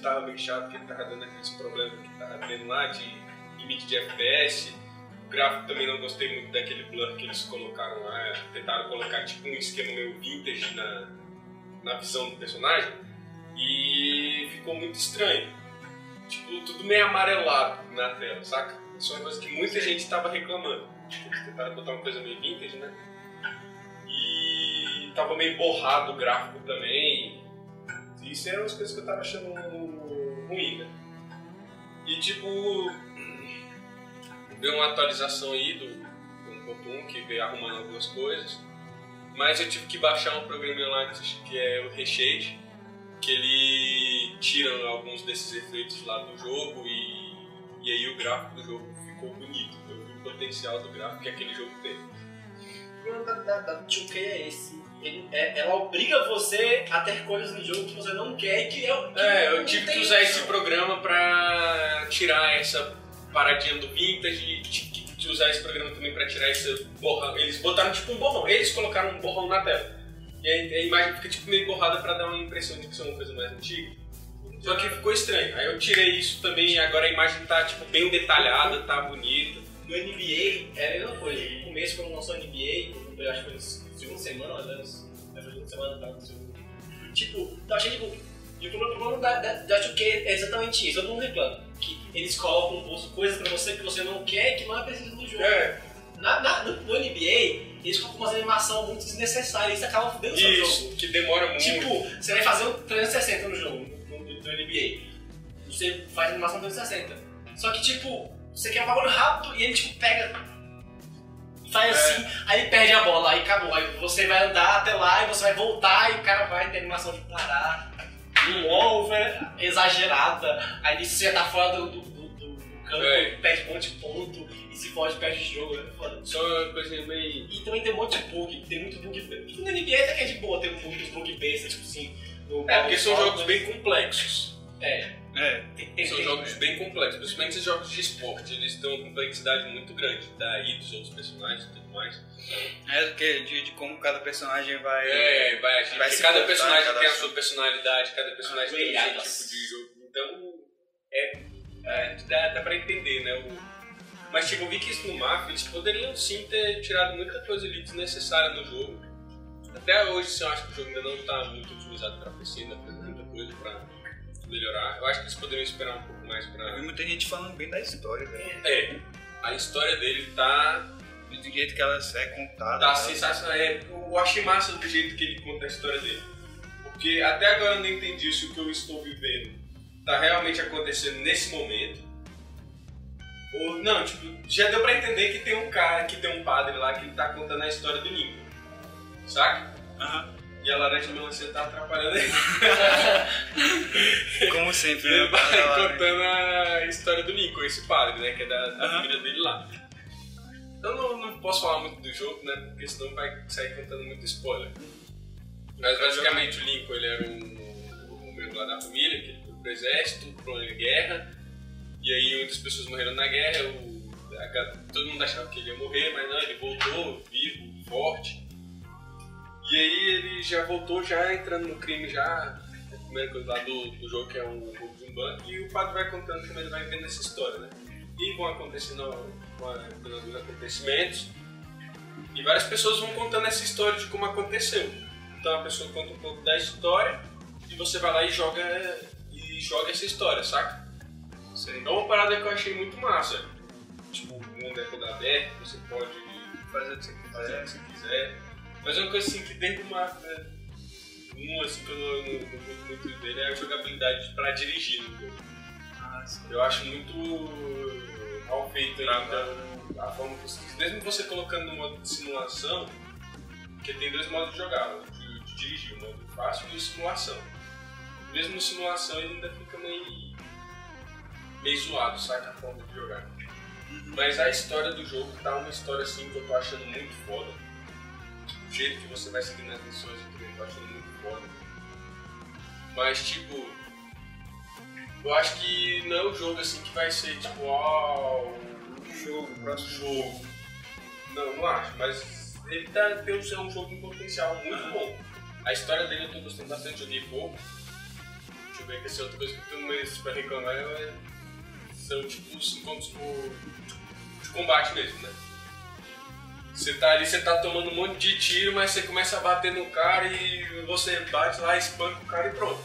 Tava meio chato porque tava dando aqueles problemas que tava tendo lá de limite de FPS. O gráfico também não gostei muito daquele blur que eles colocaram lá. Tentaram colocar tipo um esquema meio vintage na, na visão do personagem. E ficou muito estranho tipo, tudo meio amarelado na tela, saca? Isso é uma coisa que muita gente tava reclamando. Tipo, tentaram botar uma coisa meio vintage, né? E tava meio borrado o gráfico também. Isso eram as coisas que eu tava achando ruim, né? E tipo, deu uma atualização aí do 1.1 que veio arrumando algumas coisas. Mas eu tive que baixar um programinha lá que é o Reshade, que ele tira alguns desses efeitos lá do jogo e, e aí o gráfico do jogo ficou bonito. Eu vi o potencial do gráfico que aquele jogo tem. O problema da 2K é esse. Ele- é- ela obriga você a ter coisas no jogo que você não quer e que é o. que É, eu tive que usar esse opção. programa pra tirar essa paradinha do vintage e tive que usar esse programa também pra tirar esse borrão. Eles botaram tipo um borrão, eles colocaram um borrão na tela. E aí a imagem fica tipo meio borrada pra dar uma impressão de que isso é uma coisa mais antiga. Só que ficou estranho. Aí eu tirei isso também e agora a imagem tá tipo bem detalhada, tá bonita. No NBA é a mesma coisa. No começo, quando lançou o NBA, eu acho que foi segunda semana, mais ou menos. Foi segunda semana, tá? No. Tipo, eu achei tipo. E o problema, da, da, da 2K é exatamente isso, todo mundo reclama. Que eles colocam coisas pra você que você não quer e que não é preciso no jogo. É, Na, na- no, no NBA, eles colocam umas animação muito desnecessárias e isso acaba fudendo o seu jogo. que demora muito. Tipo, você vai fazer um 360 no jogo, no, no, no NBA. Você faz animação 360. Só que, tipo, você quer um bagulho rápido e ele, tipo, pega. Faz É. assim, aí perde a bola, aí acabou. Aí você vai andar até lá e você vai voltar e o cara vai ter animação de parar. Um over exagerada. Aí nisso você já tá fora do, do, do- do campo, É. perde um monte de ponto. E se pode, perde o jogo. É foda. Só uma coisinha meio. E também tem um monte de bug, tem muito bug. No NBA até que é de boa, tem um bug, bug besta, tipo assim. no É, porque são jogos bem complexos. É, É, tem, tem, São tem- jogos bem complexos, principalmente esses jogos de esporte. Eles têm uma complexidade muito grande, daí dos outros personagens e tudo mais. é porque de, de como cada personagem vai. É, vai agir. Vai cada personagem cada tem a sua personalidade, cada personagem tem o seu Goiás. tipo de jogo. Então, é, é, dá, dá pra entender, né? O, mas, tipo, eu vi que isso no Mafia, eles poderiam sim ter tirado muita coisa ali desnecessária no jogo. Até hoje, assim, eu acho que o jogo ainda não tá muito otimizado pra PC, ainda tem muita coisa pra melhorar. Eu acho que eles poderiam esperar um pouco mais Eu vi pra... muita gente falando bem da história, velho. É, a história dele tá Do jeito que ela é contada. Tá tá? sensacional. É, eu achei massa do jeito que ele conta a história dele. Porque até agora eu não entendi se o que eu estou vivendo tá realmente acontecendo nesse momento. Ou não, tipo, já deu pra entender que tem um cara, que tem um padre lá que ele tá contando a história do Lincoln. Saca? Aham. E a laranja melancia tá atrapalhando ele. Como sempre, Ele né? vai Vai né? contando a história do Lincoln, esse padre, né? Que é da, da Aham. família dele lá. Eu não, não posso falar muito do jogo, né? Porque senão vai sair contando muito spoiler. Mas basicamente o Lincoln ele era um, um membro lá da família, que ele foi pro exército, pra uma guerra. E aí muitas pessoas morreram na guerra, o, a todo mundo achava que ele ia morrer, mas não, ele voltou vivo, forte. E aí ele já voltou já entrando no crime já, a primeira coisa lá do, do jogo que é o roubo de um banco, e o padre vai contando como ele vai vendo essa história, né? E vão acontecendo alguns acontecimentos, e várias pessoas vão contando essa história de como aconteceu. Então a pessoa conta um pouco da história, e você vai lá e joga, e joga essa história, saca? Sei. É uma parada que eu achei muito massa. Tipo, o mundo é todo aberto, você pode Fazer o que você fazer o quiser. que você quiser. Mas é uma coisa assim que desde uma. né, Um assim que eu não, muito dele é a jogabilidade pra dirigir no jogo. Ah. Eu acho muito mal feito ainda a forma que você. Mesmo você colocando no modo de simulação, porque tem dois modos de jogar, de, de dirigir, o modo fácil e o simulação. Mesmo no simulação ele ainda fica meio. meio zoado, saca a forma de jogar. Mas a história do jogo tá uma história assim que eu tô achando muito foda. O jeito que você vai seguindo as missões eu também tô achando muito foda. Mas tipo. Eu acho que não é um jogo assim que vai ser tipo, ó. um jogo, próximo jogo. Não, não acho, mas ele tá, tem um, é um jogo com potencial muito bom. A história dele eu tô gostando bastante, joguei pouco. Deixa eu ver que essa outra coisa que eu tenho pra reclamar é, são tipo os encontros por, de combate mesmo, né? Você tá ali, você tá tomando um monte de tiro, mas você começa a bater no cara e você bate lá, espanca o cara e pronto.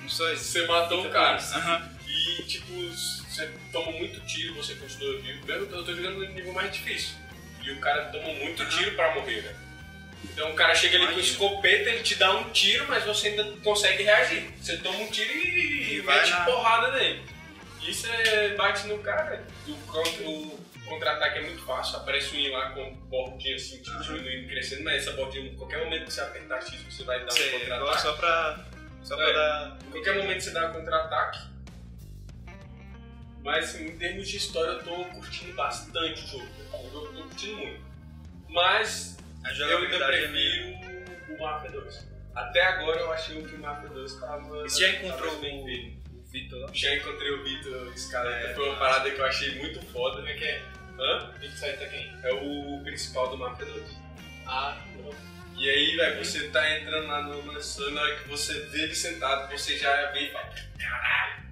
Não isso. Você matou o cara. Aham. E tipo, você toma muito tiro, você continua vivo. Mesmo que eu tô jogando no nível mais difícil. E o cara toma muito tiro pra morrer, né? Então o cara chega ali com Imagina. escopeta, ele te dá um tiro, mas você ainda consegue reagir. Você toma um tiro e, E vai mete na- porrada nele. E você bate no cara. O, o contra-ataque é muito fácil. Aparece um I lá com bordinha assim, tipo, diminuindo, crescendo, mas essa bordinha, em qualquer momento que você apertar X, você vai dar um contra-ataque. só pra. Só pra É. dar. Em qualquer momento você dá contra-ataque. Mas assim, em termos de história eu tô curtindo bastante o jogo. O jogo eu tô curtindo muito. Mas eu ainda é prefiro o Mafia 2. Até agora eu achei que o Mafia 2 tava. Você já encontrou bem. O Vitor lá? Já encontrei o Vitor Scaleta, É, foi uma massa. parada que eu achei muito foda. Como é que é? Hã? Tem que sair até quem? É o principal do Mafia 2. Ah, não. E aí, velho, você tá entrando lá no mansão, na hora que você vê ele sentado, você já vê e fala, caralho,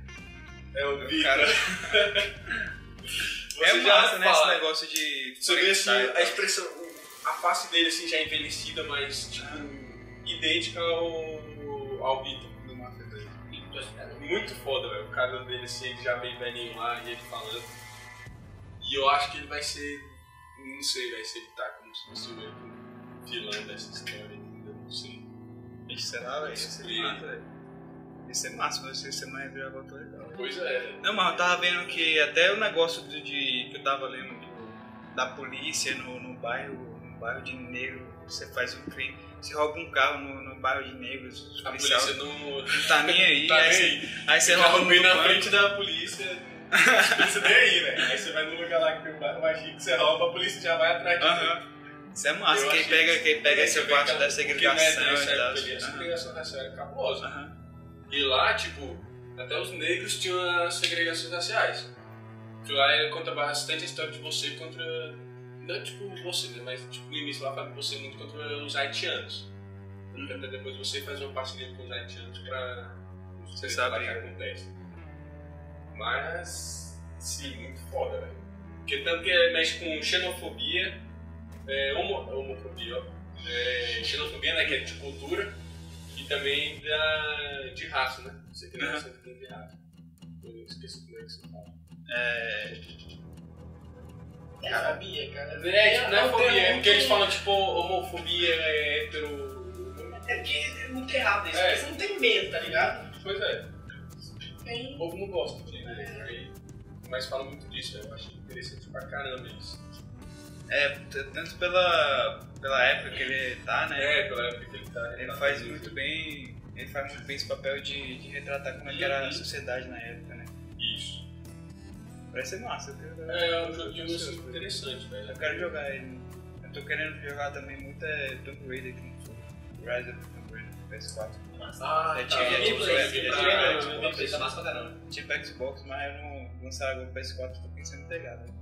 é o Vitor. Cara, é massa, né? Esse negócio de. Você vê assim, a expressão, a face dele assim já envelhecida, mas tipo, idêntica ao, ao Vitor do Mafia 2. Tô esperando. Muito foda, velho. O cara dele assim, ele já bem velhinho lá e ele falando. E eu acho que ele vai ser. Não sei, vai ser ele tá como se fosse o mesmo vilão dessa história, entendeu? Não sei. Ixi, será, velho? Isso é massa, velho. Isso é massa, mas isso é uma reviravolta legal. Pois é. Não, mas eu tava vendo que até o negócio do, de, que eu tava lendo do- da polícia no, no bairro, no bairro de negro, você faz um crime, você rouba um carro no, no bairro de negros, os A policiais polícia não. não tá nem aí, Tá aí, aí. aí você rouba na banco. frente da polícia. A polícia nem aí, você vai num lugar lá que tem um mais chique, você rouba, a polícia já vai atrás de você. Aham. Isso é massa, Eu quem pega, isso- quem pega É, essa você parte aquela- da né, segregação nessa e tal. ali, A segregação racial era cabulosa. Aham. E lá, tipo, até os negros tinham as segregações raciais. Que lá ele conta bastante a história de você contra. Não tipo você, né? Mas tipo, no início lá fala você muito contra os haitianos. Porque até depois você faz uma parceria com os haitianos pra. Você sabe. o que acontece. Mas. Sim, muito foda, velho. Porque tanto que é, mexe com xenofobia, é, homo, homofobia, ó. É, xenofobia, né? Que é de cultura e também da, de raça, né? Você tem noção que tem de raça. Eu esqueci como é que você fala. É, É fobia, cara. É, tipo, não é um fobia, é porque eles falam tipo homofobia é hetero. É porque é muito errado isso. É. Eles não têm medo, tá ligado? Pois é, Tem. o povo não gosta de aí, mas fala muito disso, eu acho interessante pra caramba isso. É, tanto pela, pela época que ele tá, né? É, pela época que ele tá. Ele faz muito bem. Ele faz muito bem esse papel de, de retratar como é era a sociedade na época, né? Isso. Parece ser massa. Eu, quero- É um joguinho assim, interessante, velho. eu quero jogar ele. Eu tô querendo jogar também muito é Tomb Raider que não foi. Rise of Tomb Raider PS4. Ah, É, tinha- Eu vi, tá massa pra caramba. Tipo Xbox, mas eu não lançaram agora o PS4, tô pensando em pegar, velho.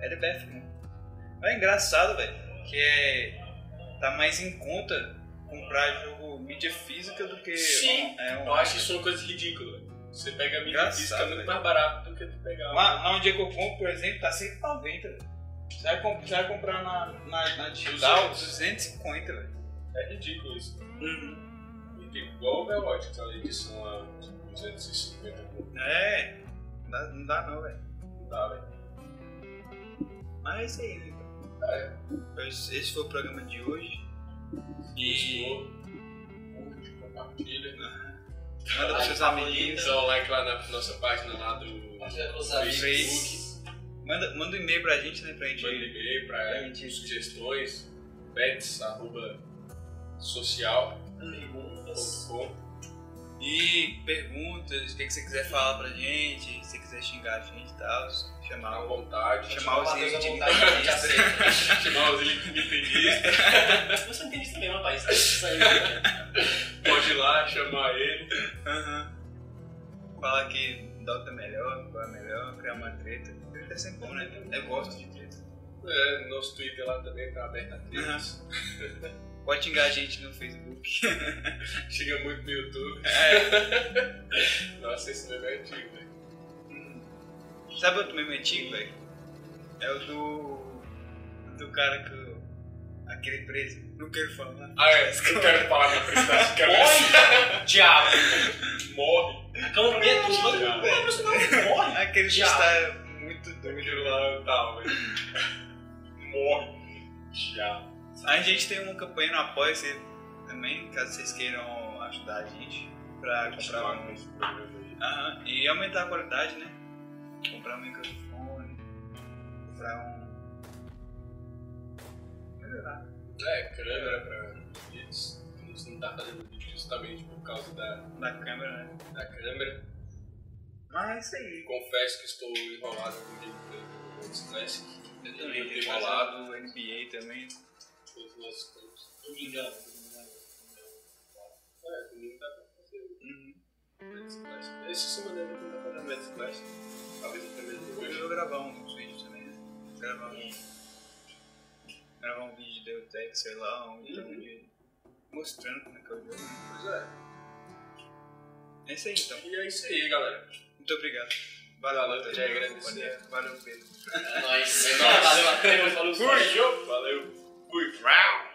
É de BF, né? É engraçado, velho, que é. tá mais em conta comprar jogo mídia física do que. Sim. É um, Eu acho isso uma coisa ridícula. Você pega a mídia Engraçado, física é muito velho. mais barato do que tu pegar. Lá, lá onde é que eu compro, por exemplo, tá 190, velho. Você vai, comp- você vai comprar na, na, na digital 250, velho. É ridículo isso. Uhum. Igual o Overwatch, aquela edição a 250 conto. É, não dá, não dá não, velho. Não dá, velho. Mas é isso aí, né? então. É. Esse foi o programa de hoje. E Gostou? Curte, compartilha. manda pros seus amiguinhos. Dá um like lá na nossa página lá do Facebook. Manda, manda um e-mail pra gente, né? Pra gente. Manda e-mail pra Pra gente- sugestões. Bets, arroba social. Perguntas. E perguntas, o que, que você quiser falar pra gente, se você quiser xingar a gente e tal, à chamar o. vontade. Chamar os à a gente aceita. Chamar os nintendistas. Você entende isso mesmo, rapaz. Isso aí. Pode ir lá, chamar ele. Aham. Falar que Dota é melhor, qual é melhor, criar uma treta. Treta é sempre bom, né? Eu gosto de treta. É, nosso Twitter lá também tá aberto a tretas. Pode xingar a gente no Facebook. Chega muito no YouTube. É. Nossa, esse meme é antigo, velho. Hum. Sabe outro meme antigo, velho? É o do. do cara que. aquele preso. Não quero falar. Ah, é. Eu quero falar na felicidade. Quero Morre! Diabo! Morre. É. Já. Não, não, isso não. Morre! Aquele que Diabo. está muito doido. Lá tal, velho. Morre. Já. A gente tem uma campanha no Apoia-se também, caso vocês queiram ajudar a gente pra comprar um. Aham, e aumentar a qualidade, né? Comprar um microfone, comprar um. Melhorar. É, câmera pra vídeos. A gente não tá fazendo vídeo justamente por causa da, Da câmera, né? da câmera. Mas é isso aí. Confesso que estou enrolado com o Classic. Eu Eu também tenho enrolado NBA também. Todos os nossos campos. Domingão. É, domingo dá pra fazer Uhum. o semana eu vou tentar fazer o World's Classic. Talvez até mesmo Hoje eu vou gravar também, né? Gravar um. Gravar um vídeo de Deutec, sei lá, um vídeo de- mostrando como é que é o jogo. né? Pois é. É isso aí então. E é isso aí, galera. Muito obrigado. Valeu, Valeu, já. Valeu, Pedro. É nóis. É nóis. Valeu. Valeu! Valeu! Fui! Round!